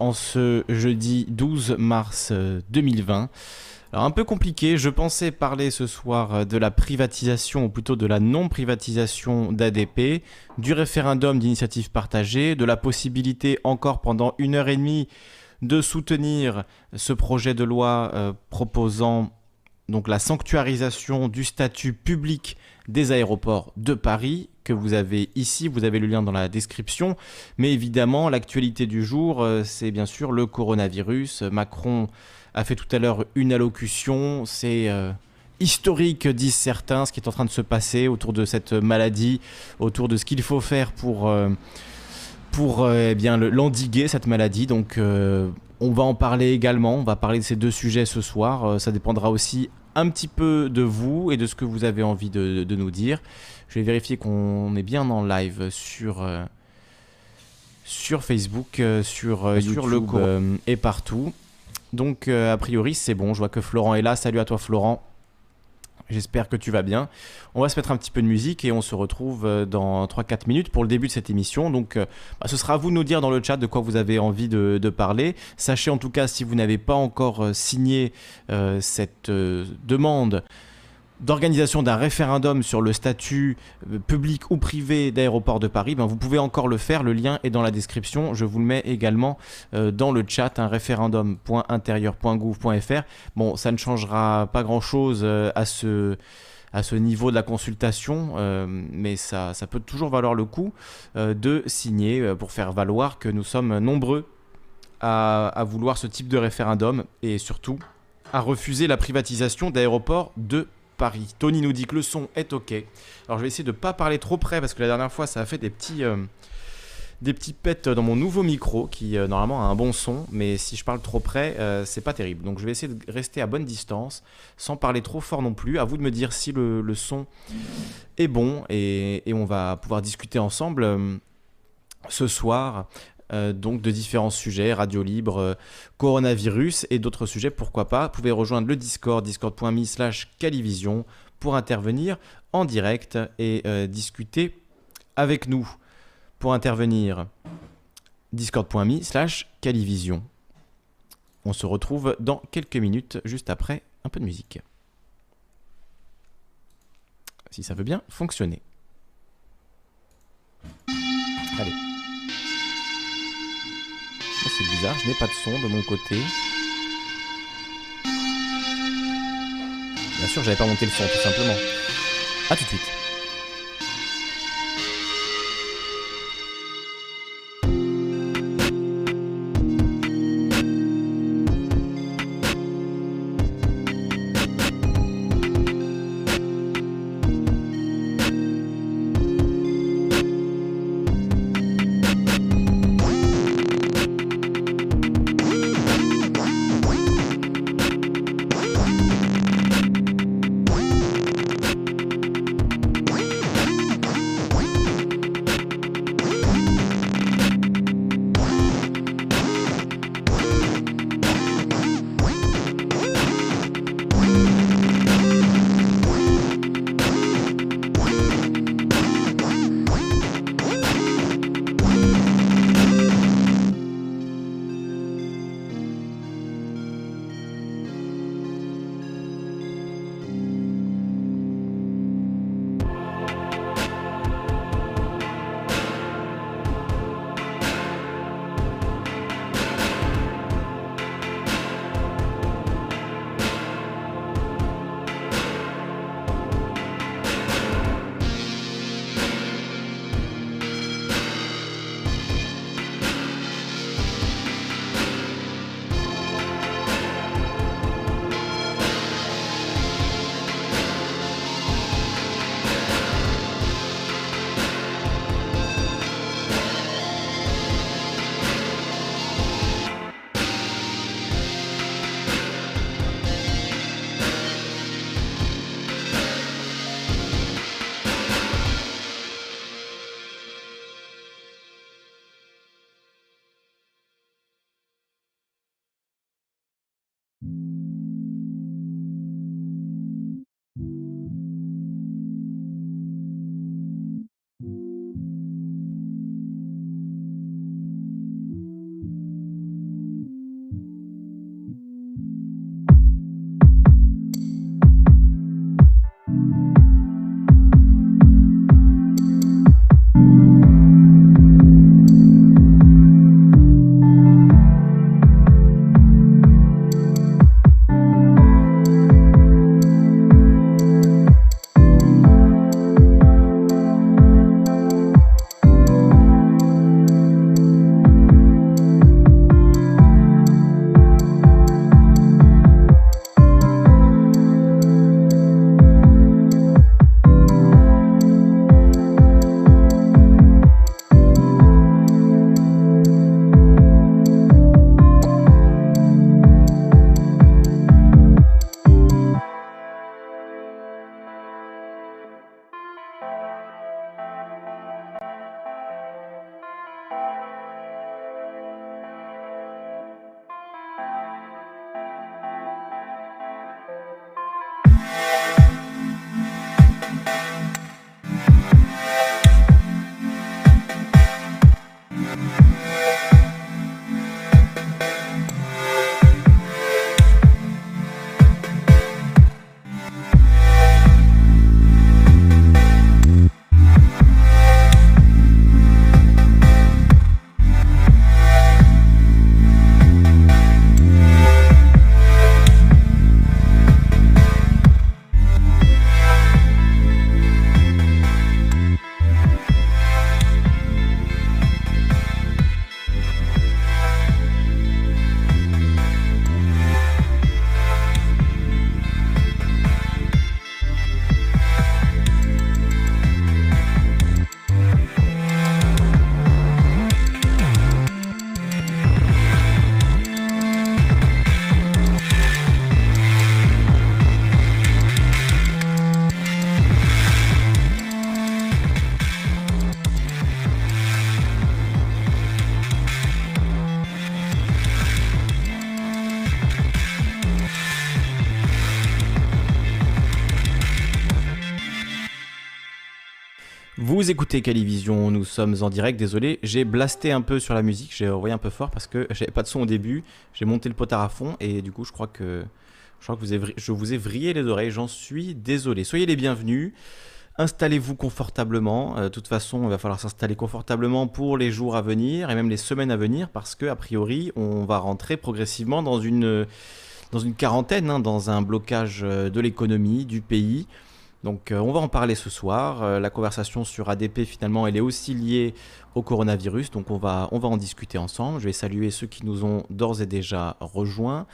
en ce jeudi 12 mars 2020. Alors un peu compliqué, je pensais parler ce soir de la privatisation ou plutôt de la non-privatisation d'ADP, du référendum d'initiative partagée, de la possibilité encore pendant une heure et demie de soutenir ce projet de loi euh, proposant donc la sanctuarisation du statut public des aéroports de Paris que vous avez ici, vous avez le lien dans la description, mais évidemment l'actualité du jour euh, c'est bien sûr le coronavirus. Macron a fait tout à l'heure une allocution, c'est euh, historique disent certains ce qui est en train de se passer autour de cette maladie, autour de ce qu'il faut faire pour pour euh, eh bien l'endiguer cette maladie. Donc on va en parler également. On va parler de ces deux sujets ce soir. Euh, ça dépendra aussi un petit peu de vous et de ce que vous avez envie de, nous dire. Je vais vérifier qu'on est bien en live sur sur Facebook, sur, sur le et partout. Donc a priori c'est bon. Je vois que Florent est là. Salut à toi Florent. J'espère que tu vas bien. On va se mettre un petit peu de musique et on se retrouve euh, dans 3-4 minutes pour le début de cette émission. Donc euh, bah, ce sera à vous de nous dire dans le chat de quoi vous avez envie de, parler. Sachez en tout cas si vous n'avez pas encore euh, signé cette demande d'organisation d'un référendum sur le statut euh, public ou privé d'aéroport de Paris, ben vous pouvez encore le faire. Le lien est dans la description. Je vous le mets également euh, dans le chat, un référendum.intérieur.gouv.fr. Bon, ça ne changera pas grand-chose euh, à ce à ce niveau de la consultation, mais ça, ça, peut toujours valoir le coup de signer pour faire valoir que nous sommes nombreux à, à vouloir ce type de référendum et surtout à refuser la privatisation d'aéroports de Paris. Tony nous dit que le son est ok. Alors je vais essayer de pas parler trop près parce que la dernière fois ça a fait des petits euh, des petits pets dans mon nouveau micro qui euh, normalement a un bon son, mais si je parle trop près, euh, c'est pas terrible. Donc je vais essayer de rester à bonne distance, sans parler trop fort non plus. À vous de me dire si le, son est bon et, et, on va pouvoir discuter ensemble ce soir euh, donc de différents sujets, radio libre, euh, coronavirus et d'autres sujets, pourquoi pas. Vous pouvez rejoindre le Discord, discord.me slash calivision pour intervenir en direct et euh, discuter avec nous. Pour intervenir, discord.me slash calivision. On se retrouve dans quelques minutes, juste après un peu de musique. Si ça veut bien fonctionner. Allez c'est bizarre, je n'ai pas de son de mon côté. Bien sûr, j'avais pas monté le son, tout simplement. A tout de suite. Écoutez Calivision, nous sommes en direct, désolé, j'ai blasté un peu sur la musique, j'ai envoyé un peu fort parce que j'avais pas de son au début, j'ai monté le potard à fond et du coup je crois que, je, crois que vous avez, je vous ai vrillé les oreilles, j'en suis désolé. Soyez les bienvenus, installez-vous confortablement, euh, de toute façon il va falloir s'installer confortablement pour les jours à venir et même les semaines à venir parce que a priori on va rentrer progressivement dans une, dans une quarantaine, hein, dans un blocage euh, de l'économie, du pays. Donc euh, on va en parler ce soir. Euh, la conversation sur ADP finalement elle est aussi liée au coronavirus, donc on va, en discuter ensemble. Je vais saluer ceux qui nous ont d'ores et déjà rejoints.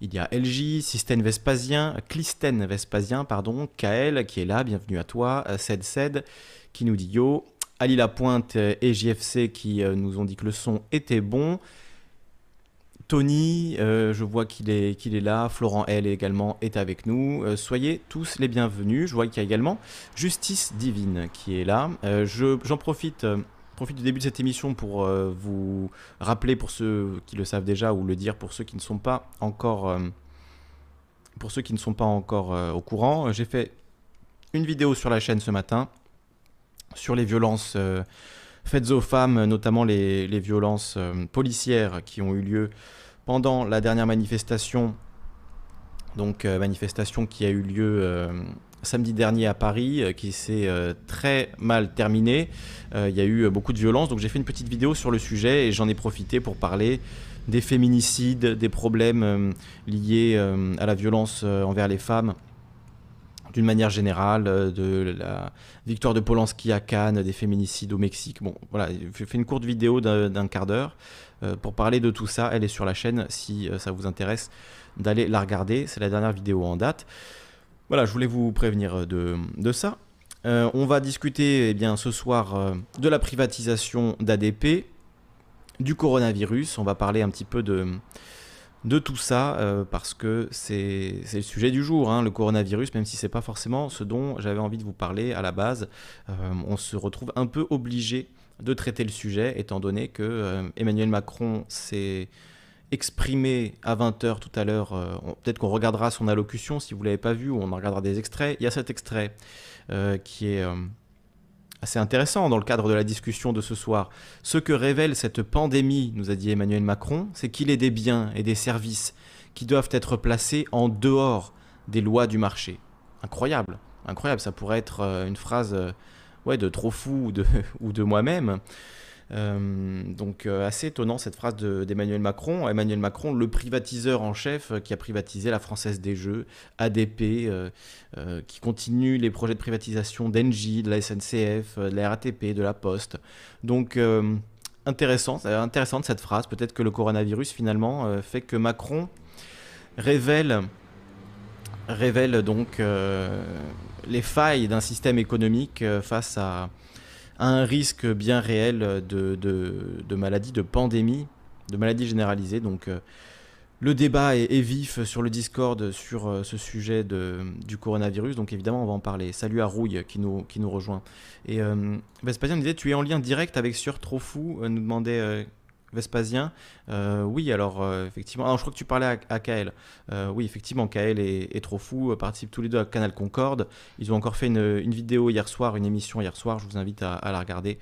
Il y a LJ, Système Vespasien, Clisten Vespasien, pardon, Kael qui est là, bienvenue à toi, Ced Ced qui nous dit yo, Ali Lapointe et JFC qui euh, nous ont dit que le son était bon. Tony, euh, je vois qu'il est, qu'il est là. Florent L également est avec nous. Euh, soyez tous les bienvenus. Je vois qu'il y a également Justice Divine qui est là. Euh, j'en profite, du début de cette émission pour vous rappeler pour ceux qui le savent déjà ou le dire pour ceux qui ne sont pas encore, au courant. J'ai fait une vidéo sur la chaîne ce matin sur les violences faites aux femmes, notamment les violences policières qui ont eu lieu pendant la dernière manifestation, donc euh, manifestation qui a eu lieu euh, samedi dernier à Paris, euh, qui s'est très mal terminée. Il y a eu beaucoup de violence, donc j'ai fait une petite vidéo sur le sujet et j'en ai profité pour parler des féminicides, des problèmes liés à la violence envers les femmes d'une manière générale, de la victoire de Polanski à Cannes, des féminicides au Mexique. Bon, voilà, j'ai fait une courte vidéo d'un quart d'heure pour parler de tout ça. Elle est sur la chaîne si euh, ça vous intéresse d'aller la regarder. C'est la dernière vidéo en date. Voilà, je voulais vous prévenir de, de ça. Euh, on va discuter eh bien, ce soir de la privatisation d'ADP, du coronavirus. On va parler un petit peu de, de tout ça parce que c'est le sujet du jour, hein, le coronavirus, même si c'est pas forcément ce dont j'avais envie de vous parler à la base. on se retrouve un peu obligé de traiter le sujet, étant donné que euh, Emmanuel Macron s'est exprimé à 20h tout à l'heure. Euh, peut-être qu'on regardera son allocution si vous ne l'avez pas vu, ou on en regardera des extraits. Il y a cet extrait euh, qui est assez intéressant dans le cadre de la discussion de ce soir. Ce que révèle cette pandémie, nous a dit Emmanuel Macron, c'est qu'il est des biens et des services qui doivent être placés en dehors des lois du marché. Incroyable, incroyable, ça pourrait être une phrase ouais, de trop fou ou de, moi-même. Euh, donc euh, assez étonnant cette phrase d'Emmanuel Macron. Emmanuel Macron, le privatiseur en chef euh, qui a privatisé la Française des Jeux, ADP, qui continue les projets de privatisation d'Engie, de la SNCF, de la RATP, de la Poste. Donc intéressant, intéressante cette phrase. Peut-être que le coronavirus finalement fait que Macron révèle révèle donc les failles d'un système économique euh, face à, un risque bien réel de, de, maladie, de pandémie, de maladie généralisée. Donc euh, le débat est, vif sur le Discord sur euh, ce sujet de, du coronavirus, donc évidemment on va en parler. Salut à Rouille qui nous, qui nous rejoint. Et Vespasien disait tu es en lien direct avec Sur Trop Fou, nous demandait Vespasien. Euh, oui, alors euh, effectivement. Alors, je crois que tu parlais à, à Kael. Euh, oui, effectivement, Kael est, trop fou. Participe tous les deux à Canal Concorde. Ils ont encore fait une, vidéo hier soir, une émission hier soir. Je vous invite à, la regarder.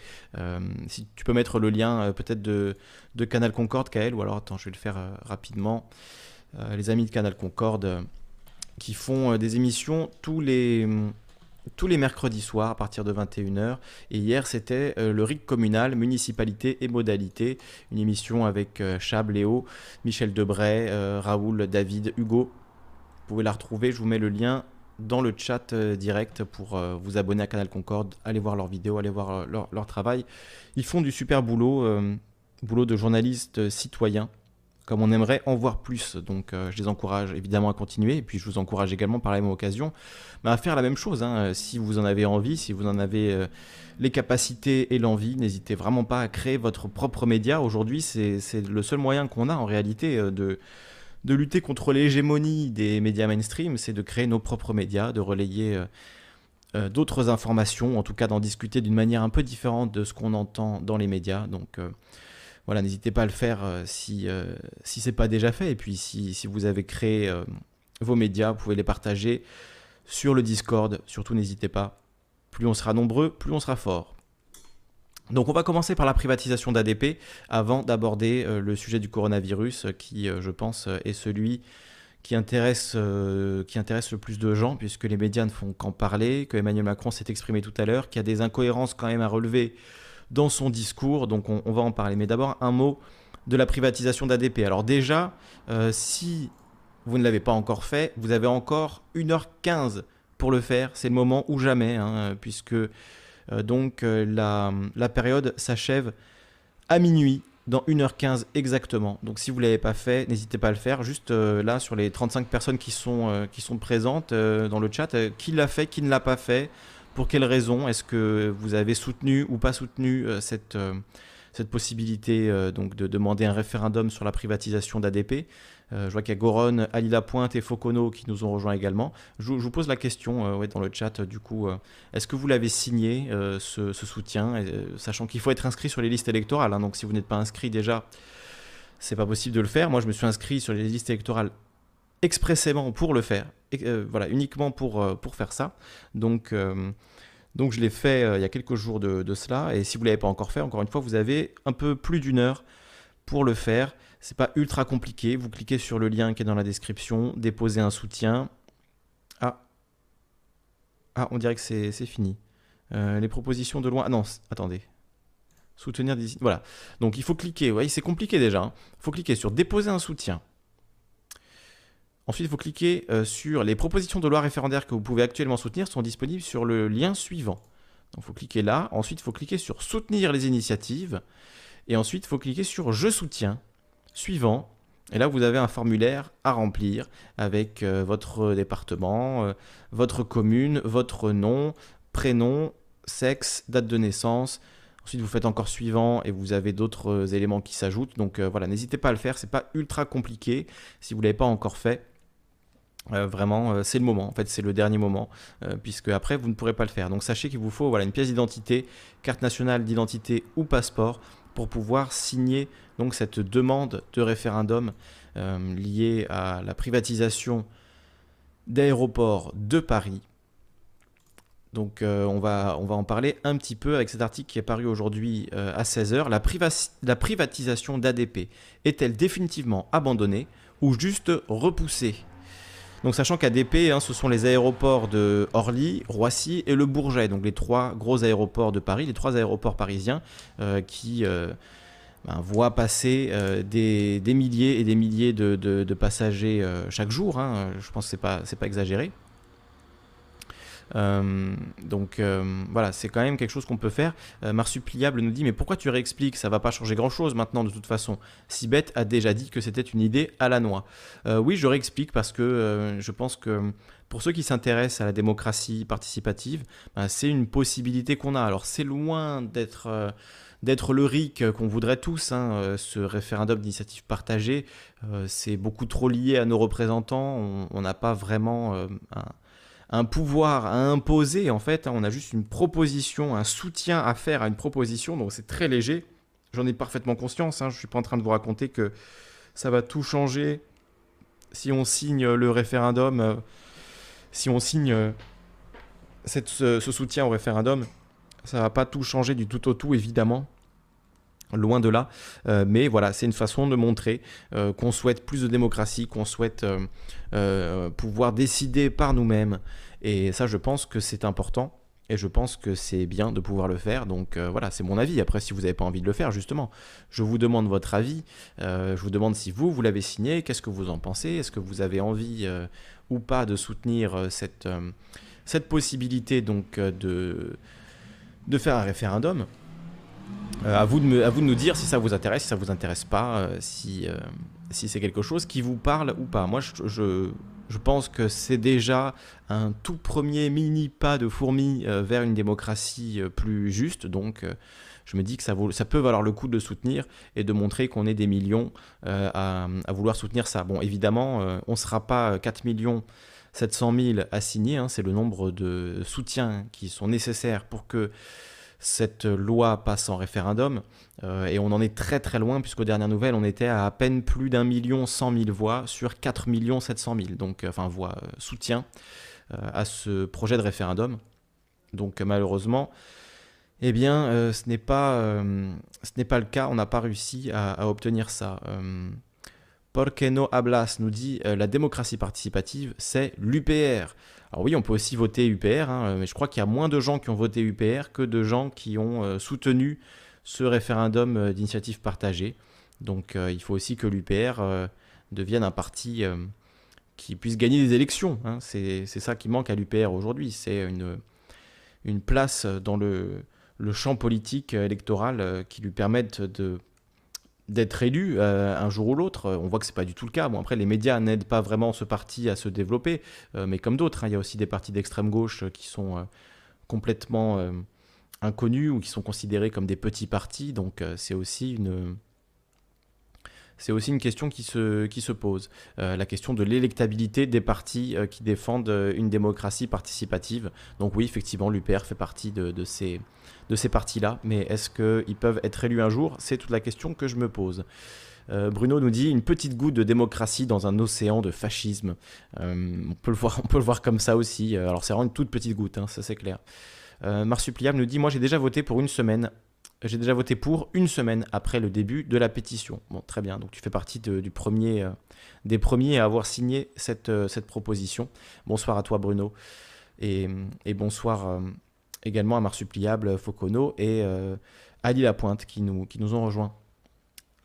si tu peux mettre le lien peut-être de, de, Canal Concorde, Kael, ou alors attends, je vais le faire rapidement. les amis de Canal Concorde qui font des émissions tous les tous les mercredis soirs à partir de 21h. Et hier, c'était euh, le RIC communal, municipalité et modalité, une émission avec euh, Chab, Léo, Michel Debray, euh, Raoul, David, Hugo. Vous pouvez la retrouver, je vous mets le lien dans le chat direct pour vous abonner à Canal Concorde, allez voir leurs vidéos, allez voir leur, travail. Ils font du super boulot, boulot de journalistes citoyens comme on aimerait en voir plus. Donc euh, je les encourage évidemment à continuer, et puis je vous encourage également par la même occasion bah, à faire la même chose. Hein. Si vous en avez envie, si vous en avez euh, les capacités et l'envie, n'hésitez vraiment pas à créer votre propre média. Aujourd'hui, c'est le seul moyen qu'on a en réalité euh, de, de lutter contre l'hégémonie des médias mainstream, c'est de créer nos propres médias, de relayer... d'autres informations, en tout cas d'en discuter d'une manière un peu différente de ce qu'on entend dans les médias. Donc voilà, n'hésitez pas à le faire euh, si, euh, si ce n'est pas déjà fait. Et puis si, si vous avez créé euh, vos médias, vous pouvez les partager sur le Discord. Surtout n'hésitez pas. Plus on sera nombreux, plus on sera fort. Donc on va commencer par la privatisation d'ADP avant d'aborder le sujet du coronavirus qui, je pense, est celui qui intéresse, qui intéresse le plus de gens, puisque les médias ne font qu'en parler, que Emmanuel Macron s'est exprimé tout à l'heure, qu'il y a des incohérences quand même à relever dans son discours, donc on, va en parler. Mais d'abord, un mot de la privatisation d'ADP. Alors déjà, si vous ne l'avez pas encore fait, vous avez encore 1h15 pour le faire. C'est le moment ou jamais, hein, puisque euh, donc euh, la, période s'achève à minuit dans 1h15 exactement. Donc si vous ne l'avez pas fait, n'hésitez pas à le faire. Juste euh, là, sur les 35 personnes qui sont, qui sont présentes dans le chat, qui l'a fait, qui ne l'a pas fait, pour quelles raisons Est-ce que vous avez soutenu ou pas soutenu cette, cette possibilité donc de demander un référendum sur la privatisation d'ADP euh, je vois qu'il y a Goron, Ali Lapointe et Focono qui nous ont rejoints également. Je, vous pose la question euh, dans le chat, du coup, euh, est-ce que vous l'avez signé, ce, soutien, sachant qu'il faut être inscrit sur les listes électorales, hein, donc si vous n'êtes pas inscrit déjà, c'est pas possible de le faire. Moi, je me suis inscrit sur les listes électorales expressément pour le faire, voilà, uniquement pour, pour faire ça. Donc, donc je l'ai fait il y a quelques jours de, cela, et si vous ne l'avez pas encore fait, encore une fois, vous avez un peu plus d'une heure pour le faire. C'est pas ultra compliqué. Vous cliquez sur le lien qui est dans la description, déposez un soutien. Ah, ah on dirait que c'est fini. Euh, les propositions de loi. Ah non, attendez. Soutenir des. Voilà. Donc il faut cliquer. Vous voyez, c'est compliqué déjà. Il hein. faut cliquer sur déposer un soutien. Ensuite, il faut cliquer euh, sur les propositions de loi référendaires que vous pouvez actuellement soutenir sont disponibles sur le lien suivant. Donc il faut cliquer là. Ensuite, il faut cliquer sur soutenir les initiatives. Et ensuite, il faut cliquer sur je soutiens suivant. Et là, vous avez un formulaire à remplir avec euh, votre département, euh, votre commune, votre nom, prénom, sexe, date de naissance. Ensuite, vous faites encore suivant et vous avez d'autres éléments qui s'ajoutent. Donc voilà, n'hésitez pas à le faire. C'est pas ultra compliqué si vous l'avez pas encore fait. Vraiment, c'est le moment. En fait, c'est le dernier moment, puisque après, vous ne pourrez pas le faire. Donc, sachez qu'il vous faut voilà, une pièce d'identité, carte nationale d'identité ou passeport pour pouvoir signer donc cette demande de référendum euh, liée à la privatisation d'aéroports de Paris. Donc euh, on, va, on va en parler un petit peu avec cet article qui est paru aujourd'hui euh, à 16h. La, la privatisation d'ADP est-elle définitivement abandonnée ou juste repoussée? Donc sachant qu'ADP, hein, ce sont les aéroports de Orly, Roissy et le Bourget, donc les trois gros aéroports de Paris, les trois aéroports parisiens qui ben, voit passer euh, des, milliers et des milliers de, passagers euh, chaque jour. Hein. Je pense que ce n'est pas exagéré. Euh, donc voilà, c'est quand même quelque chose qu'on peut faire. Marsupliable nous dit mais pourquoi tu réexpliques? Ça va pas changer grand chose maintenant de toute façon. Sibeth a déjà dit que c'était une idée à la noix. oui, je réexplique parce que je pense que pour ceux qui s'intéressent à la démocratie participative, ben, c'est une possibilité qu'on a. Alors c'est loin d'être d'être le RIC qu'on voudrait tous. Hein, euh, ce référendum d'initiative partagée, euh, c'est beaucoup trop lié à nos représentants. On n'a pas vraiment euh, pouvoir à imposer, en fait. Hein. on a juste une proposition, un soutien à faire à une proposition, donc c'est très léger. J'en ai parfaitement conscience. Hein. je ne suis pas en train de vous raconter que ça va tout changer si on signe le référendum, si on signe cette, ce, soutien au référendum ça va pas tout changer du tout au tout, évidemment. Loin de là. Euh, mais voilà, c'est une façon de montrer euh, qu'on souhaite plus de démocratie, qu'on souhaite euh, pouvoir décider par nous-mêmes. Et ça, je pense que c'est important. Et je pense que c'est bien de pouvoir le faire. Donc voilà, c'est mon avis. Après, si vous n'avez pas envie de le faire, justement, je vous demande votre avis. je vous demande si vous, vous l'avez signé. Qu'est-ce que vous en pensez? Est-ce que vous avez envie ou pas de soutenir cette, cette possibilité donc de de faire un référendum? Euh, à, vous de me, à vous de nous dire si ça vous intéresse, si ça vous intéresse pas, euh, si, euh, si c'est quelque chose qui vous parle ou pas. Moi, je, je, pense que c'est déjà un tout premier mini pas de fourmi vers une démocratie plus juste. Donc, je me dis que ça, vaut, ça peut valoir le coup de soutenir et de montrer qu'on est des millions à, à, vouloir soutenir ça. Bon, évidemment, on ne sera pas 4 millions 700 000 assignés, hein, c'est le nombre de soutiens qui sont nécessaires pour que cette loi passe en référendum. Euh, et on en est très très loin, puisqu'aux dernières nouvelles, on était à à peine plus d'un million cent mille voix sur 4 millions 700 000, donc, euh, enfin, voix euh, soutien à ce projet de référendum. Donc malheureusement, Eh bien, ce n'est pas, ce n'est pas le cas. On n'a pas réussi à, obtenir ça. Porqueno Hablas nous dit la démocratie participative, c'est l'UPR. Alors oui, on peut aussi voter UPR, hein, mais je crois qu'il y a moins de gens qui ont voté UPR que de gens qui ont euh, soutenu ce référendum euh, d'initiative partagée. Donc euh, il faut aussi que l'UPR devienne un parti qui puisse gagner des élections. Hein. C'est ça qui manque à l'UPR aujourd'hui. C'est une, une place dans le, le champ politique électoral qui lui permette de d'être élu euh, un jour ou l'autre. On voit que c'est pas du tout le cas. Bon, après, les médias n'aident pas vraiment ce parti à se développer, euh, mais comme d'autres, hein, il y a aussi des partis d'extrême gauche qui sont euh, complètement inconnus ou qui sont considérés comme des petits partis. Donc, c'est aussi une c'est aussi une question qui se, pose. la question de l'électabilité des partis qui défendent une démocratie participative. Donc oui, effectivement, l'UPR fait partie de, ces, partis-là, mais est-ce qu'ils peuvent être élus un jour? C'est toute la question que je me pose. Euh, Bruno nous dit une petite goutte de démocratie dans un océan de fascisme. Euh, on, peut le voir, comme ça aussi. Euh, alors c'est vraiment une toute petite goutte, hein, ça c'est clair. Marsupiliable nous dit moi j'ai déjà voté pour une semaine. J'ai déjà voté pour une semaine après le début de la pétition. Bon, très bien. Donc tu fais partie du premier, des premiers à avoir signé cette, cette proposition. Bonsoir à toi Bruno. Et, et bonsoir également à Marsuppliable, Focono et euh, Ali Lapointe qui nous, qui nous ont rejoints.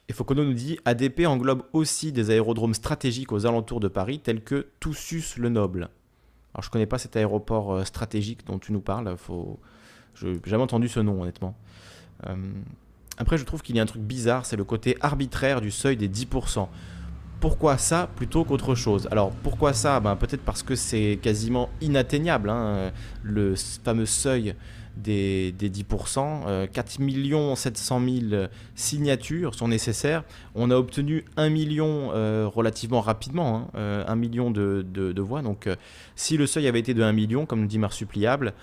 Et Focono nous dit ADP englobe aussi des aérodromes stratégiques aux alentours de Paris, tels que Toussus-le-Noble. Alors je ne connais pas cet aéroport euh, stratégique dont tu nous parles, je n'ai jamais entendu ce nom honnêtement. Euh, après je trouve qu'il y a un truc bizarre, c'est le côté arbitraire du seuil des 10% pourquoi ça plutôt qu'autre chose? Alors pourquoi ça? Ben, Peut-être parce que c'est quasiment inatteignable, hein, le fameux seuil des, 10%. 4 700 000 signatures sont nécessaires. On a obtenu 1 million euh, relativement rapidement, 1 hein, euh, million de, voix. Donc euh, si le seuil avait été de 1 million, comme dit Marsuppliable,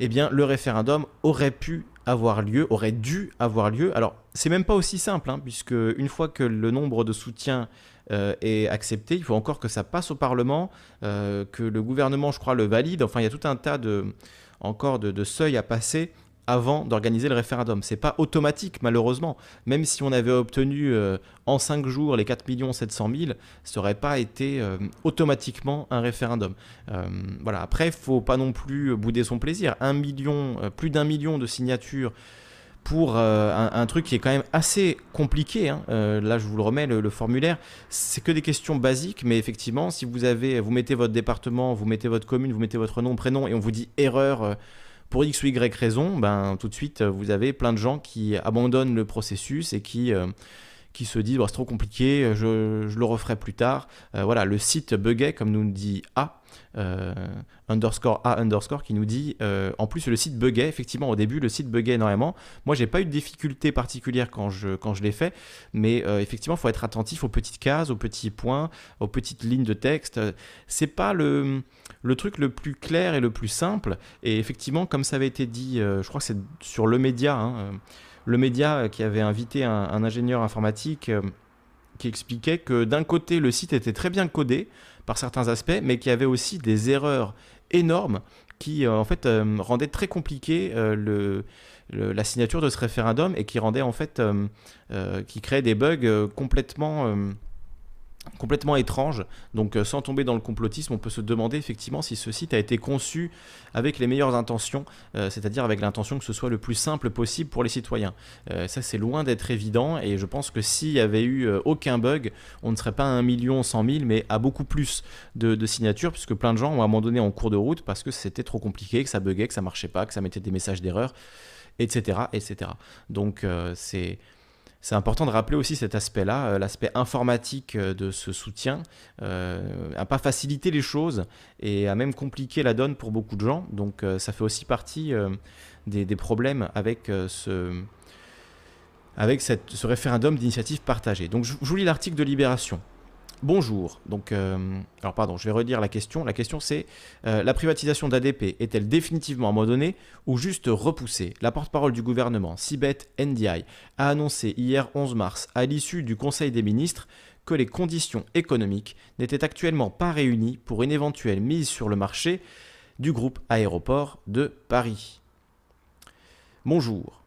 eh bien le référendum aurait pu avoir lieu, aurait dû avoir lieu. Alors c'est même pas aussi simple, hein, puisque une fois que le nombre de soutiens euh, est accepté. Il faut encore que ça passe au Parlement, euh, que le gouvernement, je crois, le valide. Enfin, il y a tout un tas de, encore de, seuils à passer avant d'organiser le référendum. C'est pas automatique, malheureusement. Même si on avait obtenu euh, en 5 jours les 4 700 000, ça n'aurait pas été automatiquement un référendum. voilà. Après, il faut pas non plus bouder son plaisir. Un million, plus d'un million de signatures pour euh, un, truc qui est quand même assez compliqué. Hein. Euh, là, je vous le remets, le, formulaire, c'est que des questions basiques, mais effectivement, si vous avez, vous mettez votre département, vous mettez votre commune, vous mettez votre nom, prénom, et on vous dit erreur euh, pour x ou y raison, ben tout de suite, vous avez plein de gens qui abandonnent le processus et qui qui se disent c'est trop compliqué, je, je, le referai plus tard. voilà, le site buguait, comme nous dit A. Euh, underscore A underscore qui nous dit euh, en plus le site buguait. Effectivement au début le site buguait énormément. Moi j'ai pas eu de difficulté particulière quand je, quand je l'ai fait mais euh, effectivement il faut être attentif aux petites cases aux petits points aux petites lignes de texte. C'est pas le, le truc le plus clair et le plus simple. Et effectivement comme ça avait été dit je crois que c'est sur le média hein, le média qui avait invité un ingénieur informatique qui expliquait que d'un côté le site était très bien codé par certains aspects, mais qui avait aussi des erreurs énormes qui euh, en fait euh, rendaient très compliqué euh, la signature de ce référendum et qui rendait en fait qui créait des bugs complètement complètement étrange. Donc euh, sans tomber dans le complotisme, on peut se demander effectivement si ce site a été conçu avec les meilleures intentions, euh, c'est-à-dire avec l'intention que ce soit le plus simple possible pour les citoyens. Euh, ça c'est loin d'être évident et je pense que s'il y avait eu aucun bug, on ne serait pas à 1 million 100 000 mais à beaucoup plus de, signatures puisque plein de gens ont abandonné en cours de route parce que c'était trop compliqué, que ça buguait, que ça marchait pas, que ça mettait des messages d'erreur, etc., etc. Donc c'est c'est important de rappeler aussi cet aspect-là, euh, l'aspect informatique euh, de ce soutien, euh, à pas faciliter les choses et à même compliquer la donne pour beaucoup de gens. Donc ça fait aussi partie des, problèmes avec ce avec ce référendum d'initiative partagée. Donc je vous lis l'article de Libération. Bonjour. Donc, euh, alors pardon, je vais redire la question. La question c'est euh, la privatisation d'ADP est-elle définitivement abandonnée ou juste repoussée? La porte-parole du gouvernement, Sibeth Ndiaye, a annoncé hier 11 mars, à l'issue du Conseil des ministres, que les conditions économiques n'étaient actuellement pas réunies pour une éventuelle mise sur le marché du groupe aéroport de Paris. Bonjour.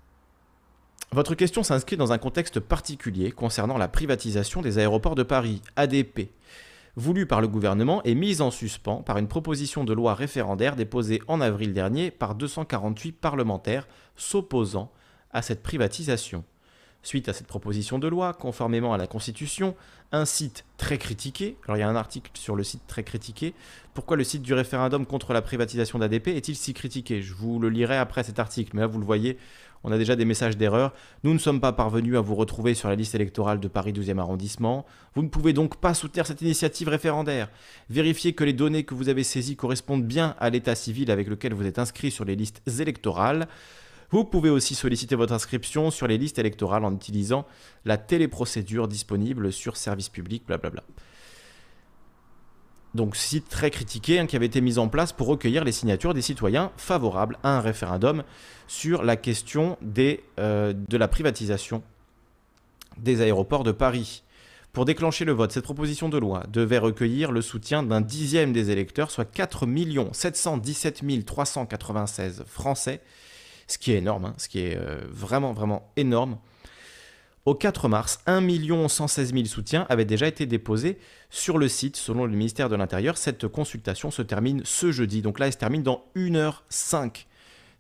Votre question s'inscrit dans un contexte particulier concernant la privatisation des aéroports de Paris, ADP, voulue par le gouvernement et mise en suspens par une proposition de loi référendaire déposée en avril dernier par 248 parlementaires s'opposant à cette privatisation. Suite à cette proposition de loi, conformément à la Constitution, un site très critiqué, alors il y a un article sur le site très critiqué, pourquoi le site du référendum contre la privatisation d'ADP est-il si critiqué? Je vous le lirai après cet article, mais là vous le voyez, on a déjà des messages d'erreur. Nous ne sommes pas parvenus à vous retrouver sur la liste électorale de Paris 12e arrondissement. Vous ne pouvez donc pas soutenir cette initiative référendaire. Vérifiez que les données que vous avez saisies correspondent bien à l'état civil avec lequel vous êtes inscrit sur les listes électorales. Vous pouvez aussi solliciter votre inscription sur les listes électorales en utilisant la téléprocédure disponible sur service public, blablabla. Donc site très critiqué hein, qui avait été mis en place pour recueillir les signatures des citoyens favorables à un référendum sur la question des, euh, de la privatisation des aéroports de Paris. Pour déclencher le vote, cette proposition de loi devait recueillir le soutien d'un dixième des électeurs, soit 4 717 396 Français, ce qui est énorme, hein, ce qui est euh, vraiment, vraiment énorme. Au 4 mars, 1 116 000 soutiens avaient déjà été déposés sur le site selon le ministère de l'Intérieur. Cette consultation se termine ce jeudi. Donc là, elle se termine dans 1h05.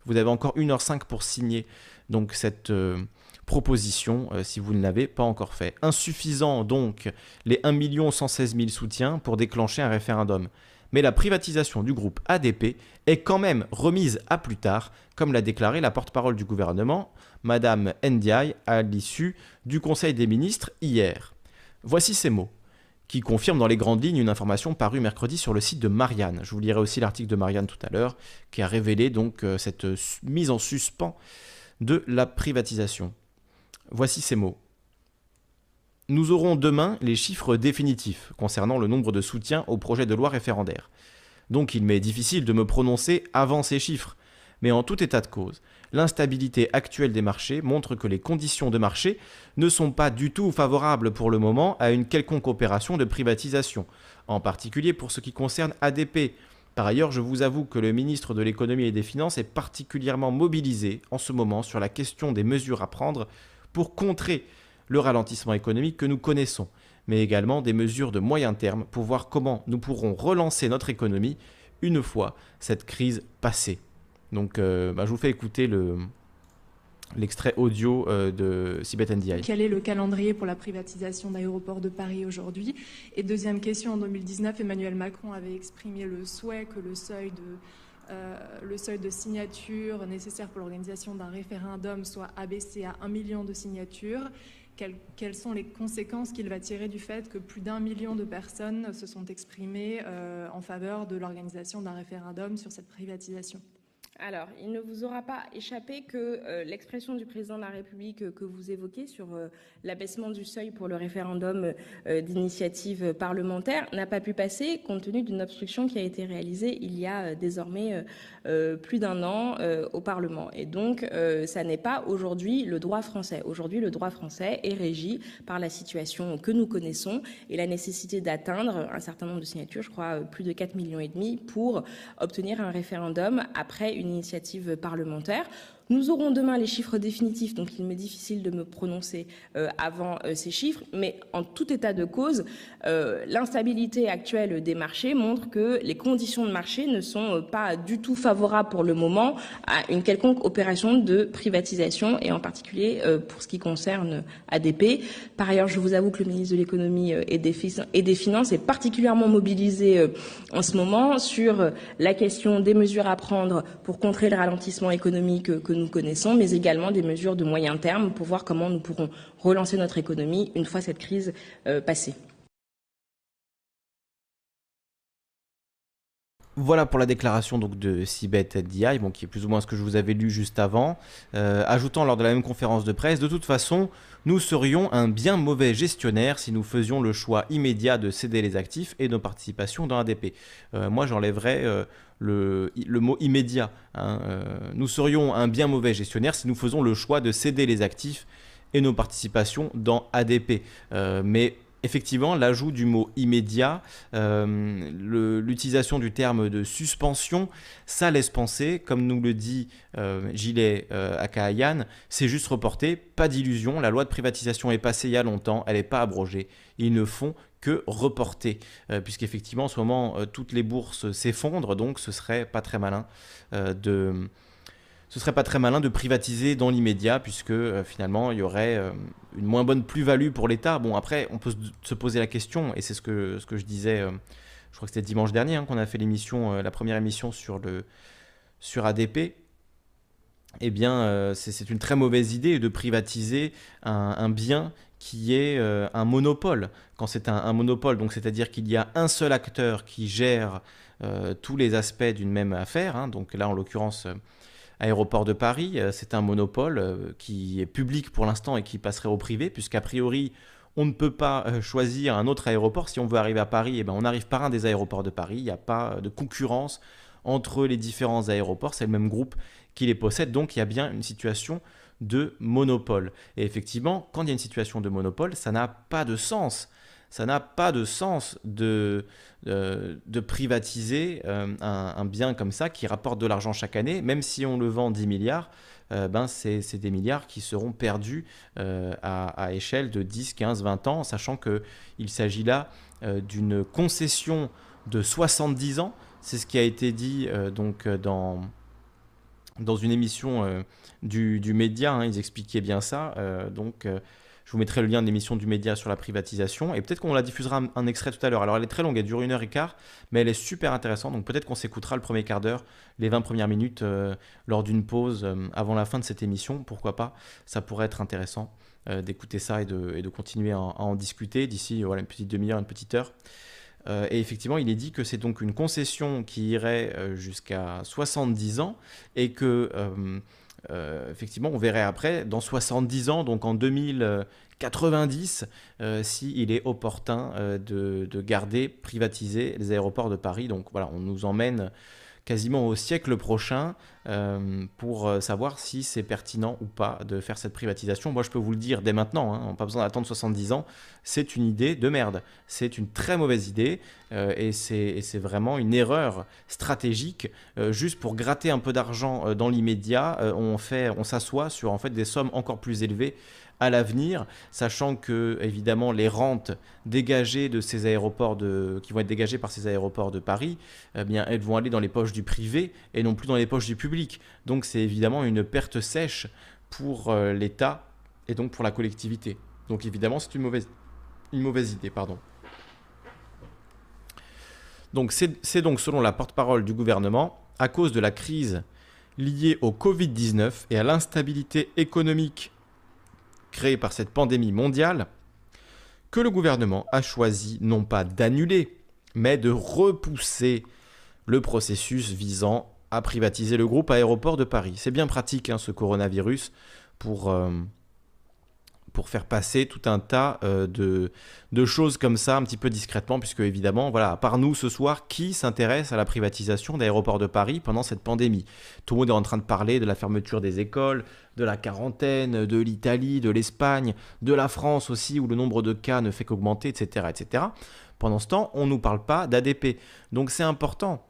Vous avez encore 1h05 pour signer donc cette euh, proposition euh, si vous ne l'avez pas encore fait. Insuffisant donc les 1 116 000 soutiens pour déclencher un référendum mais la privatisation du groupe ADP est quand même remise à plus tard, comme l'a déclaré la porte-parole du gouvernement, Madame Ndiaye, à l'issue du Conseil des ministres hier. Voici ces mots qui confirment dans les grandes lignes une information parue mercredi sur le site de Marianne. Je vous lirai aussi l'article de Marianne tout à l'heure, qui a révélé donc euh, cette mise en suspens de la privatisation. Voici ces mots. Nous aurons demain les chiffres définitifs concernant le nombre de soutiens au projet de loi référendaire. Donc il m'est difficile de me prononcer avant ces chiffres. Mais en tout état de cause, l'instabilité actuelle des marchés montre que les conditions de marché ne sont pas du tout favorables pour le moment à une quelconque opération de privatisation, en particulier pour ce qui concerne ADP. Par ailleurs, je vous avoue que le ministre de l'économie et des finances est particulièrement mobilisé en ce moment sur la question des mesures à prendre pour contrer le ralentissement économique que nous connaissons, mais également des mesures de moyen terme pour voir comment nous pourrons relancer notre économie une fois cette crise passée. Donc euh, bah, je vous fais écouter le, l'extrait audio euh, de Sibeth. Quel est le calendrier pour la privatisation d'aéroports de Paris aujourd'hui? Et deuxième question, en 2019, Emmanuel Macron avait exprimé le souhait que le seuil de, euh, le seuil de signature nécessaire pour l'organisation d'un référendum soit abaissé à un million de signatures quelles, sont les conséquences qu'il va tirer du fait que plus d'un million de personnes se sont exprimées euh, en faveur de l'organisation d'un référendum sur cette privatisation? Alors, il ne vous aura pas échappé que euh, l'expression du président de la République euh, que vous évoquez sur euh, l'abaissement du seuil pour le référendum d'initiative parlementaire n'a pas pu passer compte tenu d'une obstruction qui a été réalisée il y a désormais plus d'un an au Parlement. Et donc, ça n'est pas aujourd'hui le droit français. Aujourd'hui, le droit français est régi par la situation que nous connaissons et la nécessité d'atteindre un certain nombre de signatures, je crois plus de 4 millions et demi, pour obtenir un référendum après une initiative parlementaire. Nous aurons demain les chiffres définitifs, donc il m'est difficile de me prononcer euh, avant euh, ces chiffres, mais en tout état de cause, euh, l'instabilité actuelle des marchés montre que les conditions de marché ne sont pas du tout favorables pour le moment à une quelconque opération de privatisation, et en particulier pour ce qui concerne ADP. Par ailleurs, je vous avoue que le ministre de l'économie et des, finances est particulièrement mobilisé en ce moment sur la question des mesures à prendre pour contrer le ralentissement économique que connaissons, mais également des mesures de moyen terme pour voir comment nous pourrons relancer notre économie une fois cette crise euh, passée. Voilà pour la déclaration donc de Sibeth Diaye, bon, qui est plus ou moins ce que je vous avais lu juste avant, euh, ajoutant lors de la même conférence de presse, de toute façon, nous serions un bien mauvais gestionnaire si nous faisions le choix immédiat de céder les actifs et nos participations dans ADP. Euh, moi, j'enlèverais le, mot immédiat. Hein. nous serions un bien mauvais gestionnaire si nous faisons le choix de céder les actifs et nos participations dans ADP. mais effectivement, l'ajout du mot immédiat, euh, l'utilisation du terme de suspension, ça laisse penser, comme nous le dit euh, Gilet euh, Akahayan, c'est juste reporté, pas d'illusion, la loi de privatisation est passée il y a longtemps, elle n'est pas abrogée, ils ne font que reporter, puisqu'effectivement en ce moment toutes les bourses s'effondrent, donc ce serait pas très malin de ce serait pas très malin de privatiser dans l'immédiat, puisque euh, finalement, il y aurait euh, une moins bonne plus-value pour l'État. Bon, après, on peut se poser la question, et c'est ce que, ce que je disais, euh, je crois que c'était dimanche dernier hein, qu'on a fait l'émission, la première émission sur, le, sur ADP. Eh bien, c'est une très mauvaise idée de privatiser un, bien qui est un monopole. Quand c'est un, monopole, donc c'est-à-dire qu'il y a un seul acteur qui gère tous les aspects d'une même affaire. Hein. donc là, en l'occurrence Aéroport de Paris, euh, c'est un monopole euh, qui est public pour l'instant et qui passerait au privé, puisqu'a priori, on ne peut pas euh, choisir un autre aéroport. Si on veut arriver à Paris, eh ben, on arrive par un des aéroports de Paris. Il n'y a pas de concurrence entre les différents aéroports. C'est le même groupe qui les possède. Donc il y a bien une situation de monopole. Et effectivement, quand il y a une situation de monopole, ça n'a pas de sens ça n'a pas de sens de, euh, de, privatiser euh, un, bien comme ça qui rapporte de l'argent chaque année, même si on le vend 10 milliards. Euh, ben c'est des milliards qui seront perdus à, à, échelle de 10, 15, 20 ans, sachant qu'il s'agit là d'une concession de 70 ans. C'est ce qui a été dit donc dans, dans une émission du, du, média, hein, ils expliquaient bien ça. donc je vous mettrai le lien de l'émission du média sur la privatisation. Et peut-être qu'on la diffusera un, extrait tout à l'heure. Alors elle est très longue, elle dure une heure et quart, mais elle est super intéressante. Donc peut-être qu'on s'écoutera le premier quart d'heure, les 20 premières minutes euh, lors d'une pause euh, avant la fin de cette émission. Pourquoi pas? Ça pourrait être intéressant euh, d'écouter ça et de, continuer à, en discuter d'ici une petite demi-heure, une petite heure. et effectivement, il est dit que c'est donc une concession qui irait jusqu'à 70 ans et que effectivement, on verrait après, dans 70 ans, donc en 2090, euh, s'il est opportun euh, de, garder, privatiser les aéroports de Paris. Donc voilà, on nous emmène quasiment au siècle prochain euh, pour euh, savoir si c'est pertinent ou pas de faire cette privatisation. Moi, je peux vous le dire dès maintenant, hein, on n'a pas besoin d'attendre 70 ans, c'est une idée de merde. C'est une très mauvaise idée euh, et c'est vraiment une erreur stratégique. juste pour gratter un peu d'argent dans l'immédiat, on, s'assoit sur des sommes encore plus élevées à l'avenir, sachant que évidemment les rentes dégagées de ces aéroports qui vont être dégagées par ces aéroports de Paris, eh elles vont aller dans les poches du privé et non plus dans les poches du public. Donc c'est évidemment une perte sèche pour euh, l'État et donc pour la collectivité. Donc évidemment c'est une mauvaise, une idée, pardon. Donc c'est donc selon la porte-parole du gouvernement, à cause de la crise liée au Covid-19 et à l'instabilité économique créée par cette pandémie mondiale, que le gouvernement a choisi non pas d'annuler, mais de repousser le processus visant à privatiser le groupe aéroport de Paris. C'est bien pratique hein, ce coronavirus pour, euh, pour faire passer tout un tas euh, de, de, choses comme ça un petit peu discrètement, puisque évidemment, voilà, à part nous ce soir, qui s'intéresse à la privatisation d'aéroports de Paris pendant cette pandémie? Tout le monde est en train de parler de la fermeture des écoles, de la quarantaine, de l'Italie, de l'Espagne, de la France aussi, où le nombre de cas ne fait qu'augmenter, etc., etc. Pendant ce temps, on ne nous parle pas d'ADP. Donc c'est important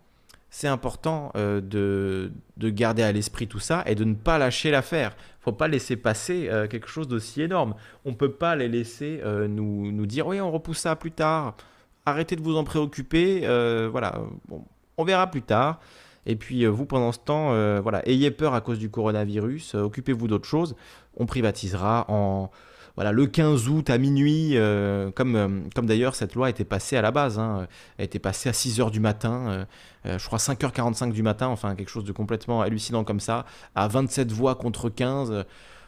c'est important euh, de, de, garder à l'esprit tout ça et de ne pas lâcher l'affaire. Il faut pas laisser passer euh, quelque chose d'aussi énorme. On ne peut pas les laisser euh, nous, nous, dire oui, on repousse ça plus tard. Arrêtez de vous en préoccuper. voilà, on verra plus tard. Et puis vous, pendant ce temps, voilà, ayez peur à cause du coronavirus. Occupez-vous d'autres choses. On privatisera en voilà, le 15 août à minuit, euh, comme, euh, comme d'ailleurs cette loi été passée à la base, hein, a été passée à 6h du matin, euh, je crois 5h45 du matin, enfin quelque chose de complètement hallucinant comme ça, à 27 voix contre 15.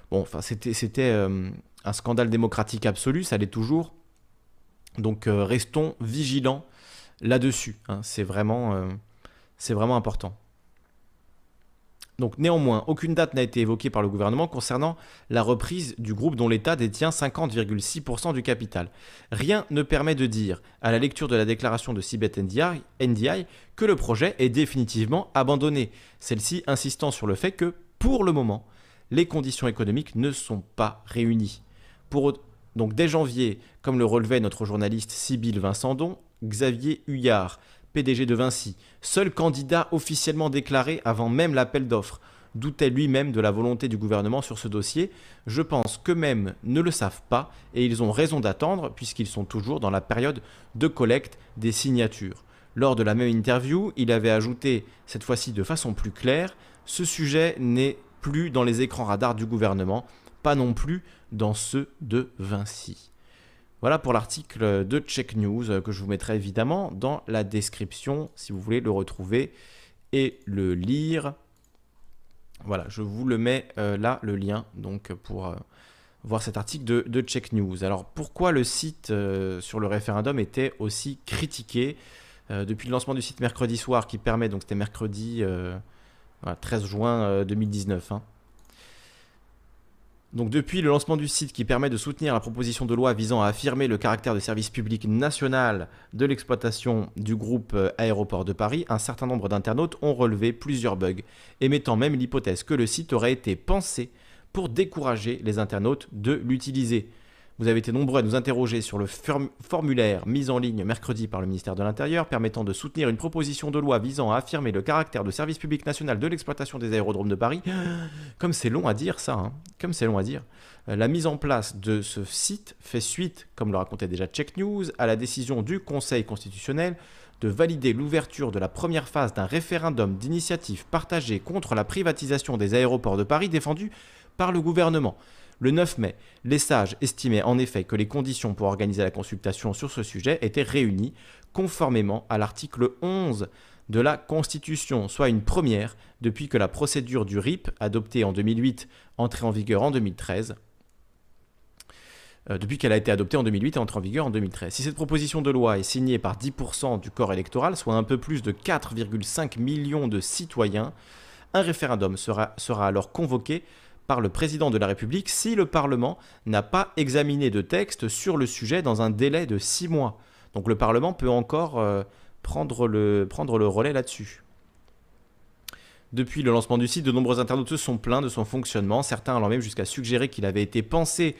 Bon, enfin c'était, un scandale démocratique absolu, ça l'est toujours. Donc restons vigilants là-dessus, hein. c'est vraiment important. Donc néanmoins, aucune date n'a été évoquée par le gouvernement concernant la reprise du groupe dont l'État détient 50,6% du capital. Rien ne permet de dire, à la lecture de la déclaration de Sibeth NDI, que le projet est définitivement abandonné, celle-ci insistant sur le fait que, pour le moment, les conditions économiques ne sont pas réunies. Donc dès janvier, comme le relevait notre journaliste Sybille Vincendon, Xavier Huyard, PDG de Vinci, seul candidat officiellement déclaré avant même l'appel d'offres, doutait lui-même de la volonté du gouvernement sur ce dossier. Je pense qu'eux-mêmes ne le savent pas et ils ont raison d'attendre puisqu'ils sont toujours dans la période de collecte des signatures. Lors de la même interview, il avait ajouté, cette fois-ci de façon plus claire, ce sujet n'est plus dans les écrans radars du gouvernement, pas non plus dans ceux de Vinci. Voilà pour l'article de Check News euh, que je vous mettrai évidemment dans la description si vous voulez le retrouver et le lire. Voilà, je vous le mets euh, là, le lien, donc pour euh, voir cet article de, de, Check News. Alors pourquoi le site sur le référendum était aussi critiqué depuis le lancement du site mercredi soir qui permet, donc c'était mercredi 13 juin 2019, donc depuis le lancement du site qui permet de soutenir la proposition de loi visant à affirmer le caractère de service public national de l'exploitation du groupe euh, Aéroport de Paris, un certain nombre d'internautes ont relevé plusieurs bugs, émettant même l'hypothèse que le site aurait été pensé pour décourager les internautes de l'utiliser. Vous avez été nombreux à nous interroger sur le formulaire mis en ligne mercredi par le ministère de l'Intérieur permettant de soutenir une proposition de loi visant à affirmer le caractère de service public national de l'exploitation des aérodromes de Paris. Comme c'est long à dire ça, hein. comme c'est long à dire. Euh, la mise en place de ce site fait suite, comme le racontait déjà Check News, à la décision du Conseil constitutionnel de valider l'ouverture de la première phase d'un référendum d'initiative partagée contre la privatisation des aéroports de Paris défendu par le gouvernement. Le 9 mai, les sages estimaient en effet que les conditions pour organiser la consultation sur ce sujet étaient réunies conformément à l'article 11 de la Constitution, soit une première depuis que la procédure du RIP, adoptée en 2008, entrée en vigueur en 2013, euh, depuis qu'elle a été adoptée en 2008 et entrée en vigueur en 2013. Si cette proposition de loi est signée par 10% du corps électoral, soit un peu plus de 4,5 millions de citoyens, un référendum sera, sera alors convoqué par le président de la République si le Parlement n'a pas examiné de texte sur le sujet dans un délai de six mois. Donc le Parlement peut encore euh, prendre, le, relais là-dessus. Depuis le lancement du site, de nombreux internautes se sont plaints de son fonctionnement, certains allant même jusqu'à suggérer qu'il avait été pensé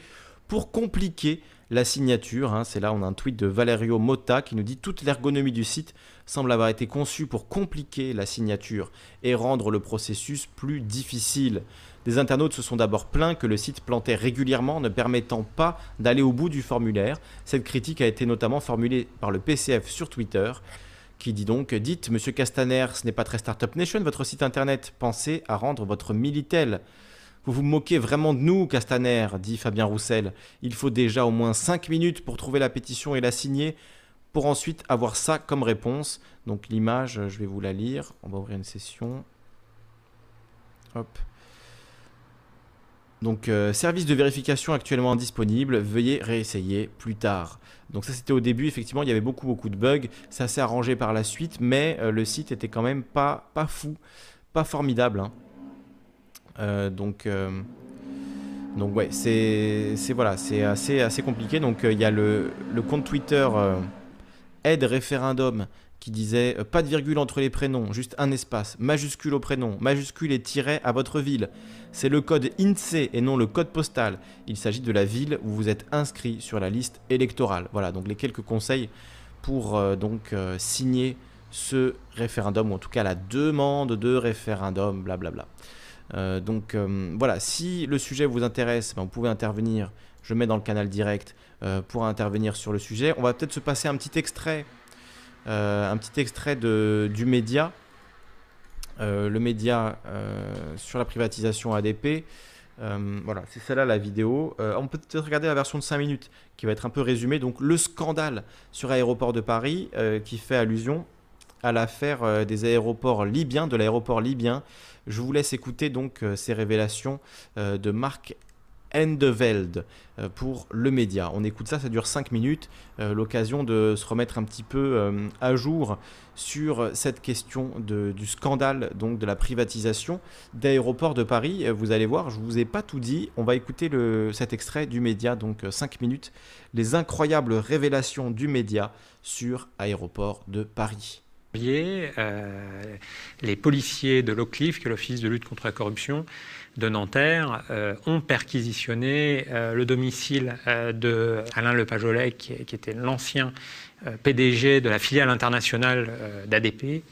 pour compliquer la signature. Hein. C'est là, on a un tweet de Valerio Motta qui nous dit toute l'ergonomie du site semble avoir été conçue pour compliquer la signature et rendre le processus plus difficile. Des internautes se sont d'abord plaints que le site plantait régulièrement, ne permettant pas d'aller au bout du formulaire. Cette critique a été notamment formulée par le PCF sur Twitter, qui dit donc Dites, monsieur Castaner, ce n'est pas très Startup Nation, votre site internet. Pensez à rendre votre Militel. Vous vous moquez vraiment de nous, Castaner, dit Fabien Roussel. Il faut déjà au moins 5 minutes pour trouver la pétition et la signer, pour ensuite avoir ça comme réponse. Donc l'image, je vais vous la lire. On va ouvrir une session. Hop. Donc, euh, service de vérification actuellement indisponible, veuillez réessayer plus tard. Donc ça c'était au début, effectivement il y avait beaucoup beaucoup de bugs, ça s'est arrangé par la suite, mais euh, le site était quand même pas, fou, pas formidable. Hein. Euh, donc, donc ouais, c'est voilà, c'est assez, assez compliqué. Donc il y a le, compte Twitter aide référendum qui disait pas de virgule entre les prénoms, juste un espace, majuscule au prénom, majuscule et tiret à votre ville. C'est le code INSEE et non le code postal. Il s'agit de la ville où vous êtes inscrit sur la liste électorale. Voilà, donc les quelques conseils pour euh, donc euh, signer ce référendum, ou en tout cas la demande de référendum, blablabla. donc voilà, si le sujet vous intéresse, ben, vous pouvez intervenir. Je mets dans le canal direct pour intervenir sur le sujet. On va peut-être se passer un petit extrait euh, un petit extrait du média, euh, le média euh, sur la privatisation ADP. voilà, c'est celle-là la vidéo. on peut peut-être regarder la version de 5 minutes qui va être un peu résumée. Donc le scandale sur Aéroport de Paris qui fait allusion à l'affaire des aéroports libyens, de l'aéroport libyen. Je vous laisse écouter donc ces révélations de Marc Endeveld euh, pour le média. On écoute ça, ça dure 5 minutes, euh, l'occasion de se remettre un petit peu euh, à jour sur cette question du scandale donc de la privatisation d'aéroports de Paris. Vous allez voir, je vous ai pas tout dit. On va écouter cet extrait du média, donc 5 minutes, les incroyables révélations du média sur aéroports de Paris. les policiers de l'OCLIF, qui est l'Office de lutte contre la corruption de Nanterre, ont perquisitionné le domicile de Alain Lepajolet, qui, qui était l'ancien PDG de la filiale internationale d'ADP,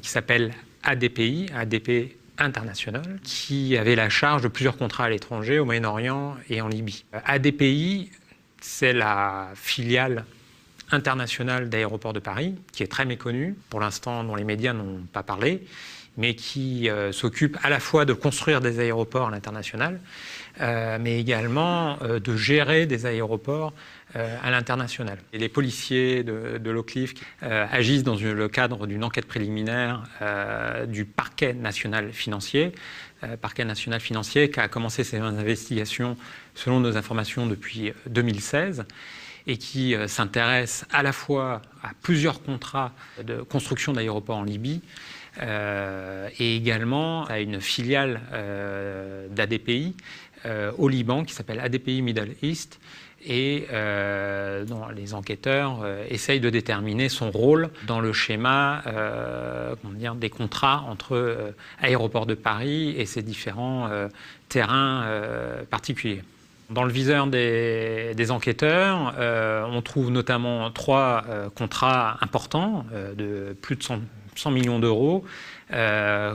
qui s'appelle ADPI, ADP international, qui avait la charge de plusieurs contrats à l'étranger, au Moyen-Orient et en Libye. ADPI, c'est la filiale internationale d'Aéroports de Paris, qui est très méconnue, pour l'instant dont les médias n'ont pas parlé, mais qui euh, s'occupe à la fois de construire des aéroports à l'international, euh, mais également euh, de gérer des aéroports à l'international. les policiers de, de agissent dans le cadre d'une enquête préliminaire du parquet national financier, parquet national financier qui a commencé ses investigations selon nos informations depuis 2016 et qui s'intéresse à la fois à plusieurs contrats de construction d'aéroports en Libye, et également à une filiale d'ADPI au Liban qui s'appelle ADPI Middle East et euh, les enquêteurs euh, essayent de déterminer son rôle dans le schéma euh, des contrats entre Aéroports de Paris et ses différents terrains particuliers. Dans le viseur des, des enquêteurs, on trouve notamment trois contrats importants de plus de 100, 100 millions d'euros euh,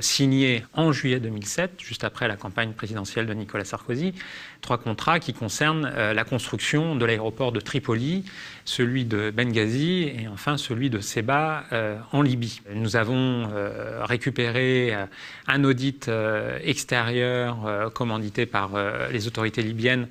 signé en juillet 2007, juste après la campagne présidentielle de Nicolas Sarkozy, trois contrats qui concernent euh, la construction de l'aéroport de Tripoli, celui de Benghazi et enfin celui de Seba euh, en Libye. Nous avons récupéré un audit extérieur commandité par les autorités libyennes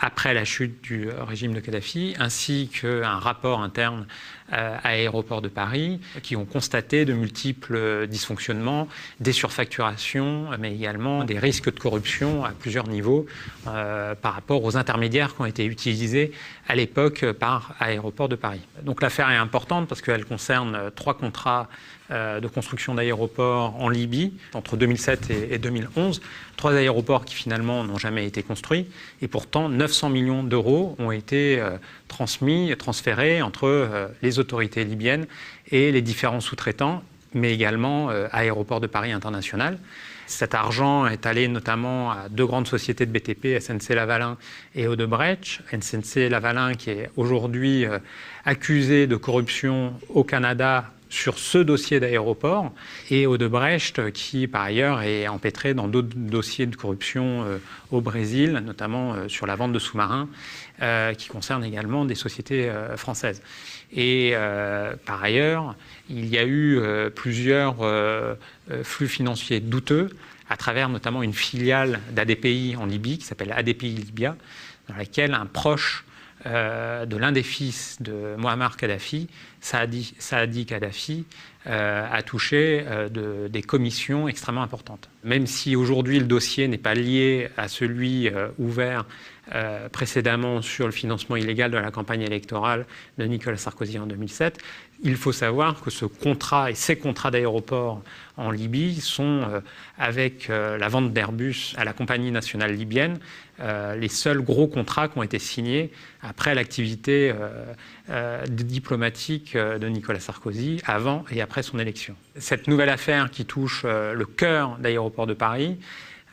après la chute du régime de Kadhafi, ainsi qu'un rapport interne euh, à Aéroports de Paris, qui ont constaté de multiples dysfonctionnements, des surfacturations, mais également des risques de corruption à plusieurs niveaux euh, par rapport aux intermédiaires qui ont été utilisés à l'époque par Aéroports de Paris. Donc l'affaire est importante parce qu'elle concerne trois contrats de construction d'aéroports en Libye entre 2007 et 2011. Trois aéroports qui finalement n'ont jamais été construits et pourtant 900 millions d'euros ont été transmis, transférés entre les autorités libyennes et les différents sous-traitants, mais également euh, Aéroport de Paris International. Cet argent est allé notamment à deux grandes sociétés de BTP, SNC Lavalin et Odebrecht. SNC Lavalin qui est aujourd'hui euh, accusé de corruption au Canada sur ce dossier d'aéroport et Odebrecht qui par ailleurs est empêtré dans d'autres dossiers de corruption euh, au Brésil, notamment sur la vente de sous-marins, qui concernent également des sociétés françaises. Et euh, par ailleurs, il y a eu euh, plusieurs euh, flux financiers douteux à travers notamment une filiale d'ADPI en Libye qui s'appelle ADPI Libya, dans laquelle un proche de l'un des fils de Muammar Kadhafi, Saadi, Kadhafi, a touché des commissions extrêmement importantes. Même si aujourd'hui le dossier n'est pas lié à celui ouvert euh, précédemment sur le financement illégal de la campagne électorale de Nicolas Sarkozy en 2007. Il faut savoir que ce contrat et ces contrats d'aéroport en Libye sont, euh, avec euh, la vente d'Airbus à la compagnie nationale libyenne, les seuls gros contrats qui ont été signés après l'activité diplomatique de Nicolas Sarkozy avant et après son élection. Cette nouvelle affaire qui touche le cœur d'aéroport de Paris,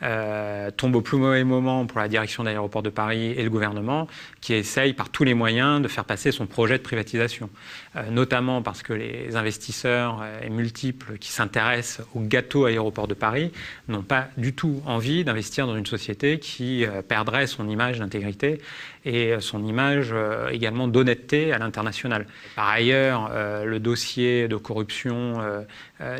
euh, tombe au plus mauvais moment pour la direction d'aéroport de Paris et le gouvernement, qui essaye par tous les moyens de faire passer son projet de privatisation. Euh, notamment parce que les investisseurs euh, et multiples qui s'intéressent au gâteau aéroport de Paris n'ont pas du tout envie d'investir dans une société qui perdrait son image d'intégrité et son image également d'honnêteté à l'international. Par ailleurs, le dossier de corruption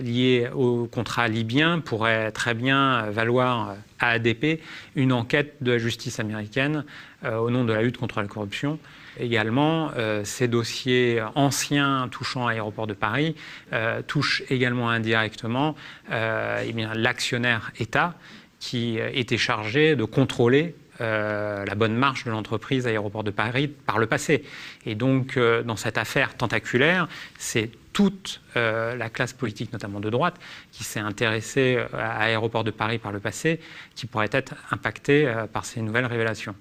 lié au contrat libyen pourrait très bien valoir à ADP une enquête de la justice américaine euh, au nom de la lutte contre la corruption. Également, euh, ces dossiers anciens touchant à l'aéroport de Paris euh, touchent également indirectement eh l'actionnaire État qui était chargé de contrôler la bonne marche de l'entreprise Aéroport de Paris par le passé. Et donc, dans cette affaire tentaculaire, c'est toute euh, la classe politique, notamment de droite, qui s'est intéressée euh, à l'aéroport de Paris par le passé, qui pourrait être impactée euh, par ces nouvelles révélations.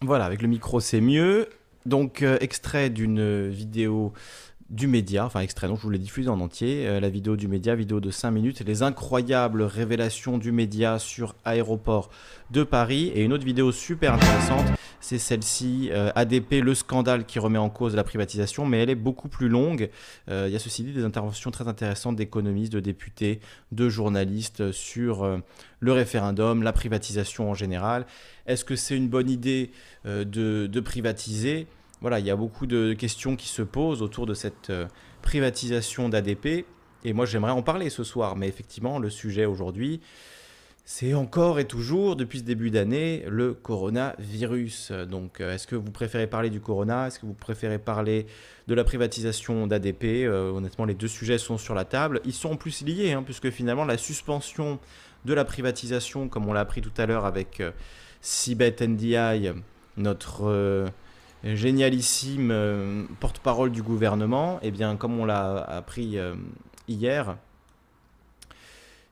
Voilà, avec le micro c'est mieux. Donc, euh, extrait d'une vidéo du média, enfin extrait, donc je vous l'ai diffusé en entier, euh, la vidéo du média, vidéo de 5 minutes, les incroyables révélations du média sur aéroport de Paris, et une autre vidéo super intéressante, c'est celle-ci, euh, ADP, le scandale qui remet en cause la privatisation, mais elle est beaucoup plus longue. Euh, il y a ceci dit des interventions très intéressantes d'économistes, de députés, de journalistes sur le référendum, la privatisation en général. Est-ce que c'est une bonne idée de, de privatiser? Voilà, il y a beaucoup de questions qui se posent autour de cette euh, privatisation d'ADP. Et moi, j'aimerais en parler ce soir. Mais effectivement, le sujet aujourd'hui, c'est encore et toujours, depuis ce début d'année, le coronavirus. Donc, euh, est-ce que vous préférez parler du corona? Est-ce que vous préférez parler de la privatisation d'ADP euh, Honnêtement, les deux sujets sont sur la table. Ils sont en plus liés, hein, puisque finalement, la suspension de la privatisation, comme on l'a appris tout à l'heure avec Sibet NDI, notre génialissime euh, porte-parole du gouvernement, eh bien, comme on l'a appris euh, hier,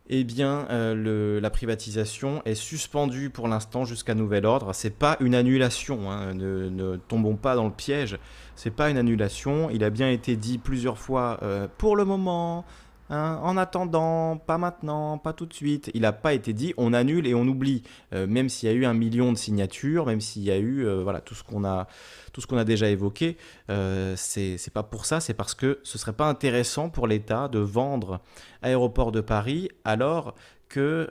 eh bien, euh, la privatisation est suspendue pour l'instant jusqu'à nouvel ordre. C'est pas une annulation, hein, ne, ne, tombons pas dans le piège. C'est pas une annulation. Il a bien été dit plusieurs fois pour le moment, Hein, en attendant, pas maintenant, pas tout de suite. Il n'a pas été dit on annule et on oublie. Euh, même s'il y a eu un million de signatures, même s'il y a eu euh, voilà, tout ce qu'on a, tout a déjà évoqué, euh, c'est pas pour ça, c'est parce que ce serait pas intéressant pour l'État de vendre Aéroport de Paris alors que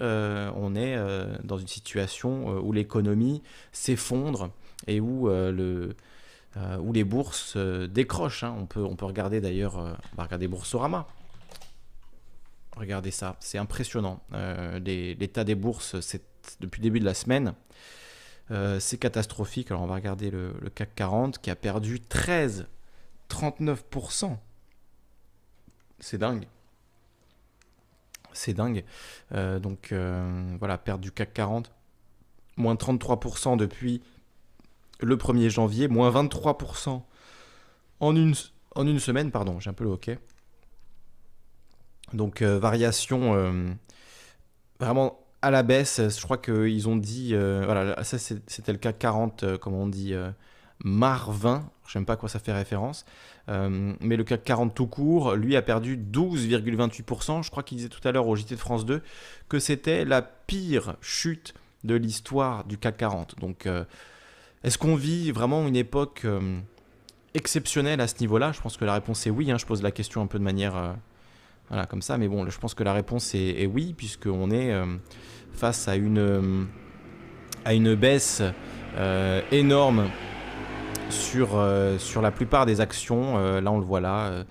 on est dans une situation où l'économie s'effondre et où le où les bourses décrochent. Hein. On, peut, on peut regarder d'ailleurs, regarder Boursorama. Regardez ça, c'est impressionnant. Euh, l'état des bourses depuis le début de la semaine. Euh, c'est catastrophique. Alors on va regarder le, CAC 40 qui a perdu 13, 39%. C'est dingue. C'est dingue. Euh, donc voilà, perte du CAC 40. Moins 33% depuis le 1er janvier. Moins 23% en une, en une semaine. Pardon, j'ai un peu le hockey. Donc euh, variation euh, vraiment à la baisse. Je crois qu'ils ont dit, euh, voilà, ça c'était le cas 40, comme on dit, MAR 20. Je sais pas à quoi ça fait référence. mais le CAC 40 tout court, lui, a perdu 12,28%. Je crois qu'il disait tout à l'heure au JT de France 2 que c'était la pire chute de l'histoire du CAC 40. Donc, est-ce qu'on vit vraiment une époque exceptionnelle à ce niveau-là? Je pense que la réponse est oui. Hein. Je pose la question un peu de manière voilà, comme ça. Mais bon, je pense que la réponse est, oui, puisqu'on est euh, face à une, euh, à une baisse euh, énorme sur, sur la plupart des actions. là, on le voit là.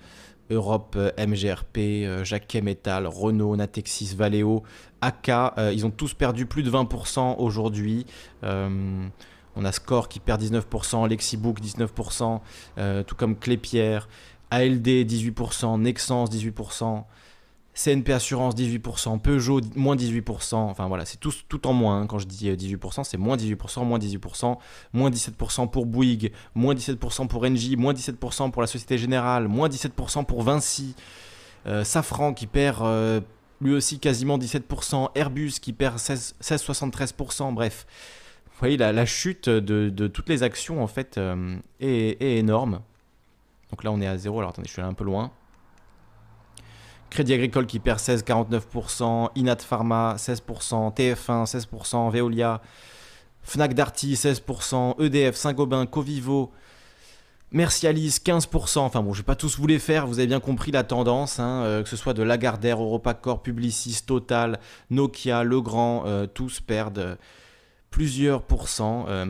Europe, MGRP, Jacquet Metal, Renault, Natexis, Valeo, AK, ils ont tous perdu plus de 20% aujourd'hui. on a Score qui perd 19%, Lexibook 19%, tout comme Clépierre, ALD 18%, Nexens 18%, CNP Assurance 18%, Peugeot moins 18%, enfin voilà, c'est tout, tout en moins. Hein. Quand je dis 18%, euh, c'est moins 18%, moins 18%, moins 17% pour Bouygues, moins 17% pour Engie, moins 17% pour la Société Générale, moins 17% pour Vinci, euh, Safran qui perd euh, lui aussi quasiment 17%, Airbus qui perd 16,73%, bref. Vous voyez, la, chute de, toutes les actions en fait est, est énorme. Donc là, on est à zéro. Alors attendez, je suis un peu loin. Crédit Agricole qui perd 16,49%, Inat Pharma 16%, TF1 16%, Veolia, Fnac Darty 16%, EDF, Saint-Gobain, Covivo, Mercialis 15%. Enfin bon, je vais pas tous vous les faire, vous avez bien compris la tendance, hein, euh, que ce soit de Lagardère, Europacor, Publicis, Total, Nokia, Legrand, euh, tous perdent plusieurs pourcents. Euh,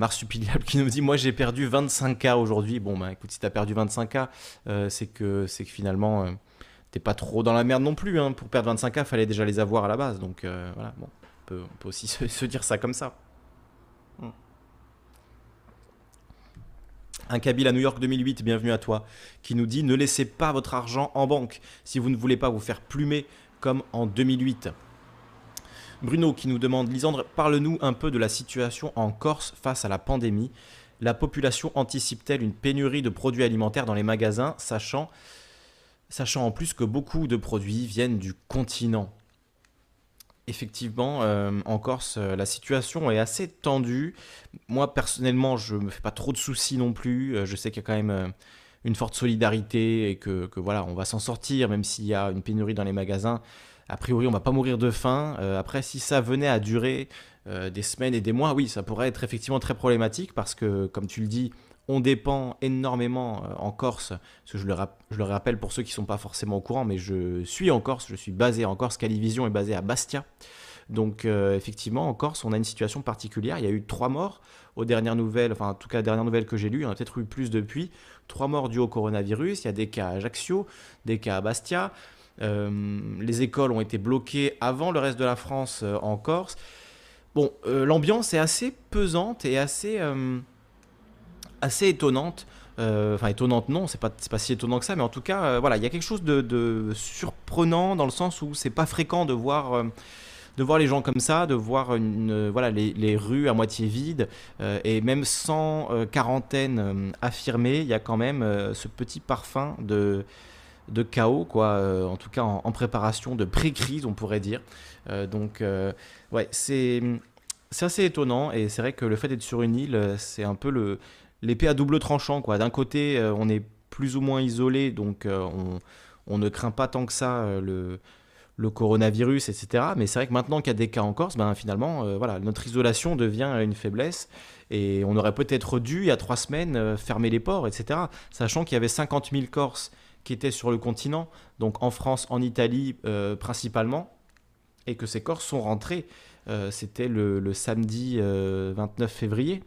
qui nous dit Moi j'ai perdu 25K aujourd'hui. Bon, bah écoute, si tu as perdu 25K, euh, c'est que, que finalement, euh, t'es pas trop dans la merde non plus. Hein. Pour perdre 25K, fallait déjà les avoir à la base. Donc voilà, bon, on peut, aussi se, dire ça comme ça. Hmm. Un Kabyle à New York 2008, bienvenue à toi, qui nous dit Ne laissez pas votre argent en banque si vous ne voulez pas vous faire plumer comme en 2008. Bruno qui nous demande Lisandre, parle-nous un peu de la situation en Corse face à la pandémie. La population anticipe-t-elle une pénurie de produits alimentaires dans les magasins, sachant, en plus que beaucoup de produits viennent du continent? Effectivement, en Corse, la situation est assez tendue. Moi, personnellement, je me fais pas trop de soucis non plus. je sais qu'il y a quand même une forte solidarité et que, voilà, on va s'en sortir, même s'il y a une pénurie dans les magasins. A priori, on va pas mourir de faim. après, si ça venait à durer des semaines et des mois, oui, ça pourrait être effectivement très problématique parce que, comme tu le dis, on dépend énormément euh, en Corse, je le, je le rappelle pour ceux qui ne sont pas forcément au courant, mais je suis en Corse, je suis basé en Corse, Calivision est basé à Bastia. Donc euh, effectivement, en Corse, on a une situation particulière. Il y a eu trois morts aux dernières nouvelles, enfin en tout cas, la dernière nouvelle que j'ai lue, il y en a peut-être eu plus depuis. Trois morts dus au coronavirus. Il y a des cas à Ajaccio, des cas à Bastia. Euh, les écoles ont été bloquées avant le reste de la France en Corse. Bon, l'ambiance est assez pesante et assez assez étonnante. Euh, enfin, étonnante, non, c'est pas, pas si étonnant que ça, mais en tout cas, euh, voilà, il y a quelque chose de, surprenant dans le sens où c'est pas fréquent de voir. Euh, de voir les gens comme ça, de voir une, voilà, les, rues à moitié vides, et même sans quarantaine affirmée, il y a quand même ce petit parfum de, de chaos, quoi, en tout cas en, préparation de pré-crise, on pourrait dire. donc, ouais, c'est assez étonnant, et c'est vrai que le fait d'être sur une île, c'est un peu le, l'épée à double tranchant. Quoi. D'un côté, euh, on est plus ou moins isolé, donc euh, on, ne craint pas tant que ça euh, le, le coronavirus, etc. Mais c'est vrai que maintenant qu'il y a des cas en Corse, ben, finalement, voilà, notre isolation devient une faiblesse. Et on aurait peut-être dû, il y a trois semaines, fermer les ports, etc. Sachant qu'il y avait 50 000 Corses qui étaient sur le continent, donc en France, en Italie principalement, et que ces Corses sont rentrés. C'était le, samedi 29 février.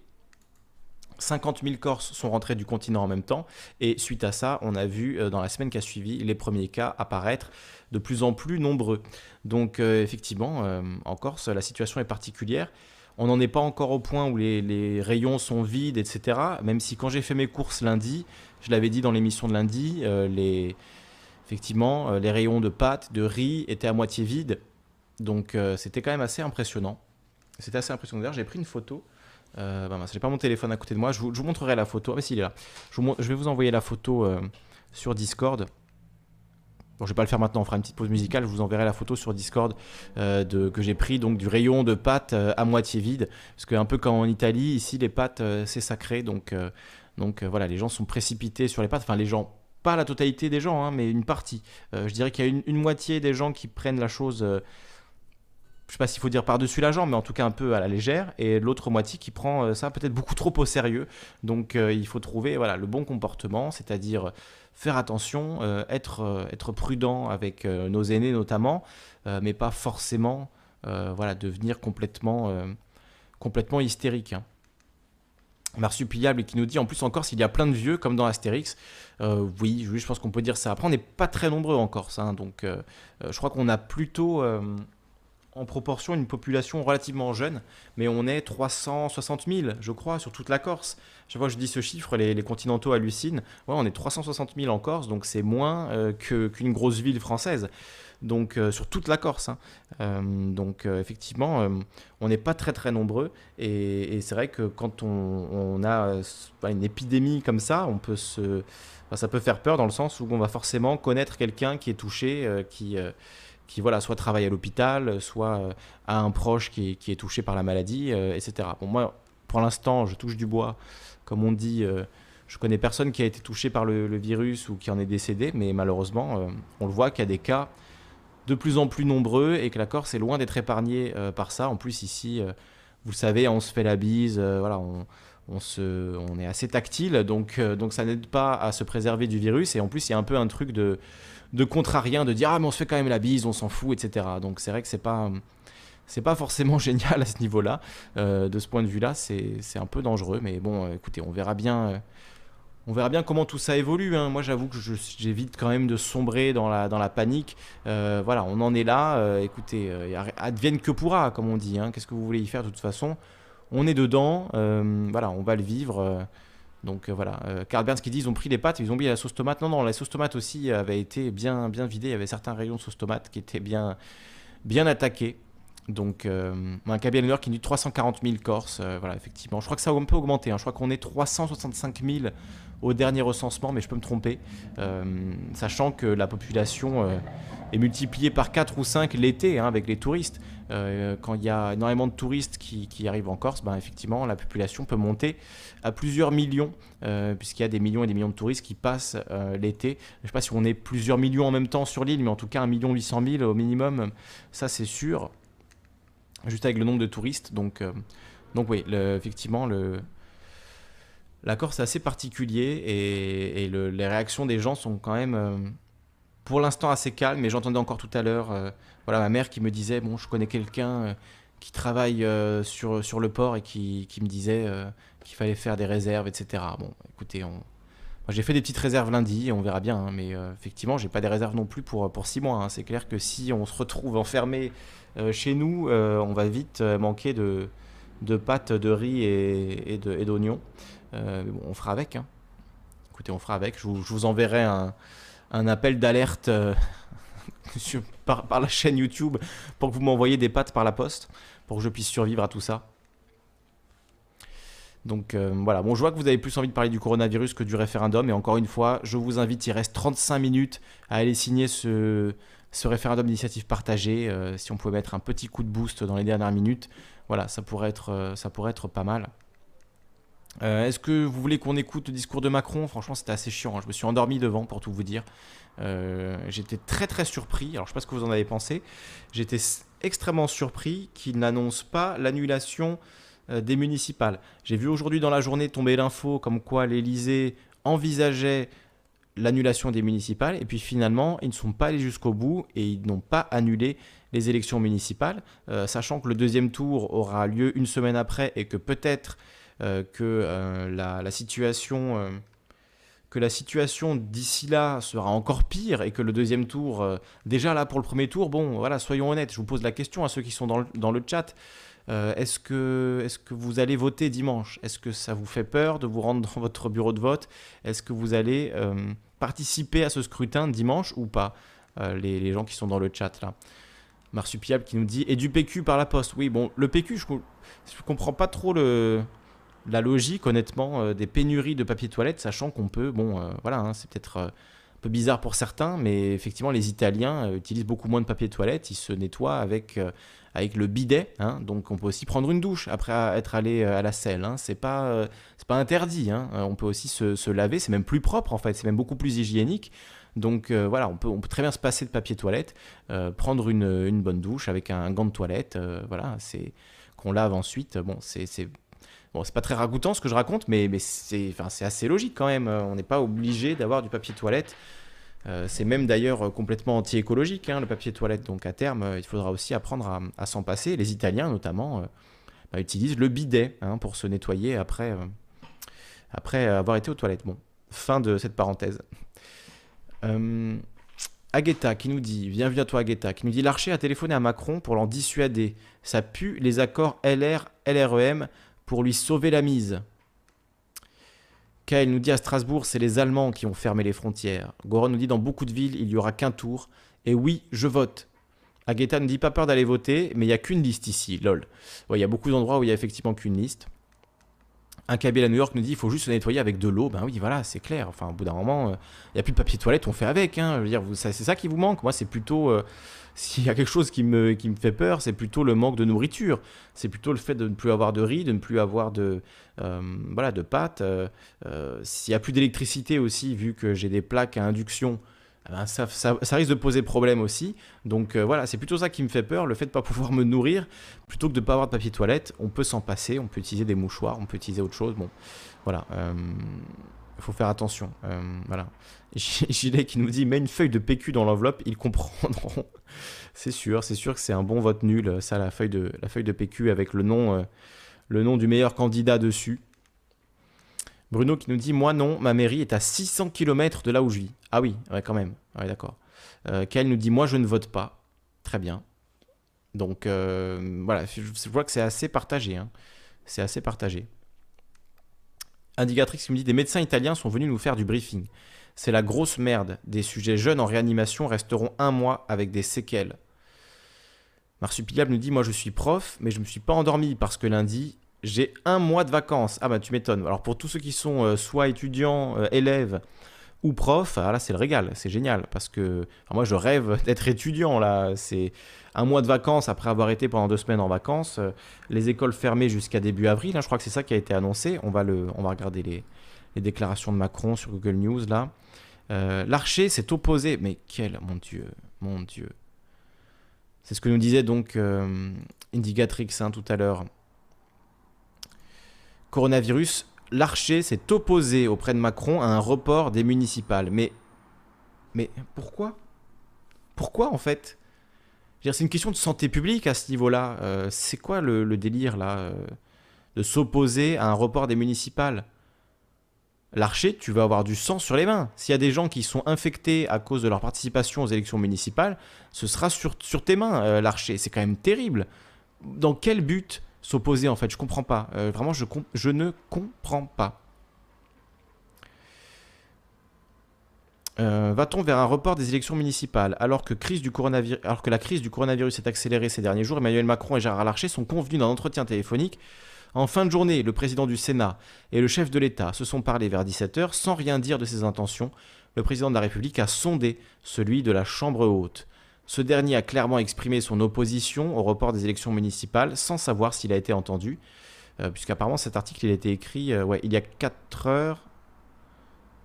50 000 Corses sont rentrés du continent en même temps. Et suite à ça, on a vu euh, dans la semaine qui a suivi les premiers cas apparaître de plus en plus nombreux. Donc euh, effectivement, euh, en Corse, la situation est particulière. On n'en est pas encore au point où les, rayons sont vides, etc. Même si quand j'ai fait mes courses lundi, je l'avais dit dans l'émission de lundi, les, effectivement, les rayons de pâtes, de riz étaient à moitié vides. Donc c'était quand même assez impressionnant. C'était assez impressionnant. D'ailleurs, j'ai pris une photo euh, bah, pas mon téléphone à côté de moi. Je vous, montrerai la photo. Ah, mais s'il est là. Je, vais vous envoyer la photo euh, sur Discord. Bon, je vais pas le faire maintenant. On fera une petite pause musicale. Je vous enverrai la photo sur Discord euh, que j'ai pris donc du rayon de pâtes euh, à moitié vide. Parce que un peu comme en Italie, ici les pâtes c'est sacré. Donc, donc voilà, les gens sont précipités sur les pâtes. Enfin, les gens, pas la totalité des gens, hein, mais une partie. je dirais qu'il y a une, moitié des gens qui prennent la chose je sais pas s'il faut dire par-dessus la jambe, mais en tout cas un peu à la légère, et l'autre moitié qui prend euh, ça peut-être beaucoup trop au sérieux. Donc euh, il faut trouver voilà, le bon comportement, c'est-à-dire faire attention, euh, être, prudent avec nos aînés notamment, mais pas forcément voilà, devenir complètement, complètement hystérique. Hein. Marsupillable qui nous dit en plus en Corse il y a plein de vieux comme dans Astérix. oui, je pense qu'on peut dire ça. Après on n'est pas très nombreux en Corse, hein, donc je crois qu'on a plutôt en proportion une population relativement jeune, mais on est 360 000, je crois, sur toute la Corse. Chaque fois que je dis ce chiffre, les, continentaux hallucinent. Ouais, on est 360 000 en Corse, donc c'est moins euh, qu'une grosse ville française. Donc euh, sur toute la Corse. Hein. Euh, donc effectivement, on n'est pas très très nombreux. Et, c'est vrai que quand on, a une épidémie comme ça, on peut se, ça peut faire peur dans le sens où on va forcément connaître quelqu'un qui est touché, qui qui voilà, soit travaille à l'hôpital, soit euh, a un proche qui est, touché par la maladie, euh, etc. Bon, moi, pour l'instant, je touche du bois. Comme on dit, euh, je connais personne qui a été touché par le, virus ou qui en est décédé, mais malheureusement, on le voit qu'il y a des cas de plus en plus nombreux et que la Corse est loin d'être épargnée par ça. En plus, ici, vous le savez, on se fait la bise, voilà, on, est assez tactile, donc, ça n'aide pas à se préserver du virus. Et en plus, il y a un peu un truc de de contrarien, de dire ah mais on se fait quand même la bise, on s'en fout, etc. Donc c'est vrai que c'est pas pas forcément génial à ce niveau-là. Euh, de ce point de vue-là, c'est un peu dangereux, mais bon, euh, écoutez, on verra bien. Euh, on verra bien comment tout ça évolue. Hein. Moi, j'avoue que j'évite quand même de sombrer dans la, panique. voilà, on en est là. écoutez, advienne que pourra, comme on dit. Hein. Qu'est-ce que vous voulez y faire de toute façon? On est dedans. voilà, on va le vivre. Donc euh, voilà, euh, Karl Berns qui dit ils ont pris les pâtes, ils ont mis la sauce tomate. Non, non, la sauce tomate aussi avait été bien, bien vidée. Il y avait certains rayons de sauce tomate qui étaient bien, bien attaqués. Donc, un cabinet qui nous dit 340 000 Corses. voilà, effectivement. Je crois que ça a un peu augmenté. Hein. Je crois qu'on est 365 000 au dernier recensement, mais je peux me tromper. sachant que la population est multipliée par 4 ou 5 l'été hein, avec les touristes. Euh, quand il y a énormément de touristes qui, arrivent en Corse, ben, effectivement, la population peut monter à plusieurs millions, euh, puisqu'il y a des millions et des millions de touristes qui passent euh, l'été. Je ne sais pas si on est plusieurs millions en même temps sur l'île, mais en tout cas, 1 million 800 000 au minimum, ça c'est sûr, juste avec le nombre de touristes. Donc, donc oui, effectivement, le, la Corse est assez particulier et, les réactions des gens sont quand même pour l'instant assez calmes, mais j'entendais encore tout à l'heure voilà, ma mère qui me disait, bon, je connais quelqu'un euh, qui travaille euh, sur, sur le port et qui, qui me disait euh, qu'il fallait faire des réserves, etc. Bon, écoutez, j'ai fait des petites réserves lundi, on verra bien, hein, mais effectivement, j'ai pas des réserves non plus pour, pour six mois. Hein. C'est clair que si on se retrouve enfermé chez nous, on va vite manquer de, de pâtes, de riz et, d'oignons. on fera avec. Hein. Écoutez, on fera avec. Je vous, enverrai un, appel d'alerte par, la chaîne YouTube pour que vous m'envoyiez des pâtes par la poste pour que je puisse survivre à tout ça. Donc euh, voilà, bon, je vois que vous avez plus envie de parler du coronavirus que du référendum. Et encore une fois, je vous invite, il reste 35 minutes à aller signer ce, ce référendum d'initiative partagée. Euh, si on pouvait mettre un petit coup de boost dans les dernières minutes, voilà, ça pourrait être, euh, ça pourrait être pas mal. Est-ce que vous voulez qu'on écoute le discours de Macron? Franchement, c'était assez chiant. Hein. Je me suis endormi devant, pour tout vous dire. Euh, j'étais très très surpris. Alors je sais pas ce que vous en avez pensé. J'étais extrêmement surpris qu'il n'annonce pas l'annulation euh, des municipales. J'ai vu aujourd'hui dans la journée tomber l'info comme quoi l'Elysée envisageait l'annulation des municipales. Et puis finalement ils ne sont pas allés jusqu'au bout et ils n'ont pas annulé les élections municipales, euh, sachant que le deuxième tour aura lieu une semaine après et que peut-être que la, la, situation que la situation d'ici là sera encore pire et que le deuxième tour, euh, déjà là pour le premier tour, bon voilà, soyons honnêtes, je vous pose la question à ceux qui sont dans le, dans le chat. Euh, est-ce que, est que vous allez voter dimanche? Est-ce que ça vous fait peur de vous rendre dans votre bureau de vote? Est-ce que vous allez euh, participer à ce scrutin dimanche ou pas les, les, gens qui sont dans le chat là. Marsupiable qui nous dit et du PQ par la poste. Oui, bon, le PQ, je, je comprends pas trop le, la logique, honnêtement, euh, des pénuries de papier toilette, sachant qu'on peut, bon, euh, voilà, hein, c'est peut-être euh, un peu bizarre pour certains, mais effectivement, les Italiens utilisent beaucoup moins de papier toilette, ils se nettoient avec, avec le bidet, hein, donc on peut aussi prendre une douche après être allé à la selle, hein, c'est pas, c'est pas interdit, hein, on peut aussi se, laver, c'est même plus propre en fait, c'est même beaucoup plus hygiénique. Donc voilà, on peut, très bien se passer de papier toilette, prendre une, une, bonne douche avec un, gant de toilette, voilà, c'est qu'on lave ensuite. Bon, c'est Bon, c'est pas très ragoûtant ce que je raconte, mais, mais c'est assez logique quand même. On n'est pas obligé d'avoir du papier toilette. Euh, c'est même d'ailleurs complètement anti-écologique, hein, le papier toilette. Donc à terme, euh, il faudra aussi apprendre à, s'en passer. Les Italiens, notamment, euh, bah, utilisent le bidet hein, pour se nettoyer après, après avoir été aux toilettes. Bon, fin de cette parenthèse. Aguetta qui nous dit, bienvenue à toi Aguetta, qui nous dit l'archer a téléphoné à Macron pour l'en dissuader. Ça pue les accords LR, LREM pour lui sauver la mise. Kael nous dit à Strasbourg, c'est les Allemands qui ont fermé les frontières. Goron nous dit dans beaucoup de villes, il n'y aura qu'un tour. Et oui, je vote. Agueta ne dit pas peur d'aller voter, mais il n'y a qu'une liste ici, lol. Il y a beaucoup d'endroits où il n'y a effectivement qu'une liste. Un Kabyle à New York nous dit il faut juste se nettoyer avec de l'eau. Ben oui, voilà, c'est clair. Enfin, au bout d'un moment, euh, il n'y a plus de papier toilette, on fait avec. Hein. Je veux dire, c'est ça qui vous manque. Moi, c'est plutôt. Euh, s'il y a quelque chose qui me, fait peur, c'est plutôt le manque de nourriture. C'est plutôt le fait de ne plus avoir de riz, de ne plus avoir de, euh, de pâtes. Euh, euh, s'il n'y a plus d'électricité aussi, vu que j'ai des plaques à induction, eh ben, ça, ça, risque de poser problème aussi. Donc voilà, c'est plutôt ça qui me fait peur, le fait de ne pas pouvoir me nourrir, plutôt que de ne pas avoir de papier toilette. On peut s'en passer, on peut utiliser des mouchoirs, on peut utiliser autre chose. Bon, voilà. Faut faire attention. voilà. Gilet qui nous dit mets une feuille de PQ dans l'enveloppe, ils comprendront. c'est sûr, c'est sûr que c'est un bon vote nul, ça, la feuille de, la PQ avec le nom, euh, le nom du meilleur candidat dessus. Bruno qui nous dit Moi non, ma mairie est à 600 km de là où je vis. Ah oui, ouais, quand même. Ouais, d'accord. Euh, nous dit Moi je ne vote pas. Très bien. Donc euh, voilà, je, vois que c'est assez partagé. Hein. C'est assez partagé. Indicatrix qui me dit Des médecins italiens sont venus nous faire du briefing. C'est la grosse merde. Des sujets jeunes en réanimation resteront un mois avec des séquelles. Marsupilable nous dit Moi, je suis prof, mais je ne me suis pas endormi parce que lundi, j'ai un mois de vacances. Ah, bah, tu m'étonnes. Alors, pour tous ceux qui sont euh, soit étudiants, euh, élèves ou profs, ah, là, c'est le régal. C'est génial parce que moi, je rêve d'être étudiant. Là, c'est un mois de vacances après avoir été pendant deux semaines en vacances. Euh, les écoles fermées jusqu'à début avril. Hein, je crois que c'est ça qui a été annoncé. On va, le, regarder les, déclarations de Macron sur Google News là. L'archer s'est opposé. Mais quel, mon Dieu, mon Dieu. C'est ce que nous disait donc euh, hein, tout à l'heure. Coronavirus, l'archer s'est opposé auprès de Macron à un report des municipales. Mais, mais pourquoi? Pourquoi en fait? C'est une question de santé publique à ce niveau-là. Euh, c'est quoi le, délire là euh, de s'opposer à un report des municipales? L'archer, tu vas avoir du sang sur les mains. S'il y a des gens qui sont infectés à cause de leur participation aux élections municipales, ce sera sur, tes mains, euh, l'archer. C'est quand même terrible. Dans quel but s'opposer en fait Je comprends pas. Euh, vraiment, je, je ne comprends pas. Euh, va-t-on vers un report des élections municipales? Alors que, alors que la crise du coronavirus s'est accélérée ces derniers jours Emmanuel Macron et Gérard Larcher sont convenus d'un entretien téléphonique en fin de journée, le président du Sénat et le chef de l'État se sont parlé vers 17h sans rien dire de ses intentions. Le président de la République a sondé celui de la Chambre haute. Ce dernier a clairement exprimé son opposition au report des élections municipales sans savoir s'il a été entendu, euh, puisqu'apparemment cet article il a été écrit euh, il y a 4 heures.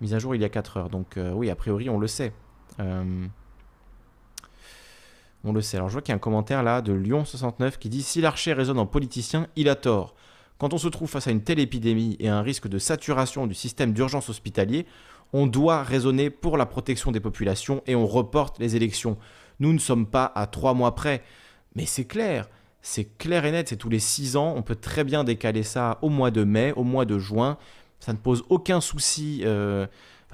Mise à jour il y a 4 heures. Donc euh, oui, a priori on le sait. on le sait. Alors je vois qu'il y a un commentaire là de Lyon69 qui dit Si l'archer résonne en politicien, il a tort. Quand on se trouve face à une telle épidémie et un risque de saturation du système d'urgence hospitalier, on doit raisonner pour la protection des populations et on reporte les élections. Nous ne sommes pas à trois mois près. Mais c'est clair, c'est clair et net, c'est tous les six ans. On peut très bien décaler ça au mois de mai, au mois de juin. Ça ne pose aucun souci. Euh,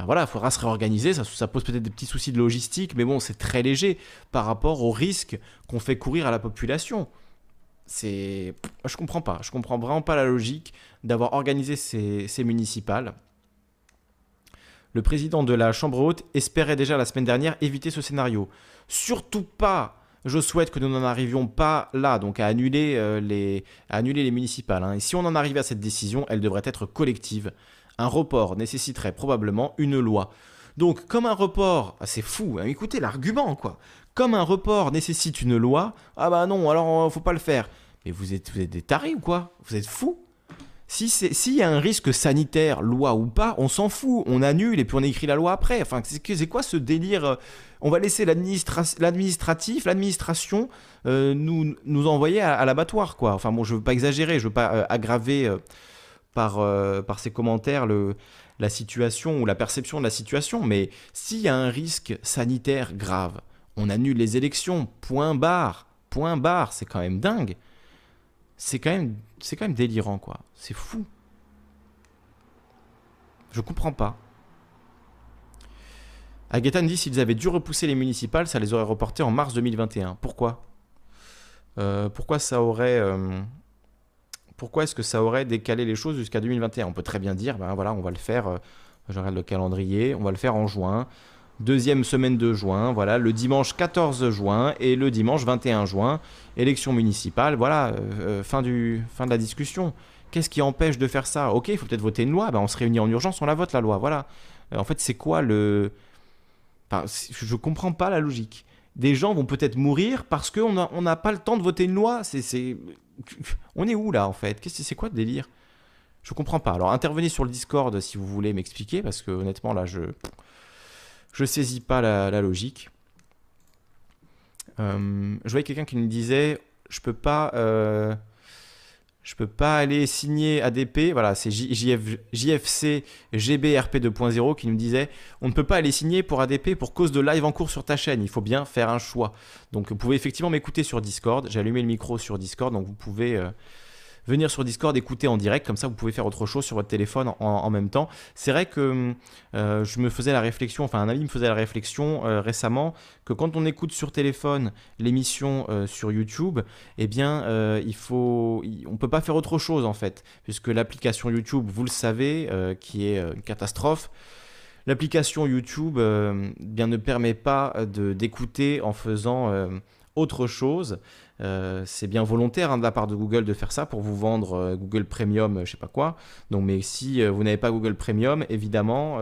voilà, il faudra se réorganiser. Ça, pose peut-être des petits soucis de logistique, mais bon, c'est très léger par rapport au risque qu'on fait courir à la population c'est je comprends pas je comprends vraiment pas la logique d'avoir organisé ces, municipales le président de la chambre haute espérait déjà la semaine dernière éviter ce scénario surtout pas je souhaite que nous n'en arrivions pas là, donc à annuler, euh, les, municipales. Hein. Et si on en arrivait à cette décision, elle devrait être collective. Un report nécessiterait probablement une loi. Donc, comme un report, ah, c'est fou, hein, écoutez l'argument, quoi comme un report nécessite une loi, ah bah non, alors euh, faut pas le faire. Mais vous êtes, vous êtes des tarés ou quoi? Vous êtes fous? Si s'il y a un risque sanitaire, loi ou pas, on s'en fout, on annule et puis on écrit la loi après. Enfin, c'est quoi ce délire euh, On va laisser l'administratif, l'administration euh, nous, nous envoyer à, l'abattoir, quoi. Enfin bon, je veux pas exagérer, je veux pas aggraver par, par ces commentaires la situation ou la perception de la situation, mais s'il y a un risque sanitaire grave, on annule les élections, point barre, point barre, c'est quand même dingue. C'est quand même, quand même délirant, quoi. C'est fou. Je comprends pas. Aguetan dit s'ils avaient dû repousser les municipales, ça les aurait reportées en mars 2021. Pourquoi? Euh, Pourquoi ça aurait. Euh, pourquoi est-ce que ça aurait décalé les choses jusqu'à 2021 On peut très bien dire, ben voilà, on va le faire. Euh, je regarde le calendrier, on va le faire en juin deuxième semaine de juin, voilà, le dimanche 14 juin et le dimanche 21 juin, élection municipale, voilà, euh, fin, du, fin de la discussion. Qu'est-ce qui empêche de faire ça? Ok, il faut peut-être voter une loi, ben, on se réunit en urgence, on la vote la loi, voilà. En fait, c'est quoi le... Enfin, je comprends pas la logique. Des gens vont peut-être mourir parce qu'on n'a on pas le temps de voter une loi. On est où là en fait? Qu'est-ce C'est quoi le délire? Je comprends pas. Alors intervenez sur le Discord si vous voulez m'expliquer parce que honnêtement là je je saisis pas la, logique. Euh, je voyais quelqu'un qui me disait je peux pas euh, je peux pas aller signer ADP voilà c'est JFC GBRP 2.0 qui nous disait on ne peut pas aller signer pour ADP pour cause de live en cours sur ta chaîne. Il faut bien faire un choix. Donc vous pouvez effectivement m'écouter sur Discord. J'ai allumé le micro sur Discord. Donc vous pouvez euh, venir sur Discord, écouter en direct, comme ça vous pouvez faire autre chose sur votre téléphone en, même temps. C'est vrai que euh, je me faisais la réflexion, enfin un ami me faisait la réflexion euh, récemment que quand on écoute sur téléphone l'émission euh, sur YouTube, eh bien il faut, on peut pas faire autre chose en fait, puisque l'application YouTube, vous le savez, qui est une catastrophe. L'application YouTube bien, ne permet pas d'écouter en faisant autre chose. c'est bien volontaire hein, de la part de Google de faire ça pour vous vendre Google Premium, je sais pas quoi. Donc, mais si vous n'avez pas Google Premium, évidemment,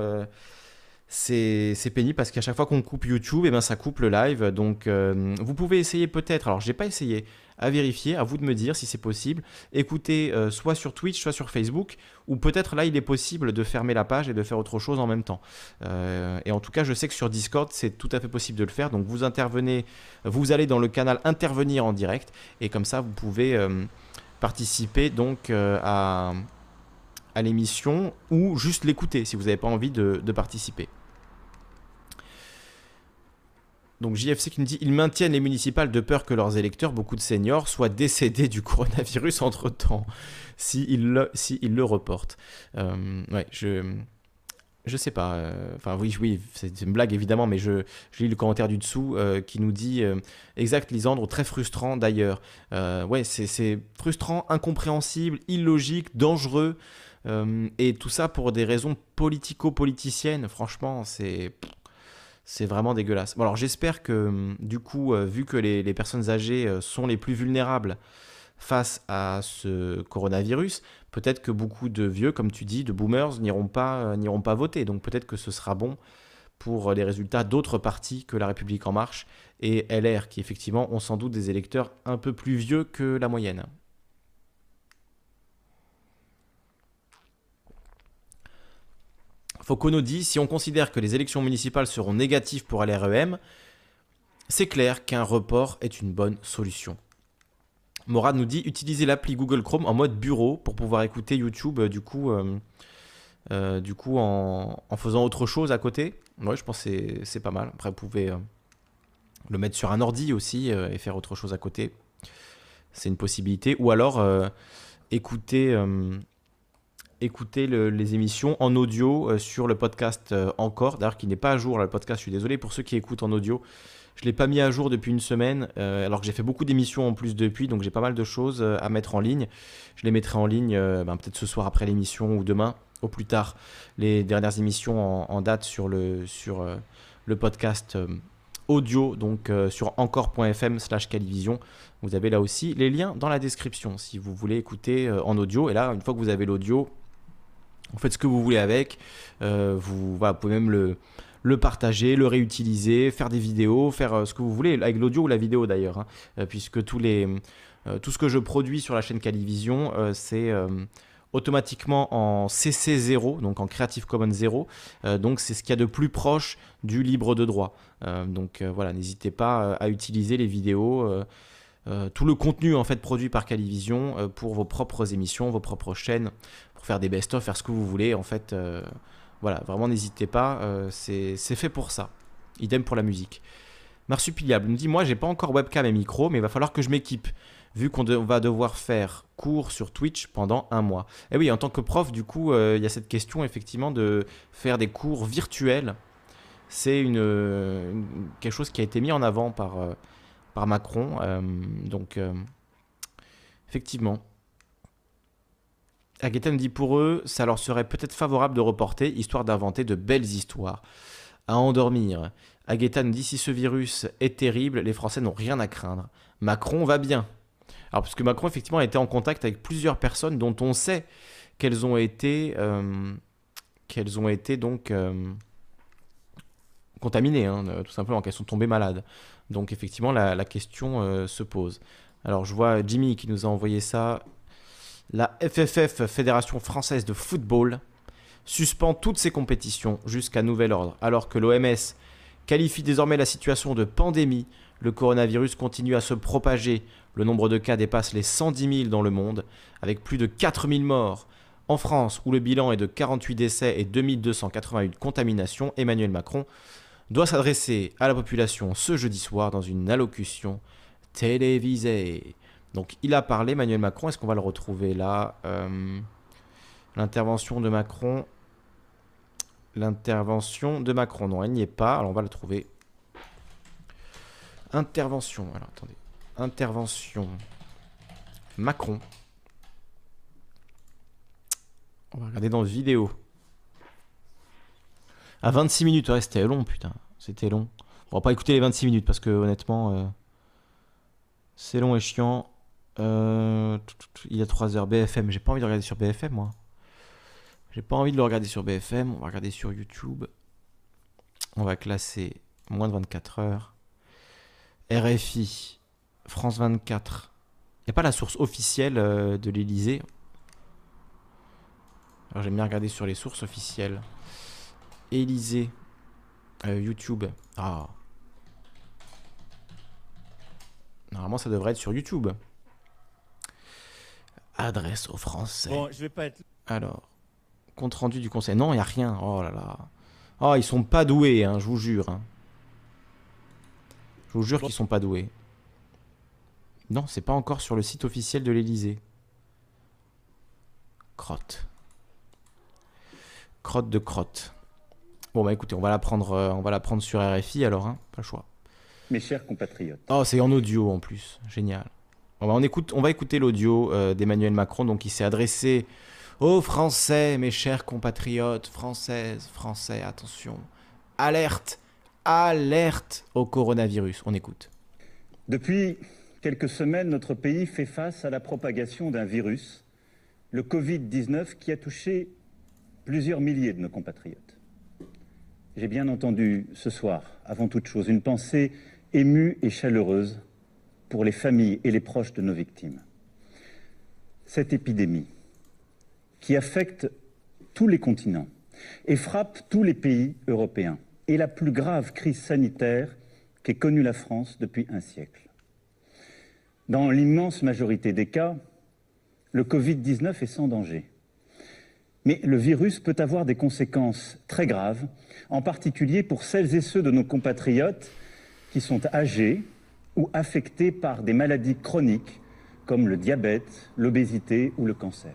c'est pénible parce qu'à chaque fois qu'on coupe YouTube, eh ben, ça coupe le live. Donc, vous pouvez essayer peut-être. Alors, j'ai pas essayé à vérifier, à vous de me dire si c'est possible. Écoutez euh, soit sur Twitch, soit sur Facebook, ou peut-être là il est possible de fermer la page et de faire autre chose en même temps. Euh, et en tout cas, je sais que sur Discord, c'est tout à fait possible de le faire. Donc vous intervenez, vous allez dans le canal intervenir en direct, et comme ça vous pouvez euh, participer donc à l'émission ou juste l'écouter si vous n'avez pas envie de participer. Donc JFC qui nous dit ils maintiennent les municipales de peur que leurs électeurs, beaucoup de seniors, soient décédés du coronavirus entre temps, s'ils le, si le reportent. Euh, ouais, je. Je sais pas. Euh, enfin, oui, oui, c'est une blague évidemment, mais je, lis le commentaire du dessous euh, qui nous dit exact, Lisandre, très frustrant d'ailleurs. ouais, c'est frustrant, incompréhensible, illogique, dangereux. et tout ça pour des raisons politico-politiciennes. Franchement, c'est c'est vraiment dégueulasse. Bon, alors j'espère que hum, du coup, euh, vu que les, personnes âgées euh, sont les plus vulnérables face à ce coronavirus, peut-être que beaucoup de vieux, comme tu dis, de boomers, n'iront pas, euh, n'iront pas voter. Donc peut-être que ce sera bon pour les résultats d'autres partis que La République en marche et LR, qui effectivement ont sans doute des électeurs un peu plus vieux que la moyenne. Foucault dit si on considère que les élections municipales seront négatives pour LREM, c'est clair qu'un report est une bonne solution. Morad nous dit utilisez l'appli Google Chrome en mode bureau pour pouvoir écouter YouTube euh, du coup, euh, euh, en, faisant autre chose à côté. Ouais, je pense que c'est pas mal. Après, vous pouvez le mettre sur un ordi aussi et faire autre chose à côté. C'est une possibilité. Ou alors écouter écouter les émissions en audio euh, sur le podcast euh, encore, d'ailleurs qui n'est pas à jour le podcast, je suis désolé pour ceux qui écoutent en audio. Je ne l'ai pas mis à jour depuis une semaine, euh, alors que j'ai fait beaucoup d'émissions en plus depuis, donc j'ai pas mal de choses à mettre en ligne. Je les mettrai en ligne ben, peut-être ce soir après l'émission ou demain, au plus tard, les dernières émissions en, date sur le, sur, le podcast audio, donc sur encore.fm slash calivision. Vous avez là aussi les liens dans la description si vous voulez écouter en audio. Et là, une fois que vous avez l'audio, vous faites ce que vous voulez avec. Euh, vous, pouvez même le, partager, le réutiliser, faire des vidéos, faire euh, ce que vous voulez, avec l'audio ou la vidéo d'ailleurs, hein. euh, puisque tous les, tout ce que je produis sur la chaîne Calivision, c'est automatiquement en CC0, donc en Creative Commons 0. donc c'est ce qu'il y a de plus proche du libre de droit. donc voilà, n'hésitez pas à utiliser les vidéos. tout le contenu en fait produit par Calivision pour vos propres émissions, vos propres chaînes, faire des best-of, faire ce que vous voulez. En fait, euh, voilà, vraiment n'hésitez pas, euh, c'est fait pour ça. Idem pour la musique. Marsupiliable me dit Moi, j'ai pas encore webcam et micro, mais il va falloir que je m'équipe, vu qu'on va devoir faire cours sur Twitch pendant un mois. Et oui, en tant que prof, du coup, euh, il y a cette question effectivement de faire des cours virtuels. C'est une, quelque chose qui a été mis en avant par Macron. donc, effectivement. Aguetan dit pour eux, ça leur serait peut-être favorable de reporter, histoire d'inventer de belles histoires. À endormir. Aguetan dit si ce virus est terrible, les Français n'ont rien à craindre. Macron va bien. Alors, parce Macron, effectivement, a été en contact avec plusieurs personnes dont on sait qu'elles ont été, euh, qu'elles ont été donc euh, contaminées, hein, tout simplement, qu'elles sont tombées malades. Donc, effectivement, la, question euh, se pose. Alors, je vois Jimmy qui nous a envoyé ça la FFF, Fédération française de football, suspend toutes ses compétitions jusqu'à nouvel ordre, alors que l'OMS qualifie désormais la situation de pandémie. Le coronavirus continue à se propager. Le nombre de cas dépasse les 110 000 dans le monde, avec plus de 4 000 morts. En France, où le bilan est de 48 décès et 2281 contaminations, Emmanuel Macron doit s'adresser à la population ce jeudi soir dans une allocution télévisée. Donc il a parlé, Emmanuel Macron, est-ce qu'on va le retrouver là euh, L'intervention de Macron? L'intervention de Macron. Non, elle n'y est pas. Alors on va le trouver. Intervention. Alors attendez. Intervention. Macron. On va regarder dans vidéo. À 26 minutes, ouais, c'était long, putain. C'était long. On va pas écouter les 26 minutes parce que honnêtement. Euh, C'est long et chiant. Euh, il y a 3 heures. BFM. J'ai pas envie de regarder sur BFM, moi. J'ai pas envie de le regarder sur BFM. On va regarder sur YouTube. On va classer moins de 24 heures. RFI. France 24. Il n'y a pas la source officielle euh, de l'Elysée. Alors j'aime bien regarder sur les sources officielles. Élysée. Euh, YouTube. Ah. Normalement, ça devrait être sur YouTube. Adresse aux Français. Bon, je vais pas être. Alors, compte rendu du conseil. Non, il n'y a rien. Oh là là. Oh, ils sont pas doués, hein, je vous jure. hein. Je vous jure qu'ils sont pas doués. Non, c'est pas encore sur le site officiel de l'Elysée. Crotte. Crotte de crotte. Bon bah écoutez, on va la prendre, euh, on va la prendre sur RFI alors, hein, pas le choix. Mes chers compatriotes, Oh, c'est en audio en plus, génial. Bah, on va écouter l'audio euh, d'Emmanuel Macron, donc il s'est adressé aux Français, mes chers compatriotes, Françaises, Français, attention. Alerte, alerte au coronavirus. On écoute. depuis quelques semaines, notre pays fait face à la propagation d'un virus, le Covid-19, qui a touché plusieurs milliers de nos compatriotes. J'ai bien entendu ce soir, avant toute chose, une pensée émue et chaleureuse pour les familles et les proches de nos victimes. Cette épidémie, qui affecte tous les continents et frappe tous les pays européens, est la plus grave crise sanitaire qu'ait connue la France depuis un siècle. Dans l'immense majorité des cas, le Covid-19 est sans danger. Mais le virus peut avoir des conséquences très graves, en particulier pour celles et ceux de nos compatriotes qui sont âgés ou affectés par des maladies chroniques comme le diabète, l'obésité ou le cancer.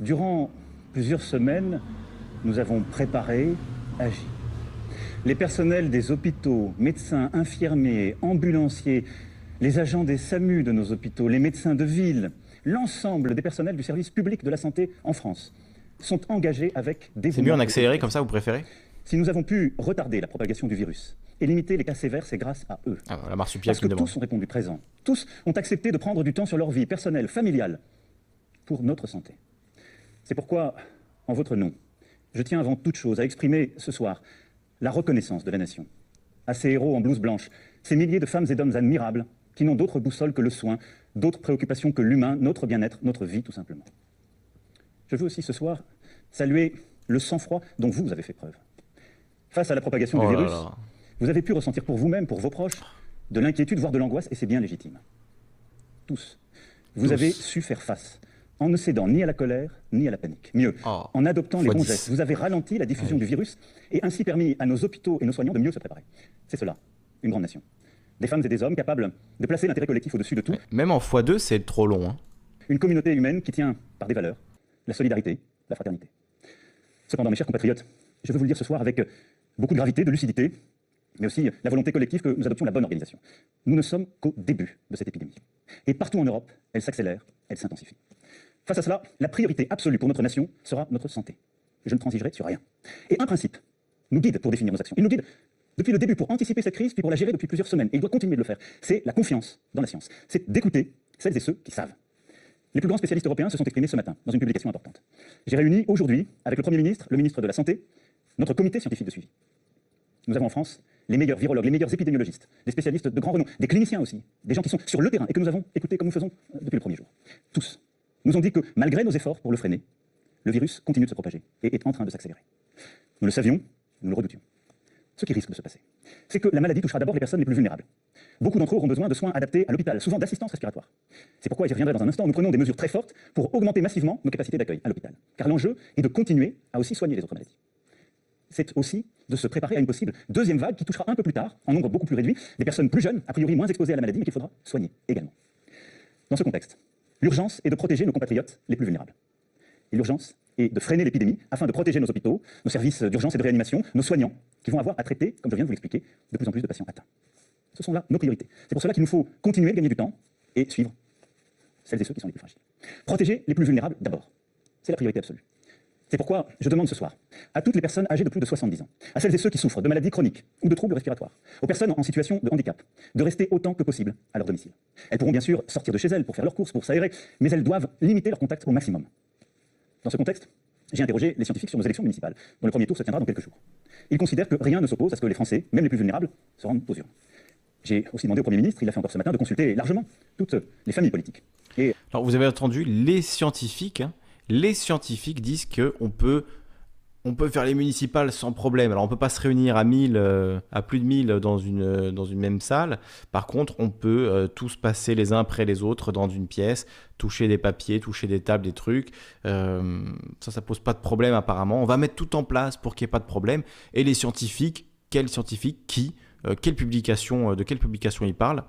Durant plusieurs semaines, nous avons préparé, agi. Les personnels des hôpitaux, médecins, infirmiers, ambulanciers, les agents des SAMU de nos hôpitaux, les médecins de ville, l'ensemble des personnels du service public de la santé en France sont engagés avec des C'est mieux en accéléré comme ça, vous préférez? Si nous avons pu retarder la propagation du virus et limiter les cas sévères, c'est grâce à eux. Ah, la Parce que tous ont répondu présent. Tous ont accepté de prendre du temps sur leur vie personnelle, familiale, pour notre santé. C'est pourquoi, en votre nom, je tiens avant toute chose à exprimer ce soir la reconnaissance de la nation à ces héros en blouse blanche, ces milliers de femmes et d'hommes admirables qui n'ont d'autre boussole que le soin, d'autres préoccupations que l'humain, notre bien-être, notre vie tout simplement. Je veux aussi ce soir saluer le sang-froid dont vous avez fait preuve. Face à la propagation Oh du là virus, là. Vous avez pu ressentir pour vous-même, pour vos proches, de l'inquiétude, voire de l'angoisse, et c'est bien légitime. Tous. Vous Tous. avez su faire face, en ne cédant ni à la colère, ni à la panique. Mieux, Oh, en adoptant les bons 10. gestes. Vous avez ralenti la diffusion Ouais. du virus et ainsi permis à nos hôpitaux et nos soignants de mieux se préparer. C'est cela, une grande nation. Des femmes et des hommes capables de placer l'intérêt collectif au-dessus de tout. Même en x2, c'est trop long. hein. Une communauté humaine qui tient par des valeurs, la solidarité, la fraternité. Cependant, mes chers compatriotes, je veux vous le dire ce soir avec beaucoup de gravité, de lucidité, mais aussi la volonté collective que nous adoptions la bonne organisation. Nous ne sommes qu'au début de cette épidémie. Et partout en Europe, elle s'accélère, elle s'intensifie. Face à cela, la priorité absolue pour notre nation sera notre santé. Je ne transigerai sur rien. Et un principe nous guide pour définir nos actions. Il nous guide depuis le début pour anticiper cette crise, puis pour la gérer depuis plusieurs semaines. Et il doit continuer de le faire. C'est la confiance dans la science. C'est d'écouter celles et ceux qui savent. Les plus grands spécialistes européens se sont exprimés ce matin dans une publication importante. J'ai réuni aujourd'hui, avec le Premier ministre, le ministre de la Santé, notre comité scientifique de suivi. Nous avons en France les meilleurs virologues, les meilleurs épidémiologistes, des spécialistes de grand renom, des cliniciens aussi, des gens qui sont sur le terrain et que nous avons écoutés comme nous faisons depuis le premier jour. Tous nous ont dit que, malgré nos efforts pour le freiner, le virus continue de se propager et est en train de s'accélérer. Nous le savions, nous le redoutions. Ce qui risque de se passer, c'est que la maladie touchera d'abord les personnes les plus vulnérables. Beaucoup d'entre eux auront besoin de soins adaptés à l'hôpital, souvent d'assistance respiratoire. C'est pourquoi, et j'y reviendrai dans un instant, nous prenons des mesures très fortes pour augmenter massivement nos capacités d'accueil à l'hôpital. Car l'enjeu est de continuer à aussi soigner les autres maladies. C'est aussi de se préparer à une possible deuxième vague qui touchera un peu plus tard, en nombre beaucoup plus réduit, des personnes plus jeunes, a priori moins exposées à la maladie, mais qu'il faudra soigner également. Dans ce contexte, l'urgence est de protéger nos compatriotes les plus vulnérables. Et l'urgence est de freiner l'épidémie afin de protéger nos hôpitaux, nos services d'urgence et de réanimation, nos soignants, qui vont avoir à traiter, comme je viens de vous l'expliquer, de plus en plus de patients atteints. Ce sont là nos priorités. C'est pour cela qu'il nous faut continuer de gagner du temps et suivre celles et ceux qui sont les plus fragiles. Protéger les plus vulnérables d'abord. C'est la priorité absolue. C'est pourquoi je demande ce soir à toutes les personnes âgées de plus de 70 ans, à celles et ceux qui souffrent de maladies chroniques ou de troubles respiratoires, aux personnes en situation de handicap, de rester autant que possible à leur domicile. Elles pourront bien sûr sortir de chez elles pour faire leurs courses, pour s'aérer, mais elles doivent limiter leur contact au maximum. Dans ce contexte, j'ai interrogé les scientifiques sur nos élections municipales, dont le premier tour se tiendra dans quelques jours. Ils considèrent que rien ne s'oppose à ce que les Français, même les plus vulnérables, se rendent aux urnes. J'ai aussi demandé au Premier ministre, il l'a fait encore ce matin, de consulter largement toutes les familles politiques. Alors vous avez entendu, les scientifiques, hein, les scientifiques disent qu'on peut, on peut faire les municipales sans problème. Alors on peut pas se réunir à 1000, euh, à plus de 1000 dans une, dans une même salle. Par contre, on peut euh, tous passer les uns après les autres dans une pièce, toucher des papiers, toucher des tables, des trucs. Euh, ça, ça pose pas de problème apparemment. On va mettre tout en place pour qu'il n'y ait pas de problème. Et les scientifiques, quels scientifiques, qui, quelle publication, de quelle publication ils parlent?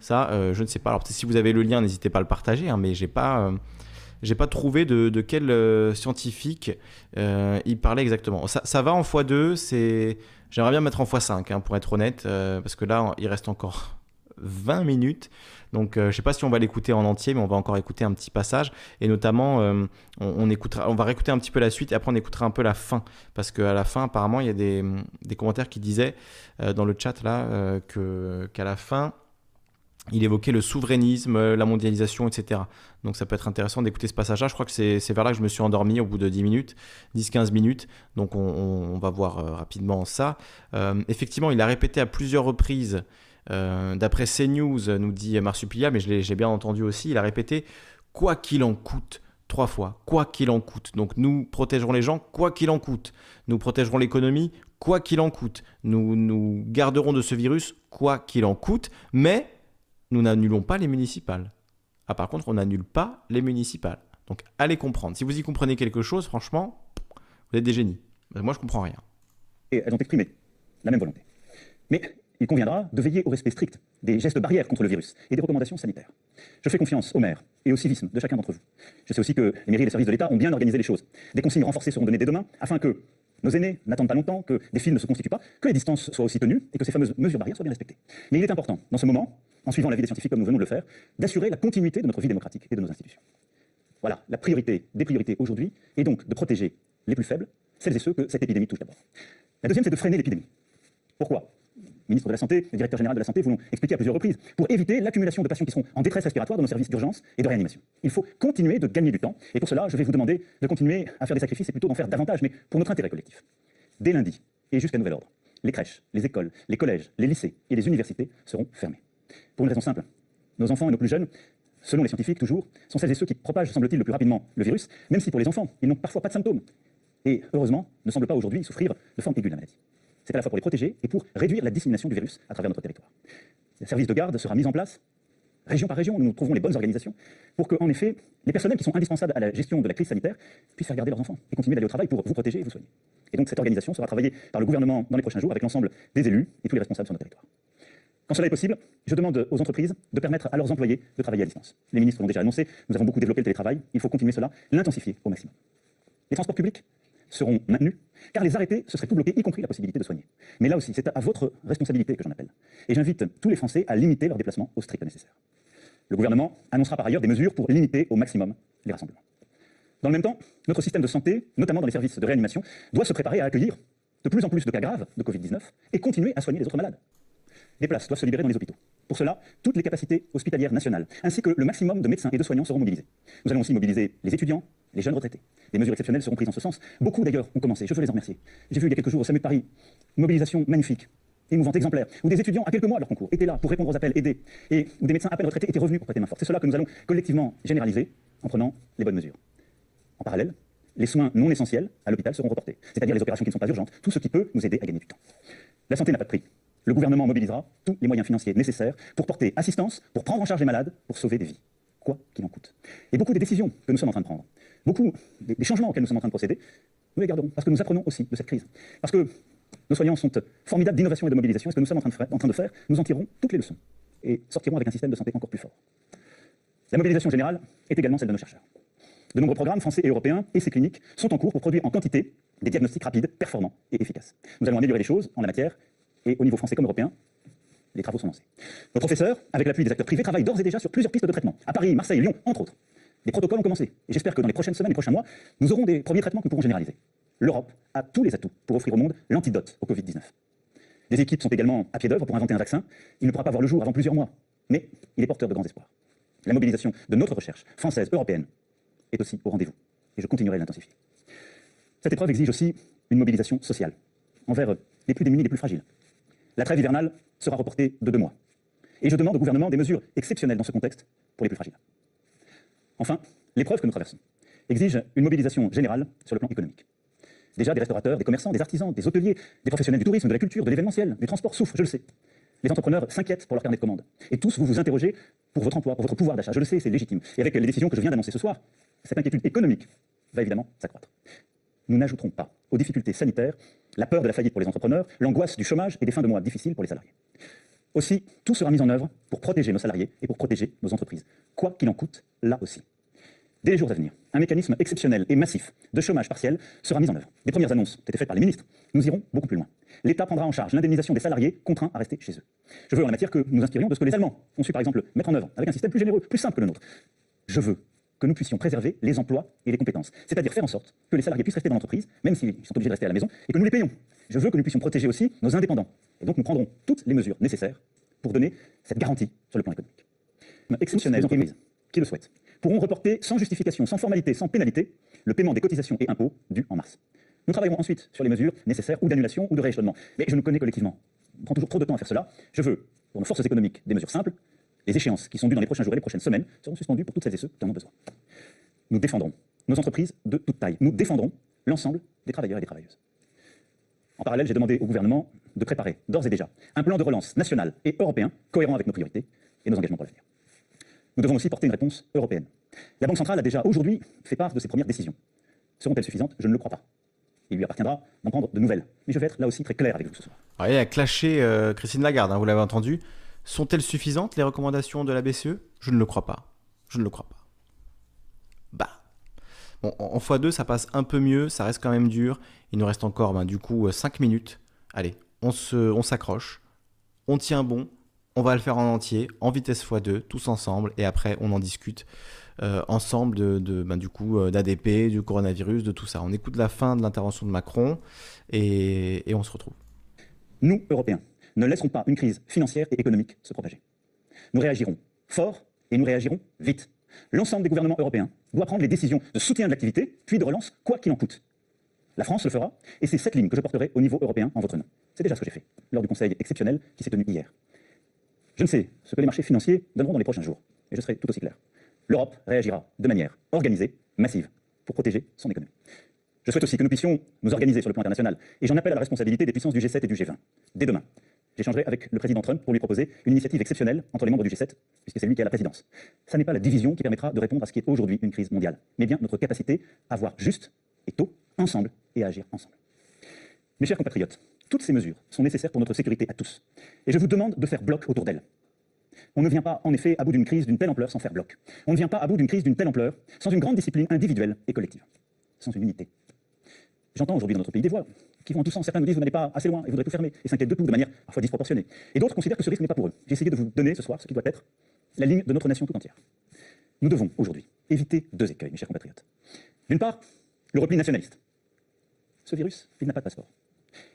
Ça, je ne sais pas. Alors, si vous avez le lien, n'hésitez pas à le partager, hein, mais j'ai pas, j'ai pas trouvé de, quel euh, scientifique euh, il parlait exactement. Ça, va en x2, c'est... J'aimerais bien mettre en x5, hein, pour être honnête, euh, parce que là, il reste encore 20 minutes. Donc, je sais pas si on va l'écouter en entier, mais on va encore écouter un petit passage. Et notamment, on, écoutera, on va réécouter un petit peu la suite et après on écoutera un peu la fin. Parce qu'à la fin, apparemment, il y a des, commentaires qui disaient dans le chat là qu'à la fin, il évoquait le souverainisme, euh, la mondialisation, etc. Donc ça peut être intéressant d'écouter ce passage-là. Je crois que c'est vers là que je me suis endormi au bout de 10 minutes, 10-15 minutes. Donc on, va voir euh, rapidement ça. Euh, effectivement, il a répété à plusieurs reprises, d'après CNews, nous dit Marsupilia, mais je l'ai bien entendu aussi, il a répété quoi qu'il en coûte trois fois, quoi qu'il en coûte. Donc nous protégerons les gens, quoi qu'il en coûte. Nous protégerons l'économie, quoi qu'il en coûte. Nous nous garderons de ce virus, quoi qu'il en coûte. Mais nous n'annulons pas les municipales. Ah, par contre, on n'annule pas les municipales. Donc, allez comprendre. Si vous y comprenez quelque chose, franchement, vous êtes des génies. Moi, je comprends rien. Et elles ont exprimé la même volonté. Mais il conviendra de veiller au respect strict des gestes barrières contre le virus et des recommandations sanitaires. Je fais confiance aux maires et au civisme de chacun d'entre vous. Je sais aussi que les mairies et les services de l'État ont bien organisé les choses. Des consignes renforcées seront données dès demain afin que nos aînés n'attendent pas longtemps, que des files ne se constituent pas, que les distances soient aussi tenues et que ces fameuses mesures barrières soient bien respectées. Mais il est important, dans ce moment, en suivant l'avis des scientifiques comme nous venons de le faire, d'assurer la continuité de notre vie démocratique et de nos institutions. Voilà, la priorité des priorités aujourd'hui est donc de protéger les plus faibles, celles et ceux que cette épidémie touche d'abord. La deuxième, c'est de freiner l'épidémie. Pourquoi? Ministre de la Santé, le directeur général de la Santé vous l'ont expliqué à plusieurs reprises, pour éviter l'accumulation de patients qui sont en détresse respiratoire dans nos services d'urgence et de réanimation. Il faut continuer de gagner du temps, et pour cela, je vais vous demander de continuer à faire des sacrifices et plutôt d'en faire davantage, mais pour notre intérêt collectif. Dès lundi, et jusqu'à nouvel ordre, les crèches, les écoles, les collèges, les lycées et les universités seront fermés. Pour une raison simple, nos enfants et nos plus jeunes, selon les scientifiques toujours, sont celles et ceux qui propagent, semble-t-il, le plus rapidement le virus, même si pour les enfants, ils n'ont parfois pas de symptômes. Et heureusement, ne semblent pas aujourd'hui souffrir de forme aiguë de la maladie. C'est à la fois pour les protéger et pour réduire la dissémination du virus à travers notre territoire. Le service de garde sera mis en place, région par région, où nous trouverons les bonnes organisations, pour que, en effet, les personnels qui sont indispensables à la gestion de la crise sanitaire puissent faire garder leurs enfants et continuer d'aller au travail pour vous protéger et vous soigner. Et donc cette organisation sera travaillée par le gouvernement dans les prochains jours avec l'ensemble des élus et tous les responsables sur notre territoire. Quand cela est possible, je demande aux entreprises de permettre à leurs employés de travailler à distance. Les ministres l'ont déjà annoncé, nous avons beaucoup développé le télétravail, il faut continuer cela, l'intensifier au maximum. Les transports publics seront maintenus, car les arrêtés, ce serait tout bloqué, y compris la possibilité de soigner. Mais là aussi, c'est à votre responsabilité que j'en appelle. Et j'invite tous les Français à limiter leurs déplacements au strict nécessaire. Le gouvernement annoncera par ailleurs des mesures pour limiter au maximum les rassemblements. Dans le même temps, notre système de santé, notamment dans les services de réanimation, doit se préparer à accueillir de plus en plus de cas graves de Covid-19 et continuer à soigner les autres malades. Des places doivent se libérer dans les hôpitaux. Pour cela, toutes les capacités hospitalières nationales, ainsi que le maximum de médecins et de soignants seront mobilisés. Nous allons aussi mobiliser les étudiants, les jeunes retraités. Des mesures exceptionnelles seront prises en ce sens. Beaucoup d'ailleurs ont commencé, je veux les en remercier. J'ai vu il y a quelques jours au SAMU de Paris, une mobilisation magnifique, émouvante, exemplaire, où des étudiants à quelques mois de leur concours étaient là pour répondre aux appels, aider, et où des médecins peine retraités étaient revenus pour prêter main forte. C'est cela que nous allons collectivement généraliser en prenant les bonnes mesures. En parallèle, les soins non essentiels à l'hôpital seront reportés, c'est-à-dire les opérations qui ne sont pas urgentes, tout ce qui peut nous aider à gagner du temps. La santé n'a pas de prix. Le gouvernement mobilisera tous les moyens financiers nécessaires pour porter assistance, pour prendre en charge les malades, pour sauver des vies, quoi qu'il en coûte. Et beaucoup des décisions que nous sommes en train de prendre, beaucoup des changements auxquels nous sommes en train de procéder, nous les garderons, parce que nous apprenons aussi de cette crise. Parce que nos soignants sont formidables d'innovation et de mobilisation, et ce que nous sommes en train, de faire, nous en tirerons toutes les leçons, et sortirons avec un système de santé encore plus fort. La mobilisation générale est également celle de nos chercheurs. De nombreux programmes français et européens et ces cliniques sont en cours pour produire en quantité des diagnostics rapides, performants et efficaces. Nous allons améliorer les choses en la matière et au niveau français comme européen, les travaux sont lancés. Nos professeurs, avec l'appui des acteurs privés, travaillent d'ores et déjà sur plusieurs pistes de traitement, à Paris, Marseille, Lyon, entre autres. Des protocoles ont commencé. Et j'espère que dans les prochaines semaines, les prochains mois, nous aurons des premiers traitements que nous pourrons généraliser. L'Europe a tous les atouts pour offrir au monde l'antidote au Covid-19. Des équipes sont également à pied d'œuvre pour inventer un vaccin. Il ne pourra pas voir le jour avant plusieurs mois. Mais il est porteur de grands espoirs. La mobilisation de notre recherche, française, européenne, est aussi au rendez-vous. Et je continuerai de l'intensifier. Cette épreuve exige aussi une mobilisation sociale envers les plus démunis, les plus fragiles. La trêve hivernale sera reportée de deux mois. Et je demande au gouvernement des mesures exceptionnelles dans ce contexte pour les plus fragiles. Enfin, l'épreuve que nous traversons exige une mobilisation générale sur le plan économique. Déjà, des restaurateurs, des commerçants, des artisans, des hôteliers, des professionnels du tourisme, de la culture, de l'événementiel, du transport souffrent, je le sais. Les entrepreneurs s'inquiètent pour leur carnet de commandes. Et tous, vous vous interrogez pour votre emploi, pour votre pouvoir d'achat. Je le sais, c'est légitime. Et avec les décisions que je viens d'annoncer ce soir, cette inquiétude économique va évidemment s'accroître. Nous n'ajouterons pas aux difficultés sanitaires la peur de la faillite pour les entrepreneurs, l'angoisse du chômage et des fins de mois difficiles pour les salariés. Aussi, tout sera mis en œuvre pour protéger nos salariés et pour protéger nos entreprises, quoi qu'il en coûte, là aussi. Dès les jours à venir, un mécanisme exceptionnel et massif de chômage partiel sera mis en œuvre. Les premières annonces ont été faites par les ministres. Nous irons beaucoup plus loin. L'État prendra en charge l'indemnisation des salariés contraints à rester chez eux. Je veux en la matière que nous inspirions de ce que les Allemands ont su par exemple mettre en œuvre avec un système plus généreux, plus simple que le nôtre. Je veux que nous puissions préserver les emplois et les compétences. C'est-à-dire faire en sorte que les salariés puissent rester dans l'entreprise, même s'ils sont obligés de rester à la maison, et que nous les payons. Je veux que nous puissions protéger aussi nos indépendants. Et donc nous prendrons toutes les mesures nécessaires pour donner cette garantie sur le plan économique. Exceptionnelle, entreprises qui le souhaitent pourront reporter sans justification, sans formalité, sans pénalité, le paiement des cotisations et impôts dus en mars. Nous travaillerons ensuite sur les mesures nécessaires ou d'annulation ou de rééchelonnement. Mais je nous connais collectivement. On prend toujours trop de temps à faire cela. Je veux, pour nos forces économiques, des mesures simples, les échéances qui sont dues dans les prochains jours et les prochaines semaines seront suspendues pour toutes celles et ceux qui en ont besoin. Nous défendrons nos entreprises de toute taille. Nous défendrons l'ensemble des travailleurs et des travailleuses. En parallèle, j'ai demandé au gouvernement de préparer, d'ores et déjà, un plan de relance national et européen cohérent avec nos priorités et nos engagements pour l'avenir. Nous devons aussi porter une réponse européenne. La Banque centrale a déjà aujourd'hui fait part de ses premières décisions. Seront-elles suffisantes? Je ne le crois pas. Il lui appartiendra d'en prendre de nouvelles. Mais je vais être là aussi très clair avec vous ce soir. il a clashé euh, Christine Lagarde, hein, vous l'avez entendu. Sont-elles suffisantes, les recommandations de la BCE Je ne le crois pas. Je ne le crois pas. Bah. Bon, en x2, ça passe un peu mieux, ça reste quand même dur. Il nous reste encore, ben, du coup, 5 euh, minutes. Allez, on s'accroche, on, on tient bon, on va le faire en entier, en vitesse x2, tous ensemble, et après, on en discute euh, ensemble de, ben, du coup euh, d'ADP, du coronavirus, de tout ça. On écoute la fin de l'intervention de Macron et on se retrouve. Nous, Européens, ne laisserons pas une crise financière et économique se propager. Nous réagirons fort et nous réagirons vite. L'ensemble des gouvernements européens doit prendre les décisions de soutien de l'activité, puis de relance, quoi qu'il en coûte. La France le fera, et c'est cette ligne que je porterai au niveau européen en votre nom. C'est déjà ce que j'ai fait lors du Conseil exceptionnel qui s'est tenu hier. Je ne sais ce que les marchés financiers donneront dans les prochains jours, mais je serai tout aussi clair. L'Europe réagira de manière organisée, massive, pour protéger son économie. Je souhaite aussi que nous puissions nous organiser sur le plan international, et j'en appelle à la responsabilité des puissances du G7 et du G20. Dès demain, j'échangerai avec le président Trump pour lui proposer une initiative exceptionnelle entre les membres du G7, puisque c'est lui qui a la présidence. Ce n'est pas la division qui permettra de répondre à ce qui est aujourd'hui une crise mondiale, mais bien notre capacité à voir juste et tôt, ensemble, et à agir ensemble. Mes chers compatriotes, toutes ces mesures sont nécessaires pour notre sécurité à tous, et je vous demande de faire bloc autour d'elles. On ne vient pas, en effet, à bout d'une crise d'une telle ampleur sans faire bloc. On ne vient pas à bout d'une crise d'une telle ampleur sans une grande discipline individuelle et collective, sans une unité. J'entends aujourd'hui dans notre pays des voix qui vont en tous sens. Certains nous disent vous n'allez pas assez loin et voudrait tout fermer et s'inquiètent de tout de manière parfois disproportionnée. Et d'autres considèrent que ce risque n'est pas pour eux. J'ai essayé de vous donner ce soir ce qui doit être la ligne de notre nation tout entière. Nous devons aujourd'hui éviter deux écueils, mes chers compatriotes. D'une part, le repli nationaliste. Ce virus, il n'a pas de passeport.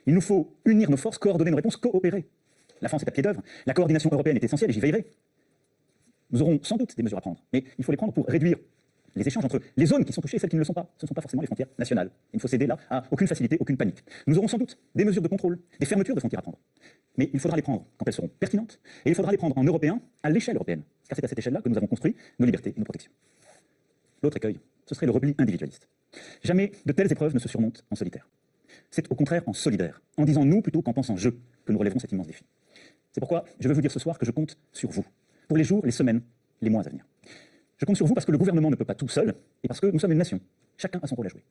Il nous faut unir nos forces, coordonner nos réponses, coopérer. La France est à pied d'œuvre. La coordination européenne est essentielle et j'y veillerai. Nous aurons sans doute des mesures à prendre, mais il faut les prendre pour réduire les échanges entre les zones qui sont touchées et celles qui ne le sont pas. Ce ne sont pas forcément les frontières nationales. Il ne faut céder là à aucune facilité, aucune panique. Nous aurons sans doute des mesures de contrôle, des fermetures de frontières à prendre. Mais il faudra les prendre quand elles seront pertinentes, et il faudra les prendre en européen, à l'échelle européenne. Car c'est à cette échelle-là que nous avons construit nos libertés et nos protections. L'autre écueil, ce serait le repli individualiste. Jamais de telles épreuves ne se surmontent en solitaire. C'est au contraire en solidaire, en disant nous plutôt qu'en pensant je, que nous relèverons cet immense défi. C'est pourquoi je veux vous dire ce soir que je compte sur vous, pour les jours, les semaines, les mois à venir. Je compte sur vous parce que le gouvernement ne peut pas tout seul et parce que nous sommes une nation. Chacun a son rôle à jouer.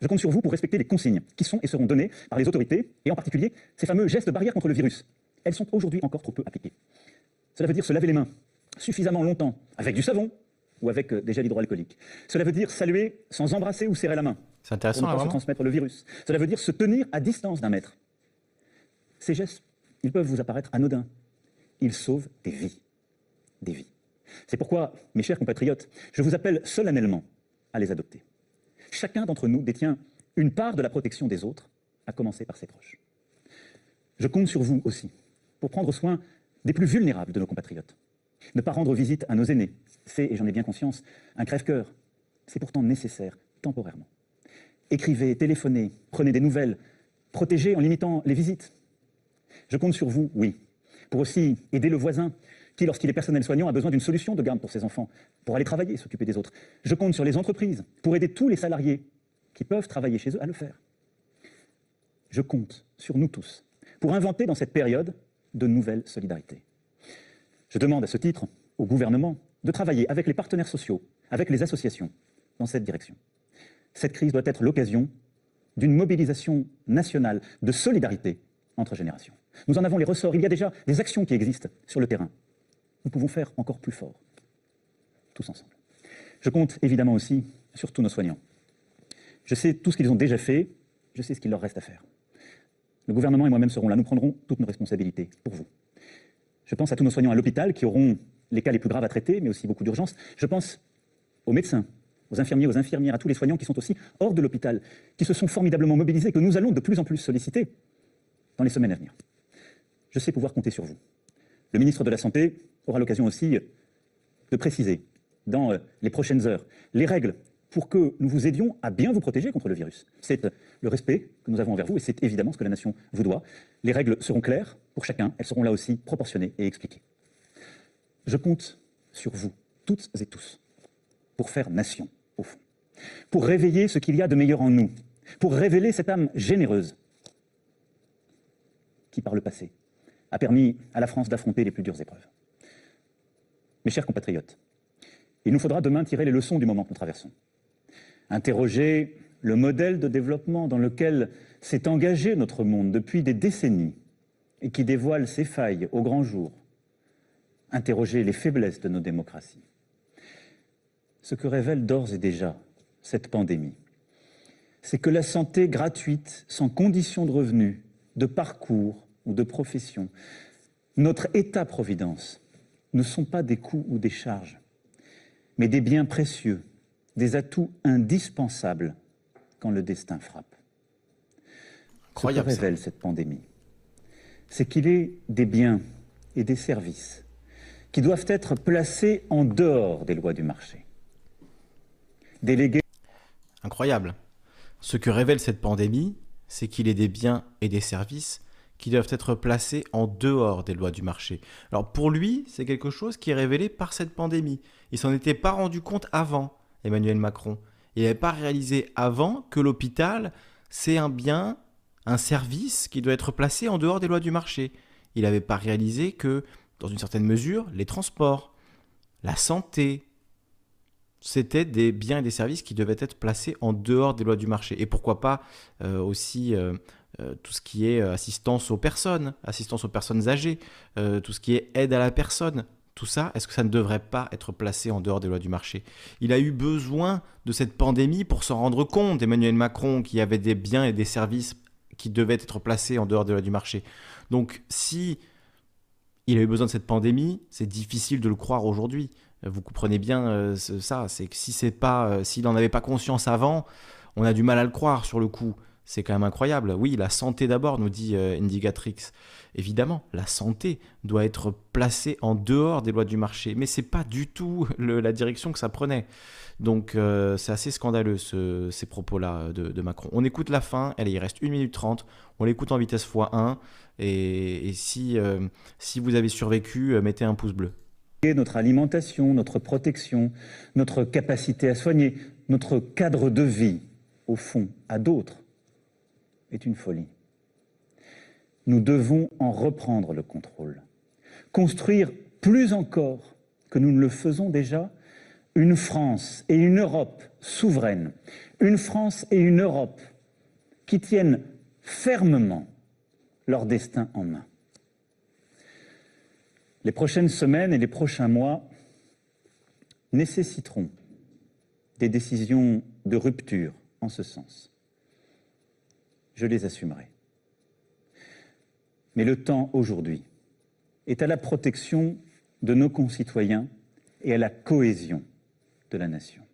Je compte sur vous pour respecter les consignes qui sont et seront données par les autorités et en particulier ces fameux gestes barrières contre le virus. Elles sont aujourd'hui encore trop peu appliquées. Cela veut dire se laver les mains suffisamment longtemps avec du savon ou avec euh, des gels hydroalcooliques. Cela veut dire saluer sans embrasser ou serrer la main. C'est intéressant. Pour ne pas se transmettre le virus. Cela veut dire se tenir à distance d'un mètre. Ces gestes, ils peuvent vous apparaître anodins. Ils sauvent des vies. Des vies. C'est pourquoi, mes chers compatriotes, je vous appelle solennellement à les adopter. Chacun d'entre nous détient une part de la protection des autres, à commencer par ses proches. Je compte sur vous aussi pour prendre soin des plus vulnérables de nos compatriotes. Ne pas rendre visite à nos aînés, c'est, et j'en ai bien conscience, un crève-cœur. C'est pourtant nécessaire, temporairement. Écrivez, téléphonez, prenez des nouvelles, protégez en limitant les visites. Je compte sur vous, oui, pour aussi aider le voisin qui, lorsqu'il est personnel soignant, a besoin d'une solution de garde pour ses enfants, pour aller travailler, s'occuper des autres. Je compte sur les entreprises pour aider tous les salariés qui peuvent travailler chez eux à le faire. Je compte sur nous tous pour inventer dans cette période de nouvelles solidarités. Je demande à ce titre au gouvernement de travailler avec les partenaires sociaux, avec les associations, dans cette direction. Cette crise doit être l'occasion d'une mobilisation nationale de solidarité entre générations. Nous en avons les ressorts. Il y a déjà des actions qui existent sur le terrain. Nous pouvons faire encore plus fort, tous ensemble. Je compte évidemment aussi sur tous nos soignants. Je sais tout ce qu'ils ont déjà fait, je sais ce qu'il leur reste à faire. Le gouvernement et moi-même serons là, nous prendrons toutes nos responsabilités pour vous. Je pense à tous nos soignants à l'hôpital qui auront les cas les plus graves à traiter, mais aussi beaucoup d'urgence. Je pense aux médecins, aux infirmiers, aux infirmières, à tous les soignants qui sont aussi hors de l'hôpital, qui se sont formidablement mobilisés, que nous allons de plus en plus solliciter dans les semaines à venir. Je sais pouvoir compter sur vous. Le ministre de la Santé aura l'occasion aussi de préciser dans euh, les prochaines heures les règles pour que nous vous aidions à bien vous protéger contre le virus. C'est le respect que nous avons envers vous et c'est évidemment ce que la nation vous doit. Les règles seront claires pour chacun, elles seront là aussi proportionnées et expliquées. Je compte sur vous, toutes et tous, pour faire nation, au fond, pour réveiller ce qu'il y a de meilleur en nous, pour révéler cette âme généreuse qui, par le passé, a permis à la France d'affronter les plus dures épreuves. Mes chers compatriotes, il nous faudra demain tirer les leçons du moment que nous traversons interroger le modèle de développement dans lequel s'est engagé notre monde depuis des décennies et qui dévoile ses failles au grand jour, interroger les faiblesses de nos démocraties. Ce que révèle d'ores et déjà cette pandémie, c'est que la santé gratuite, sans condition de revenus, de parcours ou de profession, notre État-providence, ne sont pas des coûts ou des charges, mais des biens précieux des atouts indispensables quand le destin frappe. Incroyable, Ce que révèle cette pandémie, c'est qu'il est des biens et des services qui doivent être placés en dehors des lois du marché. Délégués. Incroyable. Ce que révèle cette pandémie, c'est qu'il est des biens et des services qui doivent être placés en dehors des lois du marché. Alors pour lui, c'est quelque chose qui est révélé par cette pandémie. Il s'en était pas rendu compte avant. Emmanuel Macron. Il n'avait pas réalisé avant que l'hôpital, c'est un bien, un service qui doit être placé en dehors des lois du marché. Il n'avait pas réalisé que, dans une certaine mesure, les transports, la santé, c'était des biens et des services qui devaient être placés en dehors des lois du marché. Et pourquoi pas euh, aussi euh, euh, tout ce qui est assistance aux personnes, assistance aux personnes âgées, tout ce qui est aide à la personne, tout ça, est-ce que ça ne devrait pas être placé en dehors des lois du marché? Il a eu besoin de cette pandémie pour s'en rendre compte, Emmanuel Macron, qu'il y avait des biens et des services qui devaient être placés en dehors des lois du marché. Donc si il a eu besoin de cette pandémie, c'est difficile de le croire aujourd'hui. Vous comprenez bien euh, ça, c'est que si c'est pas, euh, s'il n'en avait pas conscience avant, on a du mal à le croire sur le coup. C'est quand même incroyable. Oui, la santé d'abord, nous dit euh. Évidemment, la santé doit être placée en dehors des lois du marché, mais c'est pas du tout la direction que ça prenait. Donc euh, c'est assez scandaleux ces propos-là de, Macron. On écoute la fin, elle il reste 1 minute 30, on l'écoute en vitesse x1, et, si, euh, si vous avez survécu, euh, mettez un pouce bleu. Notre alimentation, notre protection, notre capacité à soigner, notre cadre de vie, au fond, à d'autres, est une folie nous devons en reprendre le contrôle. Construire plus encore que nous ne le faisons déjà une France et une Europe souveraines, une France et une Europe qui tiennent fermement leur destin en main. Les prochaines semaines et les prochains mois nécessiteront des décisions de rupture en ce sens. Je les assumerai. Mais le temps aujourd'hui est à la protection de nos concitoyens et à la cohésion de la nation.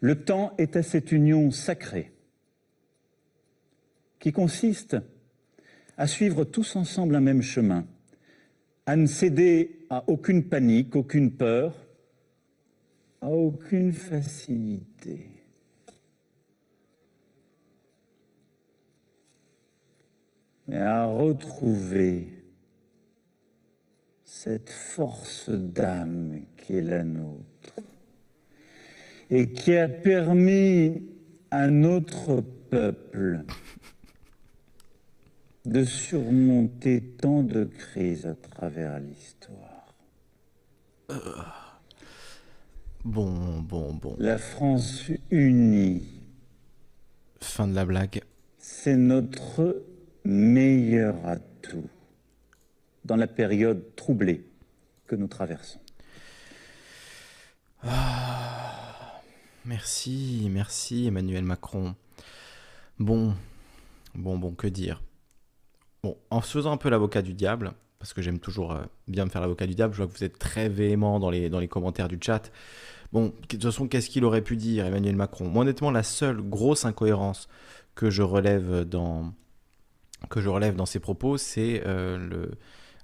Le temps est à cette union sacrée qui consiste à suivre tous ensemble un même chemin, à ne céder à aucune panique, aucune peur, à aucune facilité. Mais à retrouver cette force d'âme qui est la nôtre et qui a permis à notre peuple de surmonter tant de crises à travers l'histoire. Bon, bon, bon. La France unie, Fin de la blague. c'est notre meilleur atout dans la période troublée que nous traversons. Merci, merci Emmanuel Macron. Bon, bon, bon, que dire Bon, en faisant un peu l'avocat du diable, parce que j'aime toujours euh, bien me faire l'avocat du diable, je vois que vous êtes très véhément dans les, dans les commentaires du chat. Bon, de toute façon, qu'est-ce qu'il aurait pu dire Emmanuel Macron? Moi, honnêtement, la seule grosse incohérence que je relève dans, que je relève dans ses propos, c'est euh,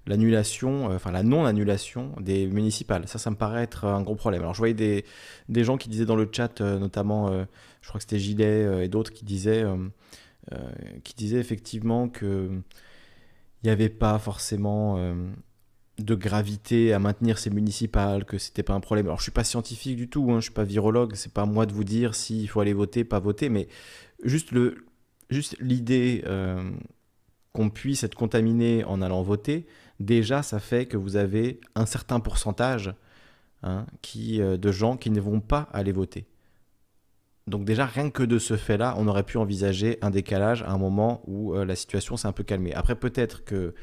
l'annulation, euh, enfin la non-annulation des municipales. Ça, ça me paraît être un gros problème. Alors je voyais des, des gens qui disaient dans le chat, euh, notamment, euh, je crois que c'était Gilet euh, et d'autres qui disaient, euh, euh, qui disaient effectivement que il n'y avait pas forcément euh, de gravité à maintenir ces municipales, que c'était pas un problème. Alors je suis pas scientifique du tout, hein, je suis pas virologue, c'est pas à moi de vous dire s'il faut aller voter, pas voter, mais juste le, juste l'idée euh, qu'on puisse être contaminé en allant voter, déjà ça fait que vous avez un certain pourcentage hein, euh, de gens qui ne vont pas aller voter. Donc déjà, rien que de ce fait-là, on aurait pu envisager un décalage à un moment où euh, la situation s'est un peu calmée. Après, peut-être que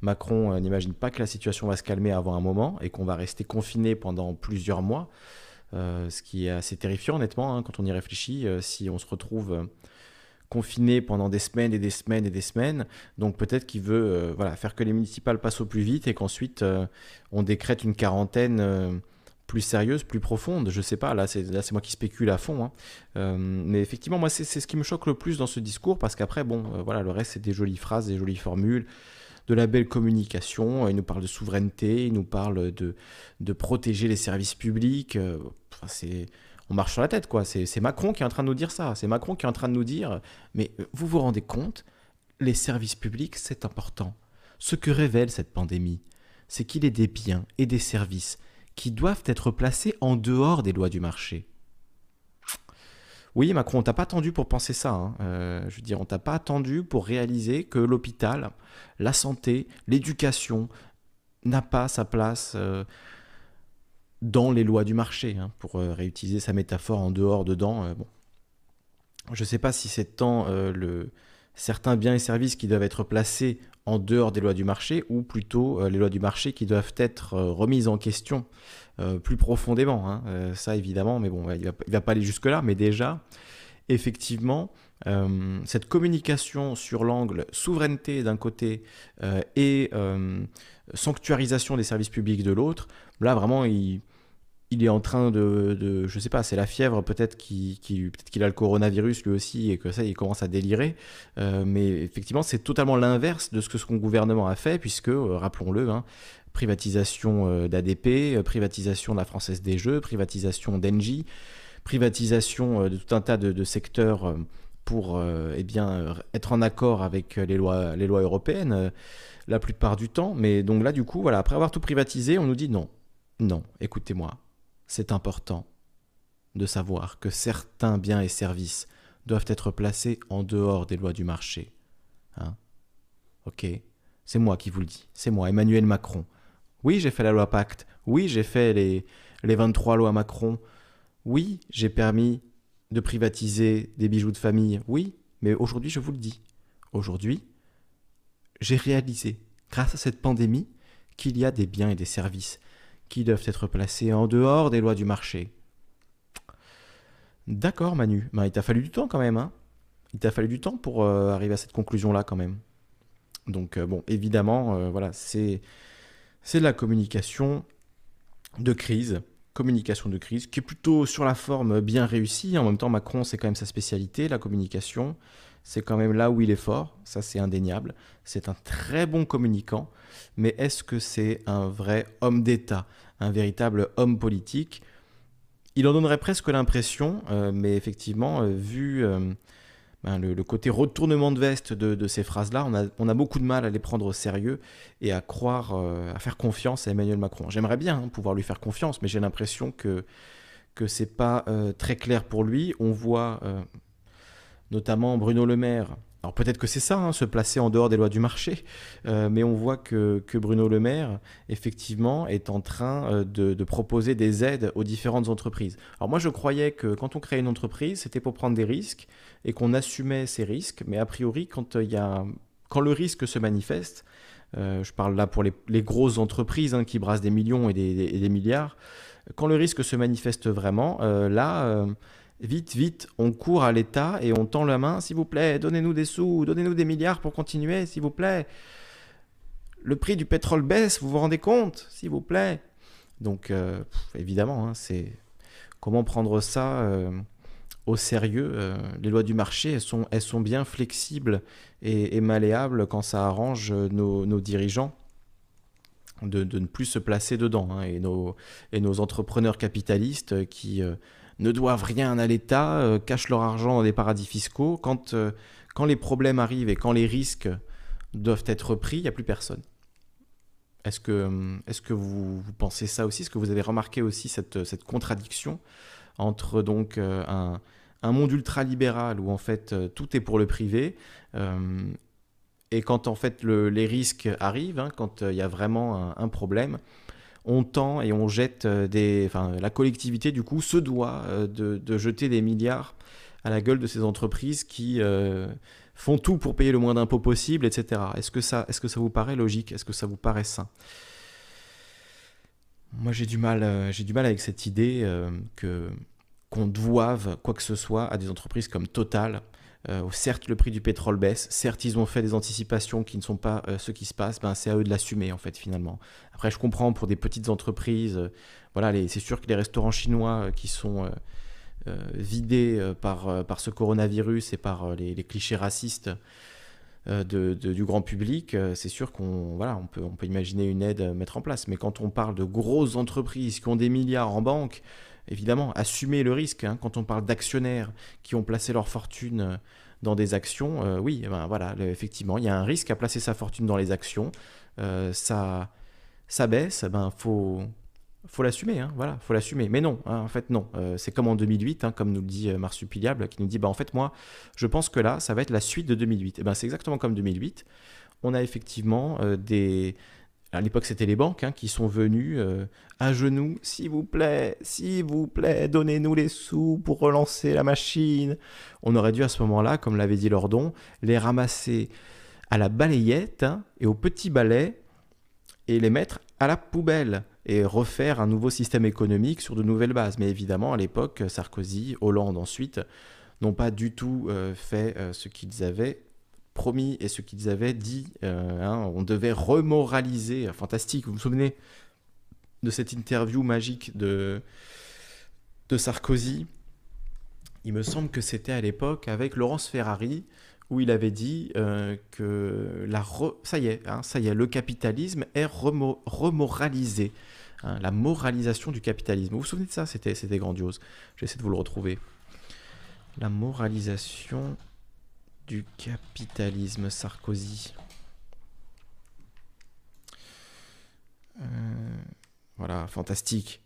Macron euh, n'imagine pas que la situation va se calmer avant un moment et qu'on va rester confiné pendant plusieurs mois, ce qui est assez terrifiant honnêtement hein, quand on y réfléchit, si on se retrouve confiné pendant des semaines et des semaines et des semaines. Donc peut-être qu'il veut euh, voilà, faire que les municipales passent au plus vite et qu'ensuite euh, on décrète une quarantaine euh, plus sérieuse, plus profonde. Je sais pas, là c'est moi qui spécule à fond. hein. Mais effectivement, moi c'est ce qui me choque le plus dans ce discours parce qu'après, bon, voilà, le reste c'est des jolies phrases, des jolies formules de la belle communication, il nous parle de souveraineté, il nous parle de, de protéger les services publics, c'est, on marche sur la tête quoi, c'est Macron qui est en train de nous dire ça, c'est Macron qui est en train de nous dire, mais euh, vous vous rendez compte, les services publics c'est important. Ce que révèle cette pandémie, c'est qu'il est des biens et des services qui doivent être placés en dehors des lois du marché. Oui, Macron, on t'a pas attendu pour penser ça. hein. Euh, je veux dire, on t'a pas attendu pour réaliser que l'hôpital, la santé, l'éducation n'a pas sa place euh, dans les lois du marché, hein, pour euh, réutiliser sa métaphore en dehors, dedans. euh, bon. Je ne sais pas si c'est tant euh, le, certains biens et services qui doivent être placés en dehors des lois du marché ou plutôt les lois du marché qui doivent être remises en question plus profondément. hein. Ça, évidemment, mais bon, il ne va, pas aller jusque-là. Mais déjà, effectivement, cette communication sur l'angle souveraineté d'un côté et sanctuarisation des services publics de l'autre, là, vraiment, il, il est en train de, de je sais pas, c'est la fièvre peut-être qui, qui- peut-être qu'il a le coronavirus lui aussi et que ça, il commence à délirer. Euh, mais effectivement, c'est totalement l'inverse de ce que son gouvernement a fait, puisque, euh, rappelons-le, hein, privatisation euh, d'ADP, privatisation de la Française des Jeux, privatisation d'Engie, privatisation de tout un tas de, secteurs pour eh bien, être en accord avec les lois, européennes la plupart du temps. Mais donc là, du coup, voilà, après avoir tout privatisé, on nous dit non, non, écoutez-moi, c'est important de savoir que certains biens et services doivent être placés en dehors des lois du marché. Hein ok? C'est moi qui vous le dis. C'est moi, Emmanuel Macron. Oui, j'ai fait la loi Pacte. Oui, j'ai fait les, les 23 lois Macron. Oui, j'ai permis de privatiser des bijoux de famille. Oui, mais aujourd'hui, je vous le dis. Aujourd'hui, j'ai réalisé, grâce à cette pandémie, qu'il y a des biens et des services qui doivent être placés en dehors des lois du marché. D'accord, Manu. Ben, il t'a fallu du temps quand même. Hein il t'a fallu du temps pour euh, arriver à cette conclusion-là quand même. Donc, euh, bon, évidemment, euh, voilà, c'est de la communication de crise, communication de crise, qui est plutôt sur la forme bien réussie. En même temps, Macron, c'est quand même sa spécialité, la communication. C'est quand même là où il est fort, ça c'est indéniable. C'est un très bon communicant, mais est-ce que c'est un vrai homme d'État, un véritable homme politique? Il en donnerait presque l'impression, euh, mais effectivement, euh, vu euh, ben, le, côté retournement de veste de, ces phrases-là, on a, beaucoup de mal à les prendre au sérieux et à croire, à faire confiance à Emmanuel Macron. J'aimerais bien hein, pouvoir lui faire confiance, mais j'ai l'impression que que c'est pas très clair pour lui. On voit notamment Bruno Le Maire. Alors peut-être que c'est ça, hein, se placer en dehors des lois du marché, euh, mais on voit que, Bruno Le Maire, effectivement, est en train euh, de, proposer des aides aux différentes entreprises. Alors moi, je croyais que quand on crée une entreprise, c'était pour prendre des risques et qu'on assumait ces risques, mais a priori, quand, il y a, quand le risque se manifeste, euh, je parle là pour les, grosses entreprises hein, qui brassent des millions et des, milliards, quand le risque se manifeste vraiment, là Vite, vite, on court à l'État et on tend la main, s'il vous plaît, donnez-nous des sous, donnez-nous des milliards pour continuer, s'il vous plaît. Le prix du pétrole baisse, vous vous rendez compte, s'il vous plaît. Donc, euh, évidemment, hein, c'est comment prendre ça euh, au sérieux. Euh, les lois du marché, elles sont, elles sont bien flexibles et, malléables quand ça arrange nos, dirigeants. De, ne plus se placer dedans hein, et, nos, et nos entrepreneurs capitalistes qui ne doivent rien à l'État, euh, cachent leur argent dans des paradis fiscaux. Quand, euh, quand les problèmes arrivent et quand les risques doivent être pris, il n'y a plus personne. Est-ce que, euh, est que vous, pensez ça aussi? Est-ce que vous avez remarqué aussi cette, cette contradiction entre donc un, un, monde ultralibéral où en fait tout est pour le privé et quand en fait les risques arrivent, hein, quand il y a vraiment un problème, on tend et on jette euh, des. Enfin, la collectivité, du coup, se doit euh, de, jeter des milliards à la gueule de ces entreprises qui euh, font tout pour payer le moins d'impôts possible, etc. Est-ce que, ça, vous paraît logique? Est-ce que ça vous paraît sain? Moi, j'ai du, mal, j'ai du mal avec cette idée que qu'on doive quoi que ce soit à des entreprises comme Total, euh, certes, le prix du pétrole baisse. Certes, ils ont fait des anticipations qui ne sont pas euh, ce qui se passe. Ben, c'est à eux de l'assumer, en fait, finalement. Après, je comprends pour des petites entreprises. Euh, voilà, c'est sûr que les restaurants chinois qui sont vidés par, par ce coronavirus et par les, clichés racistes du grand public, c'est sûr qu'on voilà, on peut, on peut imaginer une aide mettre en place. Mais quand on parle de grosses entreprises qui ont des milliards en banque, évidemment, assumer le risque. Hein. Quand on parle d'actionnaires qui ont placé leur fortune euh, dans des actions, euh, oui, eh ben, voilà, effectivement, il y a un risque à placer sa fortune dans les actions. Euh, ça, ça baisse, ben faut, faut l'assumer, hein, voilà, faut l'assumer. Mais non, hein, en fait non. c'est comme en 2008, hein, comme nous le dit Marsupiliable, qui nous dit, bah en fait moi, je pense que là, ça va être la suite de 2008. Et eh ben c'est exactement comme 2008. On a effectivement des à l'époque, c'était les banques hein, qui sont venues euh, à genoux. S'il vous plaît, s'il vous plaît, donnez-nous les sous pour relancer la machine. On aurait dû à ce moment-là, comme l'avait dit Lordon, les ramasser à la balayette hein, et au petit balai et les mettre à la poubelle et refaire un nouveau système économique sur de nouvelles bases. Mais évidemment, à l'époque, Sarkozy, Hollande ensuite, n'ont pas du tout euh, fait euh, ce qu'ils avaient promis et ce qu'ils avaient dit. Euh, hein, on devait remoraliser. Euh, fantastique, vous vous souvenez de cette interview magique de, de Sarkozy? Il me semble que c'était à l'époque avec Laurence Ferrari où il avait dit euh, que la ça y est, hein, ça y est, le capitalisme est remoralisé. Hein, la moralisation du capitalisme. Vous vous souvenez de ça? C'était grandiose. J'essaie de vous le retrouver. La moralisation du capitalisme Sarkozy. Euh, voilà, fantastique,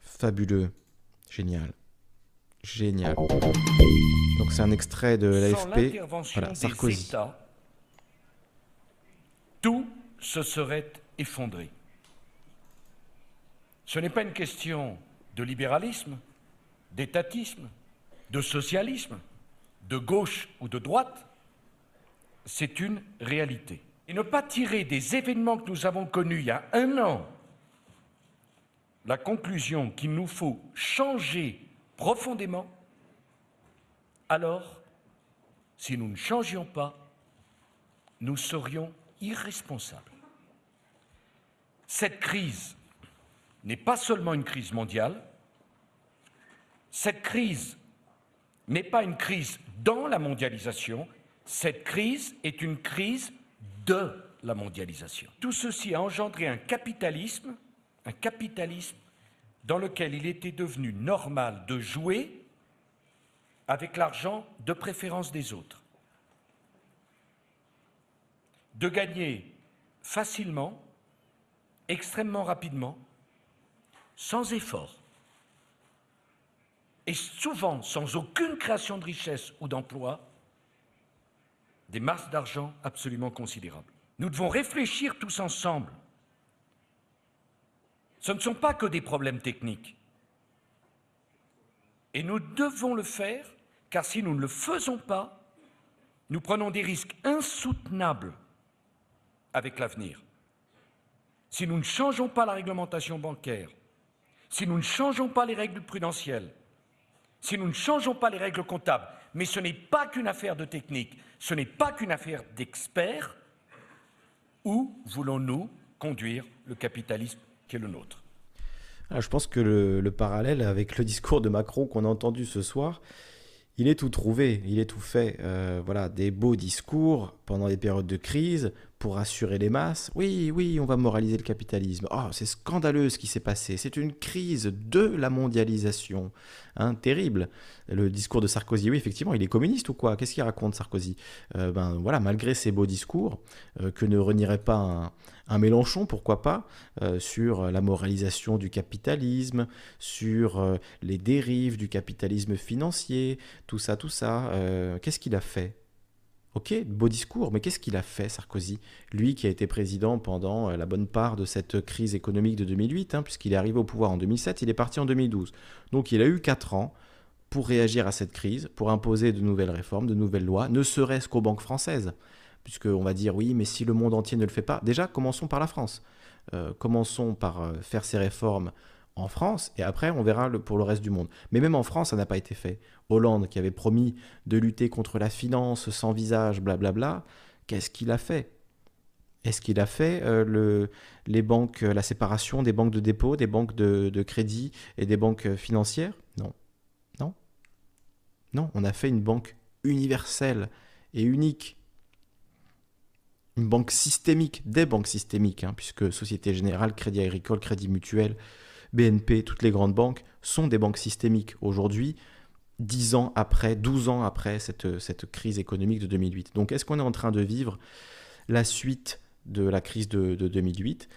fabuleux, génial, génial. Donc c'est un extrait de l'AFP. Voilà, Sarkozy. tout se serait effondré. Ce n'est pas une question de libéralisme, d'étatisme, de socialisme de gauche ou de droite, c'est une réalité. Et ne pas tirer des événements que nous avons connus il y a un an la conclusion qu'il nous faut changer profondément, alors, si nous ne changions pas, nous serions irresponsables. Cette crise n'est pas seulement une crise mondiale, cette crise n'est pas une crise dans la mondialisation, cette crise est une crise de la mondialisation. Tout ceci a engendré un capitalisme, un capitalisme dans lequel il était devenu normal de jouer avec l'argent de préférence des autres, de gagner facilement, extrêmement rapidement, sans effort, et souvent sans aucune création de richesse ou d'emploi, des masses d'argent absolument considérables. Nous devons réfléchir tous ensemble. Ce ne sont pas que des problèmes techniques. Et nous devons le faire, car si nous ne le faisons pas, nous prenons des risques insoutenables avec l'avenir. Si nous ne changeons pas la réglementation bancaire, si nous ne changeons pas les règles prudentielles, si nous ne changeons pas les règles comptables, mais ce n'est pas qu'une affaire de technique, ce n'est pas qu'une affaire d'experts, où voulons-nous conduire le capitalisme qui est le nôtre? Ah, Je pense que le, parallèle avec le discours de Macron qu'on a entendu ce soir, il est tout trouvé, il est tout fait. Euh, voilà, des beaux discours pendant des périodes de crise pour assurer les masses. Oui, oui, on va moraliser le capitalisme. Oh, c'est scandaleux ce qui s'est passé. C'est une crise de la mondialisation. Hein, terrible. Le discours de Sarkozy, oui, effectivement, il est communiste ou quoi? Qu'est-ce qu'il raconte Sarkozy? Euh, Ben voilà, malgré ses beaux discours, euh, que ne renierait pas un, Mélenchon, pourquoi pas, euh, sur la moralisation du capitalisme, sur les dérives du capitalisme financier, tout ça, tout ça. Qu'est-ce qu'il a fait? Ok, beau discours, mais qu'est-ce qu'il a fait, Sarkozy? Lui qui a été président pendant euh, la bonne part de cette crise économique de 2008, hein, puisqu'il est arrivé au pouvoir en 2007, il est parti en 2012. Donc il a eu 4 ans pour réagir à cette crise, pour imposer de nouvelles réformes, de nouvelles lois, ne serait-ce qu'aux banques françaises. Puisqu'on va dire, oui, mais si le monde entier ne le fait pas, déjà, commençons par la France. Euh, commençons par euh, faire ces réformes en France, et après on verra pour le reste du monde. Mais même en France, ça n'a pas été fait. Hollande, qui avait promis de lutter contre la finance sans visage, blablabla, qu'est-ce qu'il a fait? Est-ce qu'il a fait euh, banques, la séparation des banques de dépôt, des banques de, crédit et des banques financières? Non. Non. Non, on a fait une banque universelle et unique une banque systémique, des banques systémiques, hein, puisque Société Générale, Crédit Agricole, Crédit Mutuel, BNP, toutes les grandes banques sont des banques systémiques aujourd'hui, 10 ans après, 12 ans après cette, cette crise économique de 2008. Donc est-ce qu'on est en train de vivre la suite de la crise de, 2008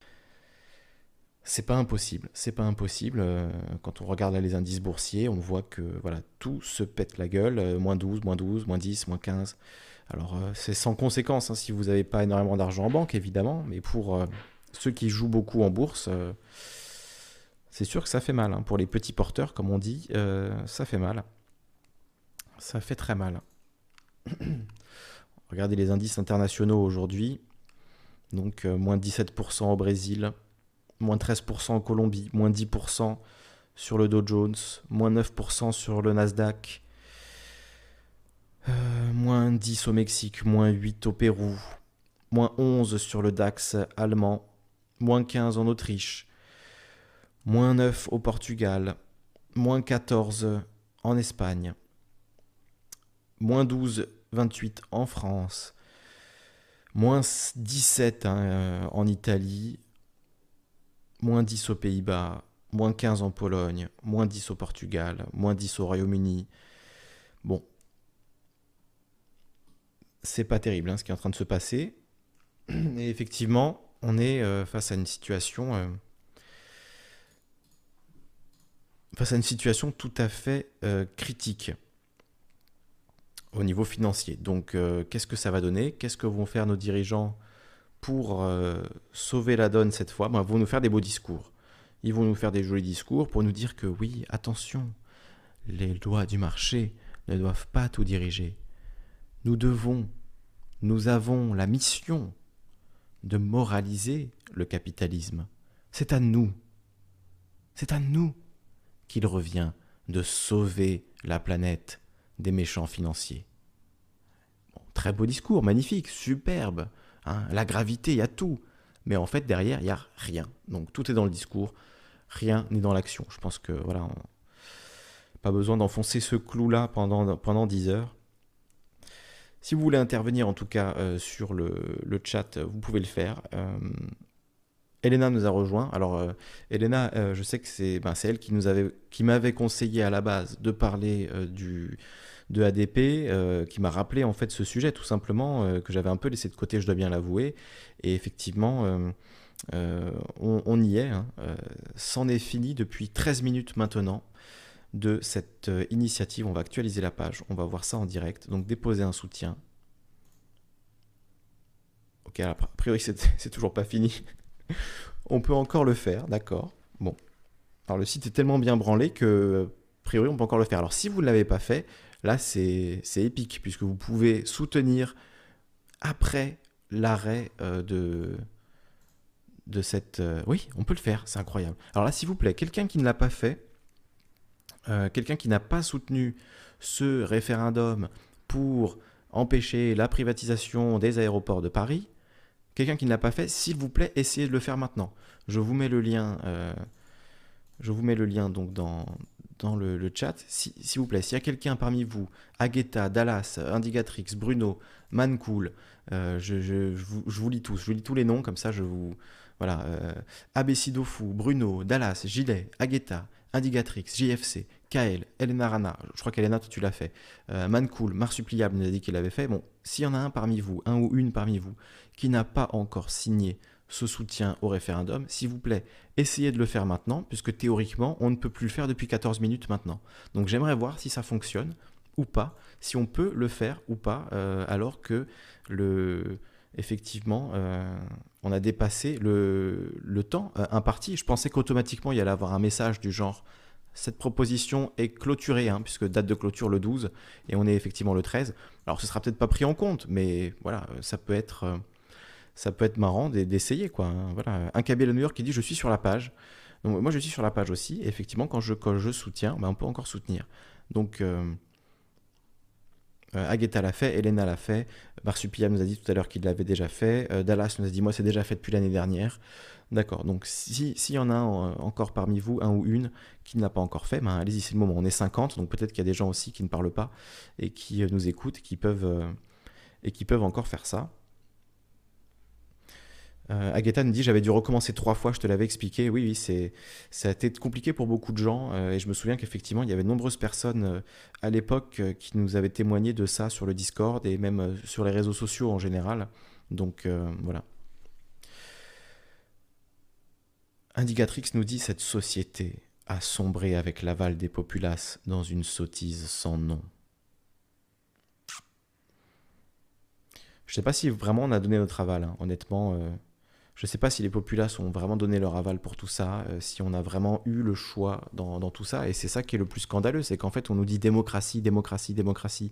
c'est pas impossible, c'est pas impossible. Euh, quand on regarde les indices boursiers, on voit que voilà, tout se pète la gueule, euh, moins 12, moins 12, moins 10, moins 15. Alors euh, c'est sans conséquence hein, si vous n'avez pas énormément d'argent en banque, évidemment, mais pour ceux qui jouent beaucoup en bourse, c'est sûr que ça fait mal. Hein. Pour les petits porteurs, comme on dit, euh, ça fait mal. Ça fait très mal. Regardez les indices internationaux aujourd'hui. Donc euh, moins 17% au Brésil, moins 13% en Colombie, moins 10% sur le Dow Jones, moins 9% sur le Nasdaq, euh, moins 10 au Mexique, moins 8 au Pérou, moins 11 sur le DAX allemand, moins 15 en Autriche, moins 9 au Portugal, moins 14 en Espagne, moins 12, 28 en France, moins 17 hein, euh, en Italie, moins 10 aux Pays-Bas, moins 15 en Pologne, moins 10 au Portugal, moins 10 au Royaume-Uni. Bon, c'est pas terrible hein, ce qui est en train de se passer. Et effectivement, on est euh, face à une situation euh, face à une situation tout à fait euh, critique au niveau financier. Donc, euh, qu'est-ce que ça va donner? Qu'est-ce que vont faire nos dirigeants pour euh, sauver la donne cette fois? Ben, Ils vont nous faire des beaux discours. Ils vont nous faire des jolis discours pour nous dire que oui, attention, les lois du marché ne doivent pas tout diriger. Nous devons, nous avons la mission de moraliser le capitalisme. C'est à nous. C'est à nous qu'il revient de sauver la planète des méchants financiers. très beau discours, magnifique, superbe. Hein, la gravité, il y a tout. Mais en fait, derrière, il n'y a rien. Donc tout est dans le discours. rien n'est dans l'action. Je pense que voilà, pas besoin d'enfoncer ce clou-là pendant, pendant 10 heures. Si vous voulez intervenir en tout cas euh, sur le, chat, vous pouvez le faire. Euh, Elena nous a rejoint. Alors, euh, Elena, je sais que c'est ben, elle qui nous avait, qui m'avait conseillé à la base de parler du, de ADP, qui m'a rappelé en fait ce sujet tout simplement que j'avais un peu laissé de côté, je dois bien l'avouer. Et effectivement, on, y est. Hein. C'en est fini depuis 13 minutes maintenant de cette euh, initiative. On va actualiser la page, on va voir ça en direct. Donc déposer un soutien. Ok, a priori c'est toujours pas fini. On peut encore le faire, d'accord. Bon. Alors le site est tellement bien branlé que, a priori, on peut encore le faire. Alors si vous ne l'avez pas fait, là c'est épique, puisque vous pouvez soutenir après l'arrêt euh, de, de cette... Euh, oui, on peut le faire, c'est incroyable. Alors là, s'il vous plaît, quelqu'un qui ne l'a pas fait, euh, quelqu'un qui n'a pas soutenu ce référendum pour empêcher la privatisation des aéroports de Paris, quelqu'un qui ne l'a pas fait, s'il vous plaît, essayez de le faire maintenant. Je vous mets le lien, euh, je vous mets le lien donc dans, dans le, chat. S'il vous plaît, s'il y a quelqu'un parmi vous, Aguetta, Dallas, Indigatrix, Bruno, Mancool, euh, je, je, vous, je, vous, lis tous, je vous lis tous les noms, comme ça je vous... Voilà, euh, Bruno, Dallas, Gilet, Aguetta, Indigatrix, JFC, Kael, Elena Rana, je crois qu'Elena, tu l'as fait, euh, Mancool, Marsuppliable nous a dit qu'il l'avait fait. Bon, s'il y en a un parmi vous, un ou une parmi vous, qui n'a pas encore signé ce soutien au référendum, s'il vous plaît, essayez de le faire maintenant, puisque théoriquement, on ne peut plus le faire depuis 14 minutes maintenant. Donc j'aimerais voir si ça fonctionne ou pas, si on peut le faire ou pas, euh, alors que le effectivement, euh, on a dépassé le, temps euh, imparti. Je pensais qu'automatiquement, il y allait avoir un message du genre cette proposition est clôturée, hein, puisque date de clôture le 12, et on est effectivement le 13. Alors ce sera peut-être pas pris en compte, mais voilà, ça peut être, euh, ça peut être marrant d'essayer. quoi. Hein. Voilà. Un cabine de New York qui dit Je suis sur la page. Moi, je suis sur la page aussi. Effectivement, quand je, je soutiens, ben, on peut encore soutenir. Donc, euh, Aguetta l'a fait, Elena l'a fait, Marsupia nous a dit tout à l'heure qu'il l'avait déjà fait, euh, Dallas nous a dit moi c'est déjà fait depuis l'année dernière. D'accord, donc s'il y en a encore parmi vous, un ou une, qui ne l'a pas encore fait, ben, allez-y, c'est le moment. On est 50, donc peut-être qu'il y a des gens aussi qui ne parlent pas et qui euh, nous écoutent et qui peuvent encore faire ça. Euh, Agatha nous dit j'avais dû recommencer trois fois, je te l'avais expliqué. Oui, oui, c'est ça a été compliqué pour beaucoup de gens euh, et je me souviens qu'effectivement il y avait de nombreuses personnes euh, à l'époque qui nous avaient témoigné de ça sur le Discord et même sur les réseaux sociaux en général. Donc voilà. Indicatrix nous dit cette société a sombré avec l'aval des populaces dans une sottise sans nom. Je sais pas si vraiment on a donné notre aval, hein. honnêtement. Je ne sais pas si les populaces ont vraiment donné leur aval pour tout ça, euh, si on a vraiment eu le choix dans, tout ça. Et c'est ça qui est le plus scandaleux, c'est qu'en fait on nous dit démocratie, démocratie, démocratie.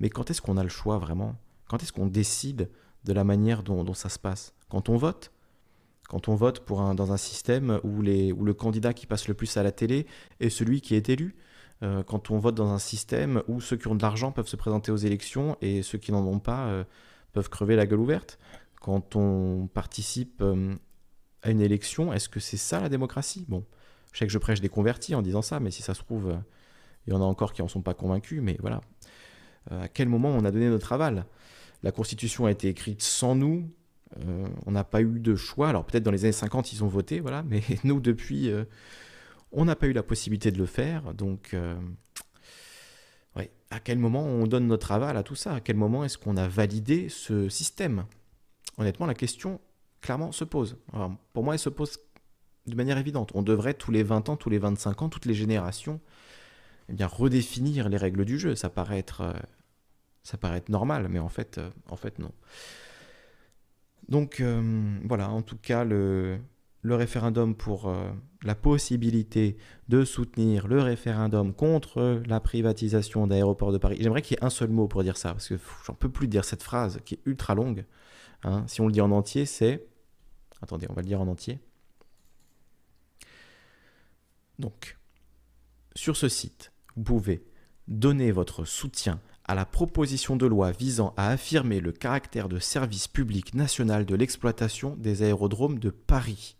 Mais quand est-ce qu'on a le choix vraiment? Quand est-ce qu'on décide de la manière dont, ça se passe? Quand on vote? Quand on vote dans un système où le candidat qui passe le plus à la télé est celui qui est élu? Euh, Quand on vote dans un système où ceux qui ont de l'argent peuvent se présenter aux élections et ceux qui n'en ont pas euh, peuvent crever la gueule ouverte? Quand on participe euh, à une élection, est-ce que c'est ça la démocratie? Bon, je sais que je prêche des convertis en disant ça, mais si ça se trouve, euh, il y en a encore qui n'en sont pas convaincus, mais voilà. Euh, à quel moment on a donné notre aval? La Constitution a été écrite sans nous, on n'a pas eu de choix. Alors peut-être dans les années 50, ils ont voté, voilà, mais nous, depuis, on n'a pas eu la possibilité de le faire. Donc, ouais. à quel moment on donne notre aval à tout ça? À quel moment est-ce qu'on a validé ce système? Honnêtement, la question, clairement, se pose. pour moi, elle se pose de manière évidente. On devrait, tous les 20 ans, tous les 25 ans, toutes les générations, eh redéfinir les règles du jeu. Ça paraît être, euh, normal, mais en fait, euh, non. Donc, euh, voilà, en tout cas, le, le référendum pour la possibilité de soutenir le référendum contre la privatisation d'aéroports de Paris. J'aimerais qu'il y ait un seul mot pour dire ça, parce que j'en peux plus dire cette phrase qui est ultra longue. Hein. si on le dit en entier, c'est... Attendez, on va le dire en entier. Donc, sur ce site, vous pouvez donner votre soutien à la proposition de loi visant à affirmer le caractère de service public national de l'exploitation des aérodromes de Paris.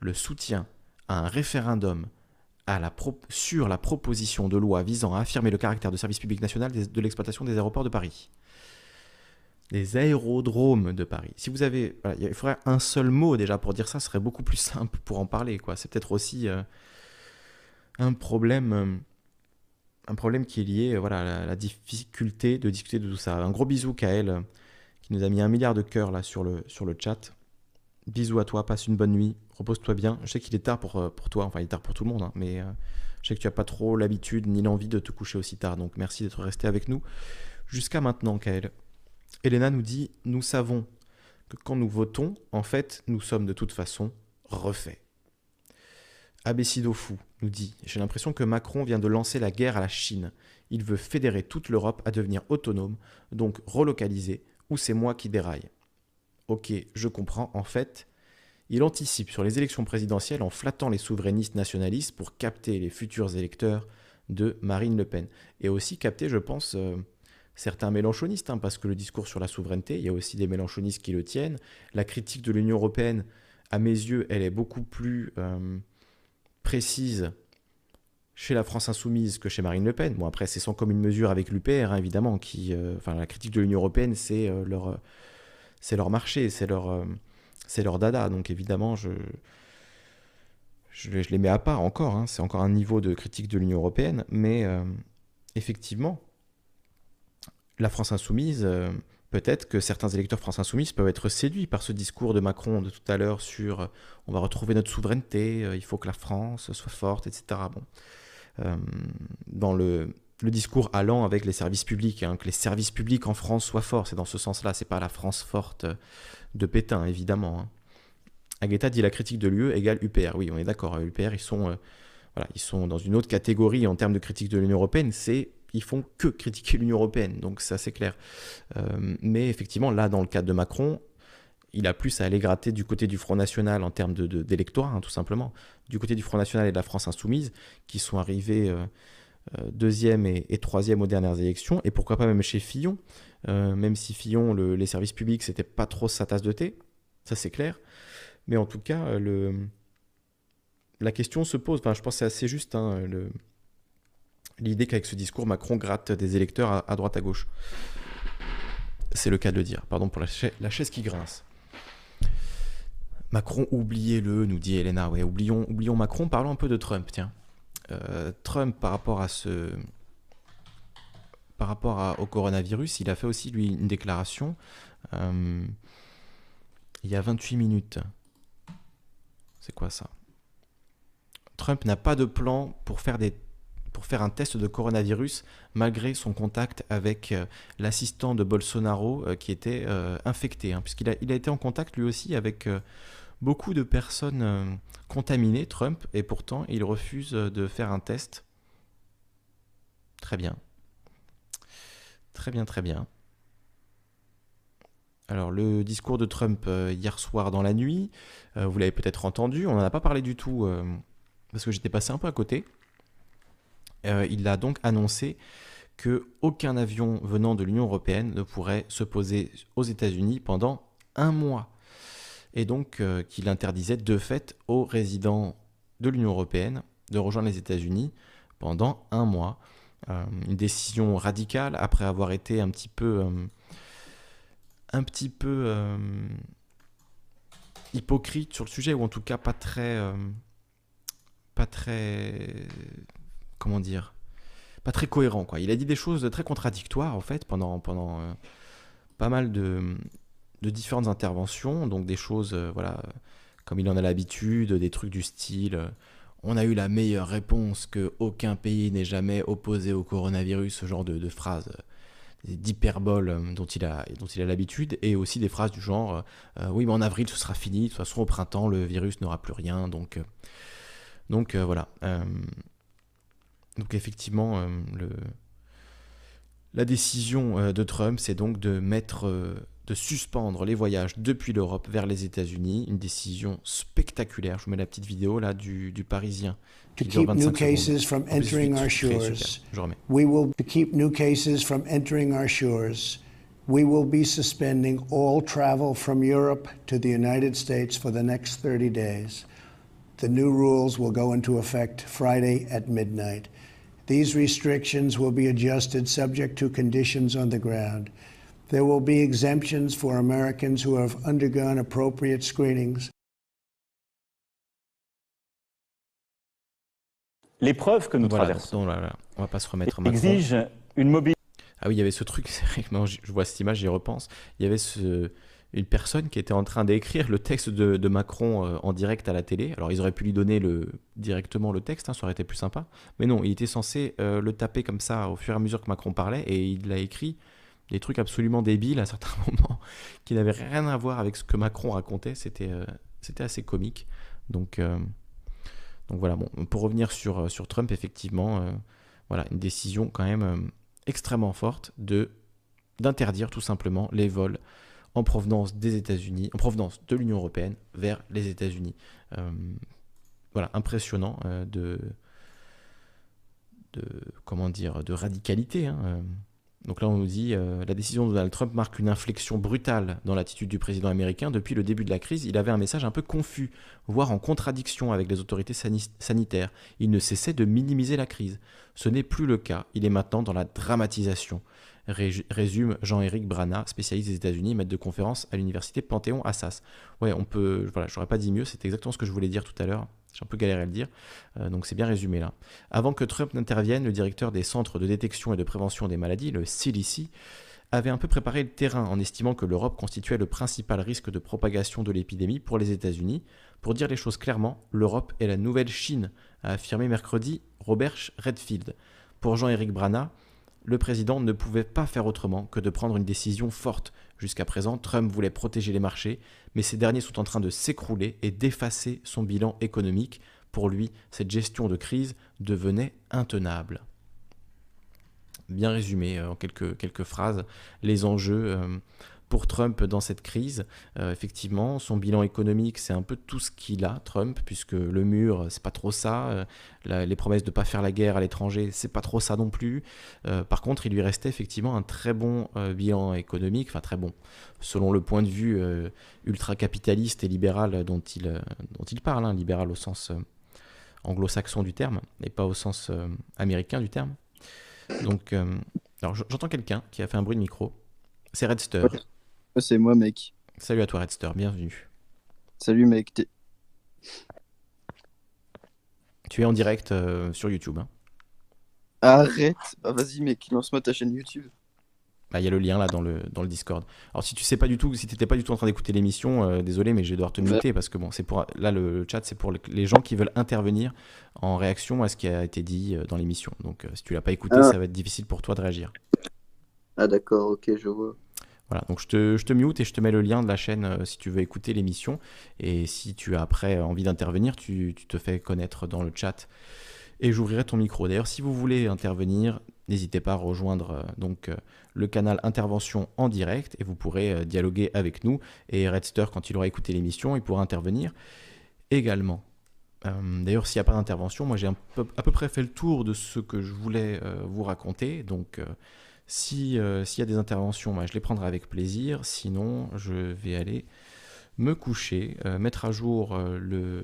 le soutien à un référendum sur la proposition de loi visant à affirmer le caractère de service public national de l'exploitation des aéroports de Paris. Les aérodromes de Paris. Si vous avez, il faudrait un seul mot déjà pour dire ça, ce serait beaucoup plus simple pour en parler. C'est peut-être aussi euh, un problème, euh, un problème qui est lié, voilà, à la, difficulté de discuter de tout ça. Un gros bisou Kael, qui nous a mis un milliard de cœurs là sur le sur le chat. Bisous à toi, passe une bonne nuit, repose-toi bien. Je sais qu'il est tard pour, euh, toi, enfin il est tard pour tout le monde, hein, mais euh, je sais que tu n'as pas trop l'habitude ni l'envie de te coucher aussi tard, donc merci d'être resté avec nous jusqu'à maintenant, Kael. Elena nous dit Nous savons que quand nous votons, en fait, nous sommes de toute façon refaits. Abessido Fou nous dit J'ai l'impression que Macron vient de lancer la guerre à la Chine. Il veut fédérer toute l'Europe à devenir autonome, donc relocaliser, ou c'est moi qui déraille. Ok, je comprends. En fait, il anticipe sur les élections présidentielles en flattant les souverainistes nationalistes pour capter les futurs électeurs de Marine Le Pen. Et aussi capter, je pense, euh, certains mélanchonistes, hein, parce que le discours sur la souveraineté, il y a aussi des mélanchonistes qui le tiennent. La critique de l'Union européenne, à mes yeux, elle est beaucoup plus euh, précise chez la France insoumise que chez Marine Le Pen. Bon, après, c'est sans commune mesure avec l'UPR, hein, évidemment, qui, euh, la critique de l'Union européenne, c'est leur c'est leur marché, c'est leur, euh, leur dada. Donc évidemment, je, je, les mets à part encore. Hein. C'est encore un niveau de critique de l'Union européenne. Mais euh, effectivement, la France insoumise, euh, peut-être que certains électeurs France insoumise peuvent être séduits par ce discours de Macron de tout à l'heure sur on va retrouver notre souveraineté, il faut que la France soit forte, etc. Bon. dans le discours allant avec les services publics, hein, que les services publics en France soient forts. C'est dans ce sens-là, c'est pas la France forte de Pétain, évidemment. Hein. Aguetta dit la critique de l'UE égale UPR. Oui, on est d'accord. UPR, ils sont, euh, voilà, ils sont dans une autre catégorie en termes de critique de l'Union européenne. C'est ils font que critiquer l'Union européenne, donc ça c'est clair. Euh, mais effectivement, là, dans le cadre de Macron, il a plus à aller gratter du côté du Front National en termes d'électorat, de, hein, tout simplement. Du côté du Front National et de la France Insoumise, qui sont arrivés euh, euh, deuxième et, troisième aux dernières élections, et pourquoi pas même chez Fillon, même si Fillon, les services publics, c'était pas trop sa tasse de thé, ça c'est clair. Mais en tout cas, le, la question se pose, enfin, je pense que c'est assez juste, hein, l'idée qu'avec ce discours, Macron gratte des électeurs à, droite à gauche. C'est le cas de le dire, pardon pour la, chaise qui grince. Macron, oubliez-le, nous dit Elena. Oublions, oublions Macron, parlons un peu de Trump, tiens. Euh, Trump, par rapport à ce, par rapport au coronavirus, il a fait aussi lui une déclaration euh, il y a 28 minutes. C'est quoi ça? Trump n'a pas de plan pour faire des pour faire un test de coronavirus malgré son contact avec euh, l'assistant de Bolsonaro qui était infecté, hein, puisqu'il a, il a été en contact lui aussi avec beaucoup de personnes euh, contaminées, Trump, et pourtant il refuse euh, de faire un test. Très bien. Très bien, très bien. Alors le discours de Trump euh, hier soir dans la nuit, vous l'avez peut-être entendu, on n'en a pas parlé du tout parce que j'étais passé un peu à côté. Il a donc annoncé que aucun avion venant de l'Union européenne ne pourrait se poser aux États-Unis pendant un mois et donc euh, qu'il interdisait de fait aux résidents de l'Union européenne de rejoindre les États-Unis pendant un mois. Euh, une décision radicale après avoir été un petit peu, euh, un petit peu hypocrite sur le sujet, ou en tout cas pas très, pas très, comment dire, pas très cohérent. Quoi. Il a dit des choses très contradictoires en fait pendant, pendant pas mal de, différentes interventions, donc des choses, euh, voilà, comme il en a l'habitude, des trucs du style euh, on a eu la meilleure réponse que aucun pays n'ait jamais opposé au coronavirus, ce genre de, phrases euh, d'hyperbole dont il a dont il a l'habitude et aussi des phrases du genre oui mais en avril ce sera fini de toute façon au printemps le virus n'aura plus rien donc donc voilà donc effectivement le la décision de Trump c'est donc de mettre de suspendre les voyages depuis l'Europe vers les États-Unis. Une décision spectaculaire. Je vous mets la petite vidéo là du, du Parisien. To keep new cases from entering our shores, we will to keep new cases from entering our shores. We will be suspending all travel from Europe to the United States for the next 30 days. The new rules will go into effect Friday at midnight. These restrictions will be adjusted subject to conditions on the ground. There will be exemptions for Americans who have undergone appropriate screenings. L'épreuve que nous voilà, traversons non, là, là, on va pas se remettre exige une mobilité. Ah oui, il y avait ce truc, c'est vrai que je vois cette image, j'y repense. Il y avait ce, une personne qui était en train d'écrire le texte de, Macron euh, en direct à la télé. Alors ils auraient pu lui donner le, directement le texte, hein, ça aurait été plus sympa. Mais non, il était censé euh, le taper comme ça au fur et à mesure que Macron parlait et il l'a écrit des trucs absolument débiles à certains moments qui n'avaient rien à voir avec ce que Macron racontait. C'était euh, assez comique. Donc donc voilà, bon, pour revenir sur, sur Trump, effectivement, voilà, une décision quand même extrêmement forte de d'interdire tout simplement les vols en provenance des États-Unis, en provenance de l'Union européenne vers les États-Unis. voilà, impressionnant de, de comment dire de radicalité. Hein, donc là, on nous dit euh, la décision de Donald Trump marque une inflexion brutale dans l'attitude du président américain. Depuis le début de la crise, il avait un message un peu confus, voire en contradiction avec les autorités sanitaires. Il ne cessait de minimiser la crise. Ce n'est plus le cas. Il est maintenant dans la dramatisation. Résume Jean-Éric Brana, spécialiste des États-Unis, maître de conférence à l'université Panthéon-Assas. Ouais, on peut. Voilà, j'aurais pas dit mieux. C'est exactement ce que je voulais dire tout à l'heure. J'ai un peu galéré à le dire, euh, donc c'est bien résumé là. Avant que Trump n'intervienne, le directeur des centres de détection et de prévention des maladies, le CDC, avait un peu préparé le terrain en estimant que l'Europe constituait le principal risque de propagation de l'épidémie pour les États-Unis. Pour dire les choses clairement, l'Europe est la nouvelle Chine, a affirmé mercredi Robert Redfield. Pour Jean-Éric Brana, le président ne pouvait pas faire autrement que de prendre une décision forte. Jusqu'à présent, Trump voulait protéger les marchés, mais ces derniers sont en train de s'écrouler et d'effacer son bilan économique. Pour lui, cette gestion de crise devenait intenable. Bien résumé euh, en quelques, phrases, les enjeux. Euh, pour Trump dans cette crise. Euh, effectivement, son bilan économique, c'est un peu tout ce qu'il a, Trump, puisque le mur, c'est pas trop ça. Euh, les promesses de pas faire la guerre à l'étranger, c'est pas trop ça non plus. Euh, par contre, il lui restait effectivement un très bon bilan économique, enfin très bon, selon le point de vue ultra-capitaliste et libéral dont il, dont il parle, hein, libéral au sens anglo-saxon du terme, et pas au sens américain du terme. Donc, alors j'entends quelqu'un qui a fait un bruit de micro. C'est Redster. C'est moi, mec. Salut à toi, Redster, bienvenue. Salut, mec. Tu es en direct euh, sur YouTube. Hein. Arrête. Ah, vas-y, mec, lance-moi ta chaîne YouTube. Bah, il y a le lien là dans le, dans le Discord. Alors si tu sais pas du tout, si t'étais pas du tout en train d'écouter l'émission, euh, désolé, mais je vais devoir te muter parce que bon, c'est pour là le chat, c'est pour les gens qui veulent intervenir en réaction à ce qui a été dit euh, dans l'émission. Donc si tu l'as pas écouté, ah. ça va être difficile pour toi de réagir. Ah d'accord, ok, je vois. Voilà, donc je te, mute et je te mets le lien de la chaîne euh, si tu veux écouter l'émission. Et si tu as après envie d'intervenir, tu, te fais connaître dans le chat et j'ouvrirai ton micro. D'ailleurs, si vous voulez intervenir, n'hésitez pas à rejoindre euh, donc euh, le canal intervention en direct et vous pourrez dialoguer avec nous. Et Redster, quand il aura écouté l'émission, il pourra intervenir également. D'ailleurs, s'il n'y a pas d'intervention, moi j'ai à peu près fait le tour de ce que je voulais vous raconter. Donc, si, euh, s'il y a des interventions, je les prendrai avec plaisir. Sinon, je vais aller me coucher, euh, mettre, à jour, euh, le,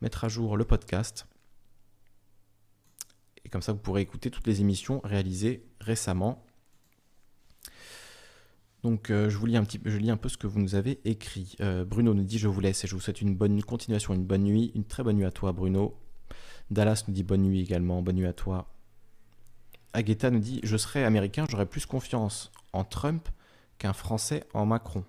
mettre à jour le podcast. Et comme ça, vous pourrez écouter toutes les émissions réalisées récemment. Donc, je vous lis un petit, je lis un peu ce que vous nous avez écrit. Bruno nous dit je vous laisse et je vous souhaite une bonne continuation, une bonne nuit, une très bonne nuit à toi, Bruno. Dallas nous dit bonne nuit également, bonne nuit à toi. Aguetta nous dit Je serais américain, j'aurais plus confiance en Trump qu'un Français en Macron.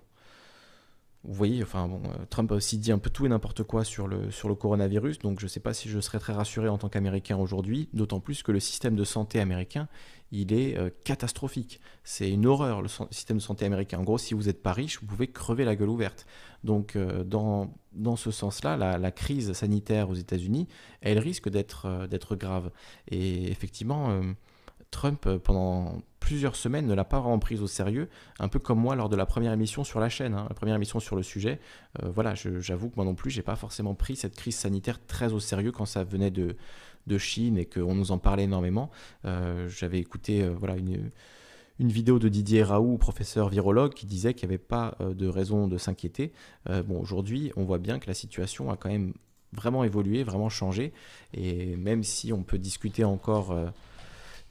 Vous voyez, enfin bon, euh, Trump a aussi dit un peu tout et n'importe quoi sur le, sur le coronavirus, donc je ne sais pas si je serais très rassuré en tant qu'Américain aujourd'hui, d'autant plus que le système de santé américain, il est euh, catastrophique. C'est une horreur le système de santé américain. En gros, si vous n'êtes pas riche, vous pouvez crever la gueule ouverte. Donc euh, dans, dans ce sens-là, la, la, crise sanitaire aux États-Unis, elle risque d'être d'être grave. Et effectivement Trump, euh, pendant plusieurs semaines, ne l'a pas vraiment prise au sérieux, un peu comme moi lors de la première émission sur la chaîne, hein, la première émission sur le sujet. Euh, voilà, j'avoue que moi non plus, j'ai pas forcément pris cette crise sanitaire très au sérieux quand ça venait de, de Chine et qu'on nous en parlait énormément. Euh, j'avais écouté voilà, une, une, vidéo de Didier Raoult, professeur virologue, qui disait qu'il n'y avait pas de raison de s'inquiéter. bon, aujourd'hui, on voit bien que la situation a quand même vraiment évolué, vraiment changé. Et même si on peut discuter encore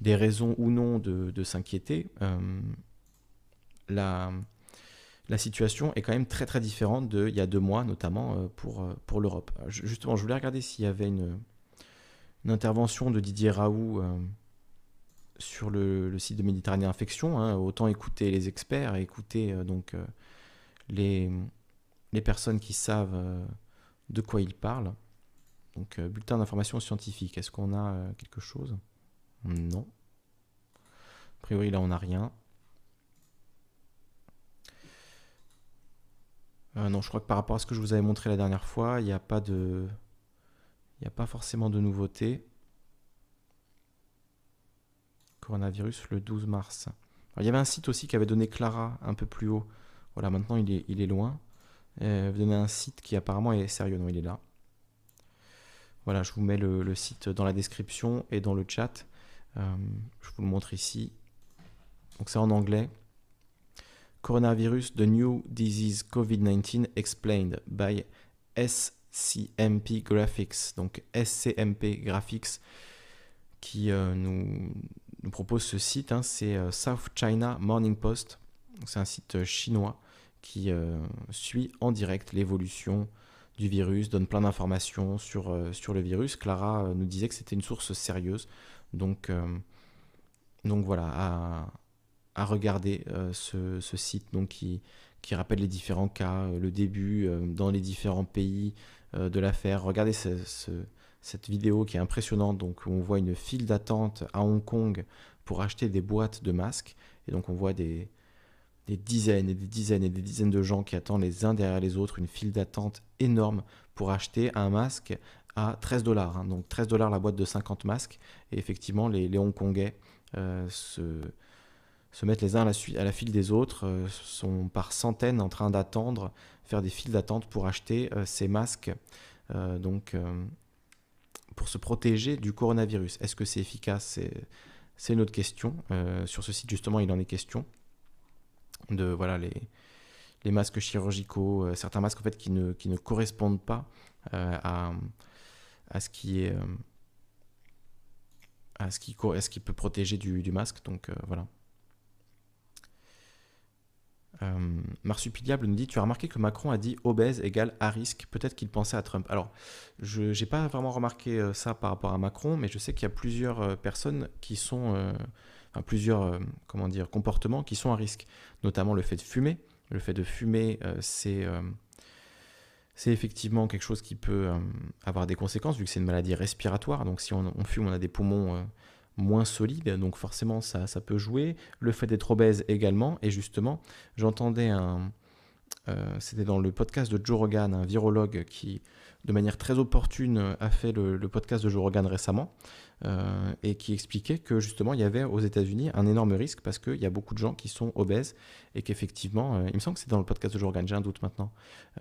des raisons ou non de, s'inquiéter, la, la situation est quand même très très différente d'il y a deux mois, notamment pour, pour l'Europe. Justement, je voulais regarder s'il y avait une, intervention de Didier Raoult sur le, site de Méditerranée Infection. Hein, autant écouter les experts écouter euh, donc euh, les, les personnes qui savent euh, de quoi ils parlent. Donc, bulletin d'information scientifique. Est-ce qu'on a quelque chose? Non. A priori, là, on n'a rien. non, je crois que par rapport à ce que je vous avais montré la dernière fois, il n'y a pas de. Il n'y a pas forcément de nouveauté coronavirus le 12 mars. il y avait un site aussi qui avait donné Clara un peu plus haut. Voilà, maintenant il est, il est loin. Euh, vous donnez un site qui apparemment est sérieux. Non, il est là. Voilà, je vous mets le, site dans la description et dans le chat. Euh, je vous le montre ici. Donc c'est en anglais. Coronavirus, the new disease COVID-19 explained by SCMP Graphics. Donc SCMP Graphics qui euh, nous, propose ce site, hein, c'est euh, South China Morning Post. C'est un site chinois qui suit en direct l'évolution du virus, donne plein d'informations sur, sur le virus. Clara nous disait que c'était une source sérieuse. Donc, donc voilà, à, regarder ce, ce, site donc, qui, rappelle les différents cas, le début dans les différents pays de l'affaire. Regardez ce, ce cette vidéo qui est impressionnante. Donc, on voit une file d'attente à Hong Kong pour acheter des boîtes de masques. Et donc, on voit des, dizaines et des dizaines et des dizaines de gens qui attendent les uns derrière les autres, une file d'attente énorme pour acheter un masque à 13 dollars. Hein. Donc 13 dollars la boîte de 50 masques. Et effectivement, les, Hongkongais euh, se, mettent les uns à la, à la file des autres, euh, sont par centaines en train d'attendre, faire des files d'attente pour acheter euh, ces masques. donc pour se protéger du coronavirus. Est-ce que c'est efficace? C'est une autre question. Sur ce site, justement, il en est question de voilà, les, les masques chirurgicaux, certains masques en fait, qui, ne, qui ne correspondent pas à, à, ce qui est. à ce qui, ce qui peut protéger du, masque. Donc voilà. Euh, Marsupiliable nous dit Tu as remarqué que Macron a dit obèse égale à risque. Peut-être qu'il pensait à Trump. Alors, je n'ai pas vraiment remarqué euh, ça par rapport à Macron, mais je sais qu'il y a plusieurs euh, personnes qui sont. plusieurs comment dire, comportements qui sont à risque. Notamment le fait de fumer. Le fait de fumer, c'est. C'est effectivement quelque chose qui peut avoir des conséquences, vu que c'est une maladie respiratoire. Donc, si on, fume, on a des poumons moins solide, donc forcément ça, peut jouer. Le fait d'être obèse également, et justement, j'entendais un... Euh, c'était dans le podcast de Joe Rogan, un virologue qui, de manière très opportune, a fait le podcast de Joe Rogan récemment, euh, et qui expliquait que justement il y avait aux États-Unis un énorme risque parce qu'il y a beaucoup de gens qui sont obèses et qu'effectivement, euh, il me semble que c'est dans le podcast de Joe Rogan, j'ai un doute maintenant.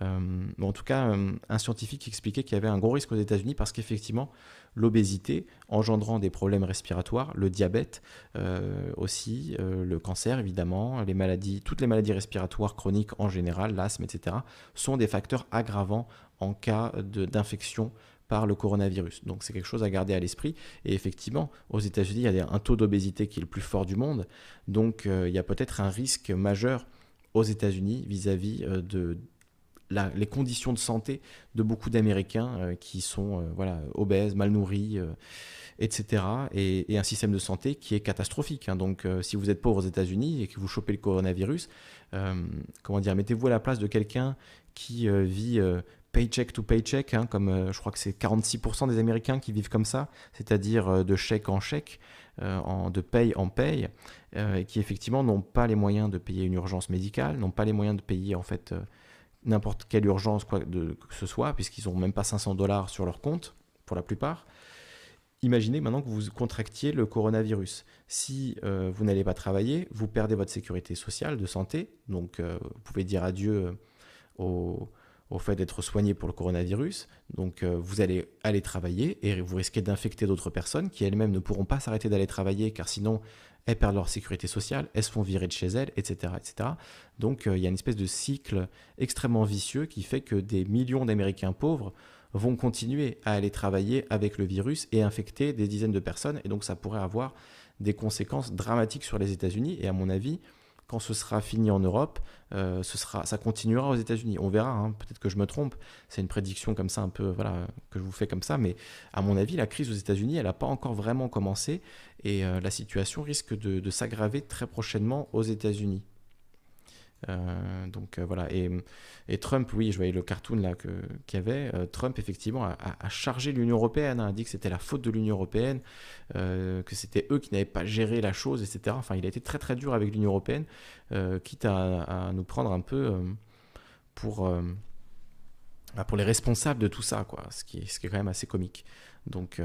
Euh, en tout cas, un scientifique expliquait qu'il y avait un gros risque aux États-Unis parce qu'effectivement, l'obésité engendrant des problèmes respiratoires, le diabète aussi, le cancer évidemment, les maladies, toutes les maladies respiratoires chroniques en général, l'asthme, etc., sont des facteurs aggravants en cas d'infection par le coronavirus. Donc c'est quelque chose à garder à l'esprit. Et effectivement, aux États-Unis, il y a un taux d'obésité qui est le plus fort du monde. Donc euh, il y a peut-être un risque majeur aux États-Unis vis-à-vis euh, de les conditions de santé de beaucoup d'Américains euh, qui sont voilà, obèses, mal nourris, etc. Et, un système de santé qui est catastrophique. Hein. Donc si vous êtes pauvre aux États-Unis et que vous chopez le coronavirus, comment dire, mettez-vous à la place de quelqu'un qui vit paycheck to paycheck, hein, comme euh, je crois que c'est 46% des Américains qui vivent comme ça, c'est-à-dire euh, de chèque en chèque, euh, de paye en paye, et qui effectivement n'ont pas les moyens de payer une urgence médicale, n'ont pas les moyens de payer en fait n'importe quelle urgence quoi que ce soit, puisqu'ils n'ont même pas 500 dollars sur leur compte, pour la plupart. Imaginez maintenant que vous contractiez le coronavirus. Si vous n'allez pas travailler, vous perdez votre sécurité sociale de santé, donc vous pouvez dire adieu aux au fait d'être soigné pour le coronavirus. Donc euh, vous allez aller travailler et vous risquez d'infecter d'autres personnes qui elles-mêmes ne pourront pas s'arrêter d'aller travailler car sinon elles perdent leur sécurité sociale, elles se font virer de chez elles, etc. etc. Donc euh, il y a une espèce de cycle extrêmement vicieux qui fait que des millions d'Américains pauvres vont continuer à aller travailler avec le virus et infecter des dizaines de personnes. Et donc ça pourrait avoir des conséquences dramatiques sur les États-Unis. Et à mon avis, quand ce sera fini en Europe, euh, ce sera, ça continuera aux États-Unis. On verra, hein. peut-être que je me trompe. C'est une prédiction comme ça, un peu, voilà, que je vous fais comme ça. Mais à mon avis, la crise aux États-Unis, elle n'a pas encore vraiment commencé et euh, la situation risque de s'aggraver très prochainement aux États-Unis. Euh, donc euh, voilà, et, Trump, oui, je voyais le cartoon là qu'il y avait. Euh, Trump, effectivement, a, chargé l'Union européenne, hein, a dit que c'était la faute de l'Union européenne, que c'était eux qui n'avaient pas géré la chose, etc. Enfin, il a été très très dur avec l'Union européenne, quitte à, nous prendre un peu pour, bah, pour les responsables de tout ça, quoi, ce qui, ce qui est quand même assez comique. Donc.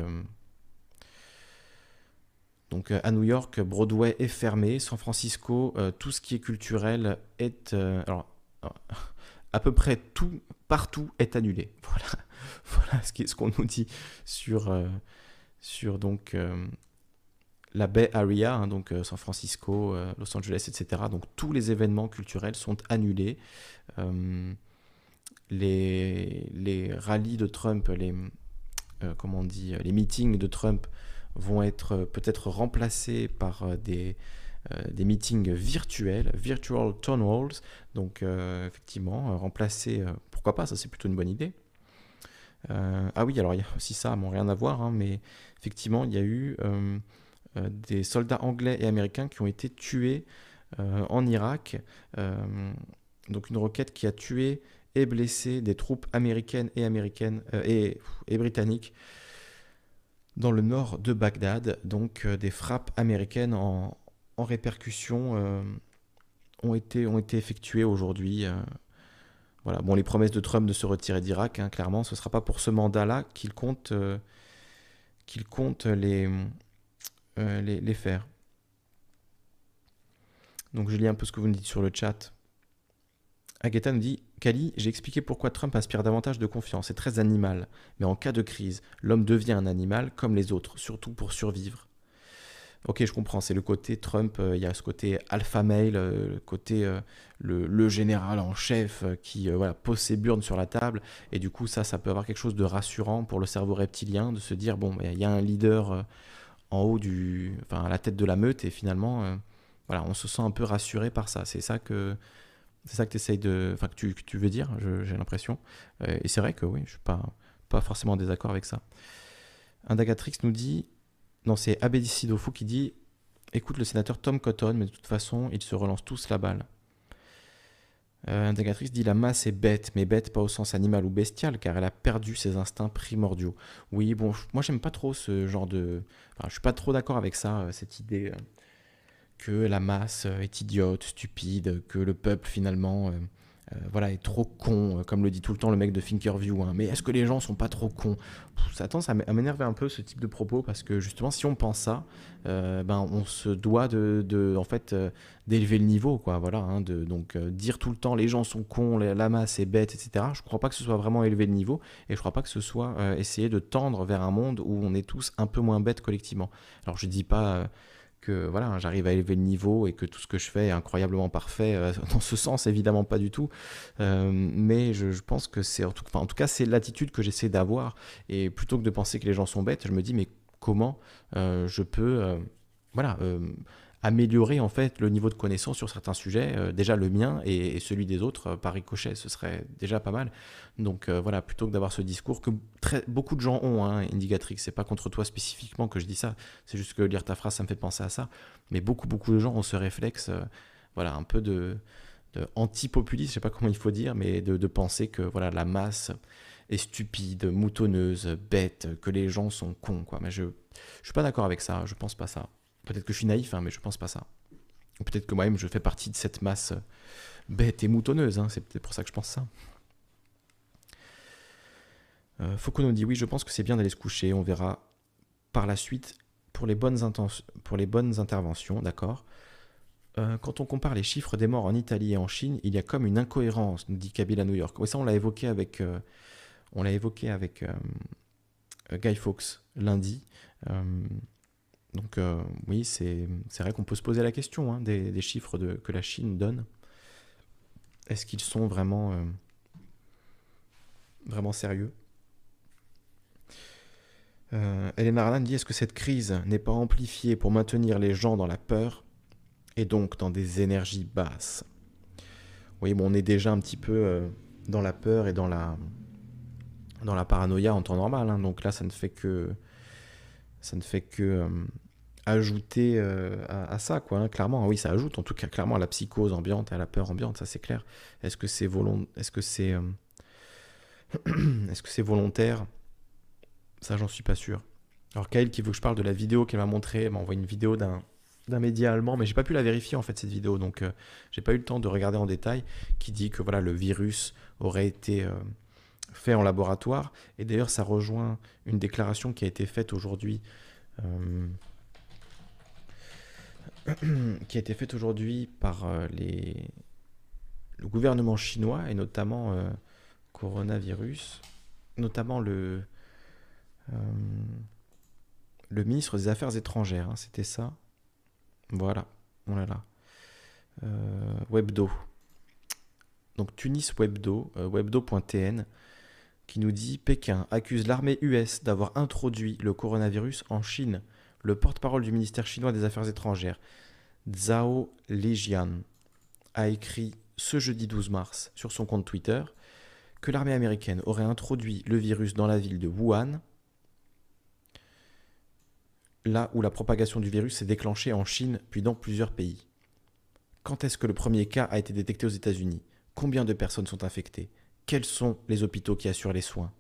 Donc euh, à New York, Broadway est fermé. San Francisco, euh, tout ce qui est culturel est... Euh, alors, à peu près tout, partout est annulé. Voilà, ce qu'on nous dit sur, sur donc, la Bay Area, hein, donc San Francisco, Los Angeles, etc. Donc tous les événements culturels sont annulés. les, les rallyes de Trump, les, comment on dit, les meetings de Trump vont être euh, peut-être remplacés par euh, des, euh, des meetings virtuels, virtual town halls. Donc effectivement, remplacer, pourquoi pas, ça c'est plutôt une bonne idée. ah oui, alors il y a aussi ça, bon, rien à voir, hein, mais effectivement, il y a eu des soldats anglais et américains qui ont été tués en Irak. donc une roquette qui a tué et blessé des troupes américaines et américaines et, et britanniques dans le nord de Bagdad. Donc euh, des frappes américaines en, répercussion euh, ont, été, ont été effectuées aujourd'hui. Euh. voilà. Bon, les promesses de Trump de se retirer d'Irak, hein, clairement, ce ne sera pas pour ce mandat-là qu'il compte, qu'il compte les, les, les faire. Donc je lis un peu ce que vous nous dites sur le chat. Agatha nous dit Kali, j'ai expliqué pourquoi Trump inspire davantage de confiance. C'est très animal. Mais en cas de crise, l'homme devient un animal comme les autres, surtout pour survivre. Ok, je comprends. C'est le côté Trump. Euh, il y a ce côté alpha male, euh, le côté euh, le, général en chef qui pose ses burnes sur la table. Et du coup, ça, ça peut avoir quelque chose de rassurant pour le cerveau reptilien de se dire bon, il y a un leader en haut du, enfin, à la tête de la meute et finalement, voilà, on se sent un peu rassuré par ça. C'est ça que c'est ça que, essayes de, enfin, que, tu, veux dire, j'ai l'impression. Euh, et c'est vrai que oui, je ne suis pas, forcément en désaccord avec ça. Indagatrix nous dit, non, c'est Abedisidofou qui dit écoute le sénateur Tom Cotton, mais de toute façon, ils se relancent tous la balle. Euh, Indagatrix dit la masse est bête, mais bête pas au sens animal ou bestial, car elle a perdu ses instincts primordiaux. Oui, bon, moi j'aime pas trop ce genre de. Enfin, je suis pas trop d'accord avec ça, euh, cette idée. Euh, que la masse est idiote, stupide, que le peuple finalement euh, euh, voilà, est trop con, euh, comme le dit tout le temps le mec de Thinkerview. Hein. Mais est-ce que les gens sont pas trop cons? Ça tend à m'énerver un peu ce type de propos parce que justement, si on pense ça, ben on se doit de, en fait d'élever le niveau, quoi. Voilà, hein, de donc dire tout le temps les gens sont cons, la masse est bête, etc. Je crois pas que ce soit vraiment élever le niveau et je crois pas que ce soit essayer de tendre vers un monde où on est tous un peu moins bêtes collectivement. Alors je dis pas voilà, j'arrive à élever le niveau et que tout ce que je fais est incroyablement parfait. Euh, dans ce sens, évidemment pas du tout. Euh, mais je, pense que c'est en tout, en tout cas c'est l'attitude que j'essaie d'avoir. Et plutôt que de penser que les gens sont bêtes, je me dis mais comment euh, je peux voilà améliorer en fait le niveau de connaissance sur certains sujets, euh, déjà le mien et, celui des autres euh, par ricochet, ce serait déjà pas mal. Donc euh, voilà, plutôt que d'avoir ce discours que très, beaucoup de gens ont, hein, c'est pas contre toi spécifiquement que je dis ça, c'est juste que lire ta phrase ça me fait penser à ça, mais beaucoup beaucoup de gens ont ce réflexe, voilà, un peu de, anti-populiste, je sais pas comment il faut dire, mais de, penser que voilà la masse est stupide, moutonneuse, bête, que les gens sont cons, quoi. Mais je, je suis pas d'accord avec ça, je pense pas ça. Peut-être que je suis naïf, hein, mais je pense pas ça. Peut-être que moi-même je fais partie de cette masse euh, bête et moutonneuse. Hein, c'est peut-être pour ça que je pense ça. Euh, Foucault nous dit oui, je pense que c'est bien d'aller se coucher. On verra par la suite pour les bonnes, pour les bonnes interventions, d'accord? Euh, quand on compare les chiffres des morts en Italie et en Chine, il y a comme une incohérence, nous dit Kabila New York. Oui, ça on l'a évoqué avec, on l'a évoqué avec Guy Fawkes lundi. Donc euh, oui, c'est vrai qu'on peut se poser la question hein, des, chiffres que la Chine donne. Est-ce qu'ils sont vraiment, euh, sérieux? Euh, Elena Arlan dit est-ce que cette crise n'est pas amplifiée pour maintenir les gens dans la peur et donc dans des énergies basses? Oui, bon, on est déjà un petit peu euh, dans la peur et dans la, dans la paranoïa en temps normal. hein. donc là, ça ne fait que, ça ne fait que ajouter euh, à, ça, quoi. hein. clairement, oui, ça ajoute en tout cas clairement à la psychose ambiante à la peur ambiante, ça c'est clair. Est-ce que c'est volon... Est-ce que c'est, euh, est-ce c'est volontaire? Ça, j'en suis pas sûr. Alors Kyle qui veut que je parle de la vidéo qu'elle m'a montrée, m'a envoyé une vidéo d'un d'un média allemand, mais j'ai pas pu la vérifier en fait cette vidéo, donc euh, j'ai pas eu le temps de regarder en détail, qui dit que voilà le virus aurait été euh, fait en laboratoire, et d'ailleurs ça rejoint une déclaration qui a été faite aujourd'hui, euh, qui a été faite aujourd'hui par euh, les le gouvernement chinois et notamment euh, coronavirus, notamment le euh, le ministre des Affaires étrangères, hein, c'était ça? Voilà, on. Euh, Webdo. Donc Tunis Webdo, webdo.tn, qui nous dit Pékin accuse l'armée US d'avoir introduit le coronavirus en Chine. Le porte-parole du ministère chinois des Affaires étrangères, Zhao Lijian, a écrit ce jeudi 12 mars sur son compte Twitter que l'armée américaine aurait introduit le virus dans la ville de Wuhan, là où la propagation du virus s'est déclenchée en Chine puis dans plusieurs pays. Quand est-ce que le premier cas a été détecté aux États-Unis? Combien de personnes sont infectées? Quels sont les hôpitaux qui assurent les soins?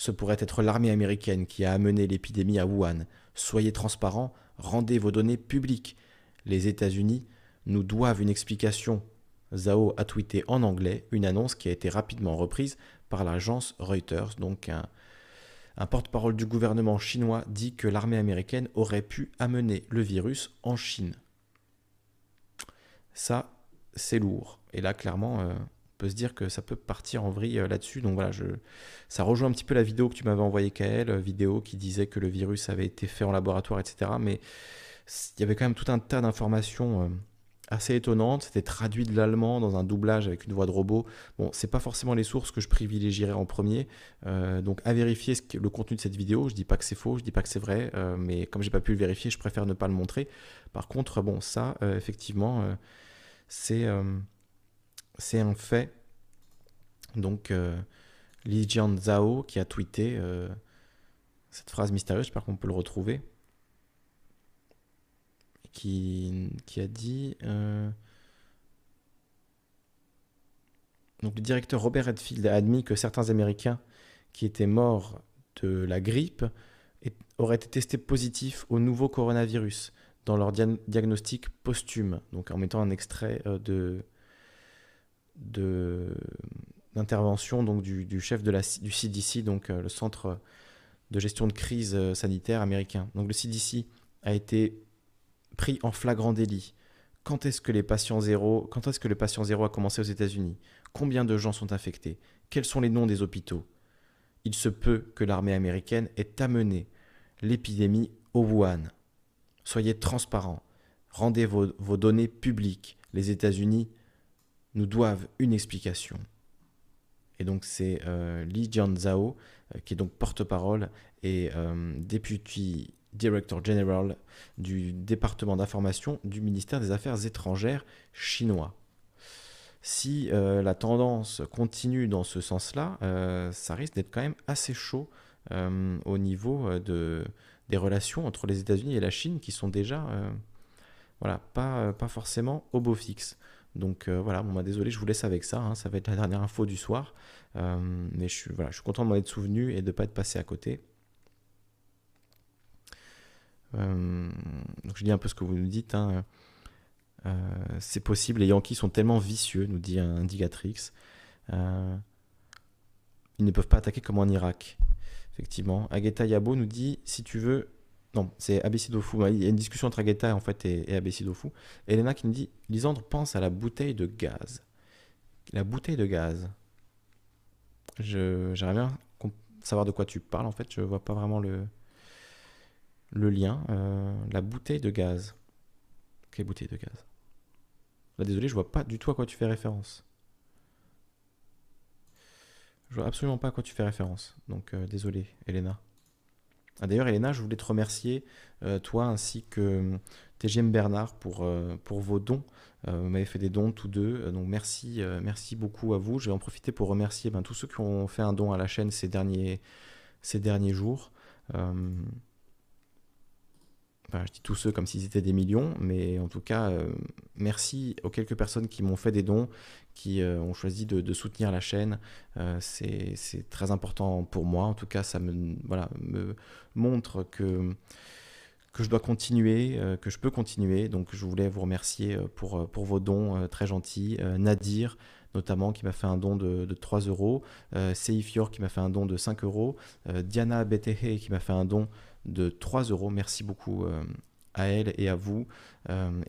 Ce pourrait être l'armée américaine qui a amené l'épidémie à Wuhan. Soyez transparents, rendez vos données publiques. Les États-Unis nous doivent une explication. Zhao a tweeté en anglais une annonce qui a été rapidement reprise par l'agence Reuters, donc un, porte-parole du gouvernement chinois dit que l'armée américaine aurait pu amener le virus en Chine. Ça, c'est lourd. Et là, clairement, euh, peut se dire que ça peut partir en vrille euh, là-dessus. Donc voilà, je... ça rejoint un petit peu la vidéo que tu m'avais envoyée, Kael, euh, vidéo qui disait que le virus avait été fait en laboratoire, etc. Mais il y avait quand même tout un tas d'informations euh, assez étonnantes. C'était traduit de l'allemand dans un doublage avec une voix de robot. Bon, c'est pas forcément les sources que je privilégierais en premier. Donc à vérifier ce le contenu de cette vidéo. Je dis pas que c'est faux, je dis pas que c'est vrai, mais comme j'ai pas pu le vérifier, je préfère ne pas le montrer. Par contre, bon, ça, effectivement, c'est c'est un fait. Donc, euh, Li Jian Zhao qui a tweeté euh, cette phrase mystérieuse, j'espère qu'on peut le retrouver, qui, qui a dit... euh, donc le directeur Robert Redfield a admis que certains Américains qui étaient morts de la grippe auraient été testés positifs au nouveau coronavirus dans leur diagnostic posthume, donc en mettant un extrait euh, de- d'intervention donc du, chef de la, du CDC, donc euh, le centre de gestion de crise euh, sanitaire américain. Donc le CDC a été pris en flagrant délit. Quand est-ce que les patients zéro, quand est-ce que le patient zéro a commencé aux États-Unis? Combien de gens sont infectés? Quels sont les noms des hôpitaux? Il se peut que l'armée américaine ait amené l'épidémie au Wuhan. Soyez transparents. Rendez vos, vos données publiques. Les États-Unis nous doivent une explication. Et donc c'est euh, Li Jianzhao, euh, qui est donc porte-parole et euh, Deputy Director General du département d'information du ministère des Affaires étrangères chinois. Si la tendance continue dans ce sens-là, ça risque d'être quand même assez chaud au niveau de, des relations entre les États-Unis et la Chine qui sont déjà voilà, pas, pas forcément au beau fixe. Donc euh, voilà, bon, bah, désolé, je vous laisse avec ça. hein, ça va être la dernière info du soir. Euh, mais je suis, voilà, je suis content de m'en être souvenu et de ne pas être passé à côté. Euh, je lis un peu ce que vous nous dites. hein. C'est possible, les Yankees sont tellement vicieux, nous dit un Indicatrix. Ils ne peuvent pas attaquer comme en Irak. Effectivement. Agueta Yabo nous dit si tu veux. Non, c'est Abessidofu. Il y a une discussion entre Agueta en fait, et, et. Elena qui nous dit Lisandre pense à la bouteille de gaz. La bouteille de gaz. J'aimerais bien savoir de quoi tu parles en fait. Je vois pas vraiment le, lien. Euh, la bouteille de gaz. Quelle bouteille de gaz? Là, désolé, je vois pas du tout à quoi tu fais référence. Je vois absolument pas à quoi tu fais référence. Donc, euh, désolé, Elena. Ah, D'ailleurs, Elena, je voulais te remercier, toi ainsi que TGM Bernard, pour, pour vos dons. vous m'avez fait des dons tous deux, donc merci, merci beaucoup à vous. Je vais en profiter pour remercier ben, tous ceux qui ont fait un don à la chaîne ces derniers, ces derniers jours. Je dis tous ceux comme s'ils étaient des millions, mais en tout cas, euh, merci aux quelques personnes qui m'ont fait des dons, qui euh, ont choisi de, soutenir la chaîne. Euh, c'est très important pour moi. En tout cas, ça me, montre que, je dois continuer, que je peux continuer. Donc, je voulais vous remercier pour, pour vos dons très gentils. Nadir, notamment, qui m'a fait un don de, 3 euros. Seifior, qui m'a fait un don de 5 euros. Diana Betehe, qui m'a fait un don de 3 euros. Merci beaucoup euh, à elle et à vous. Euh,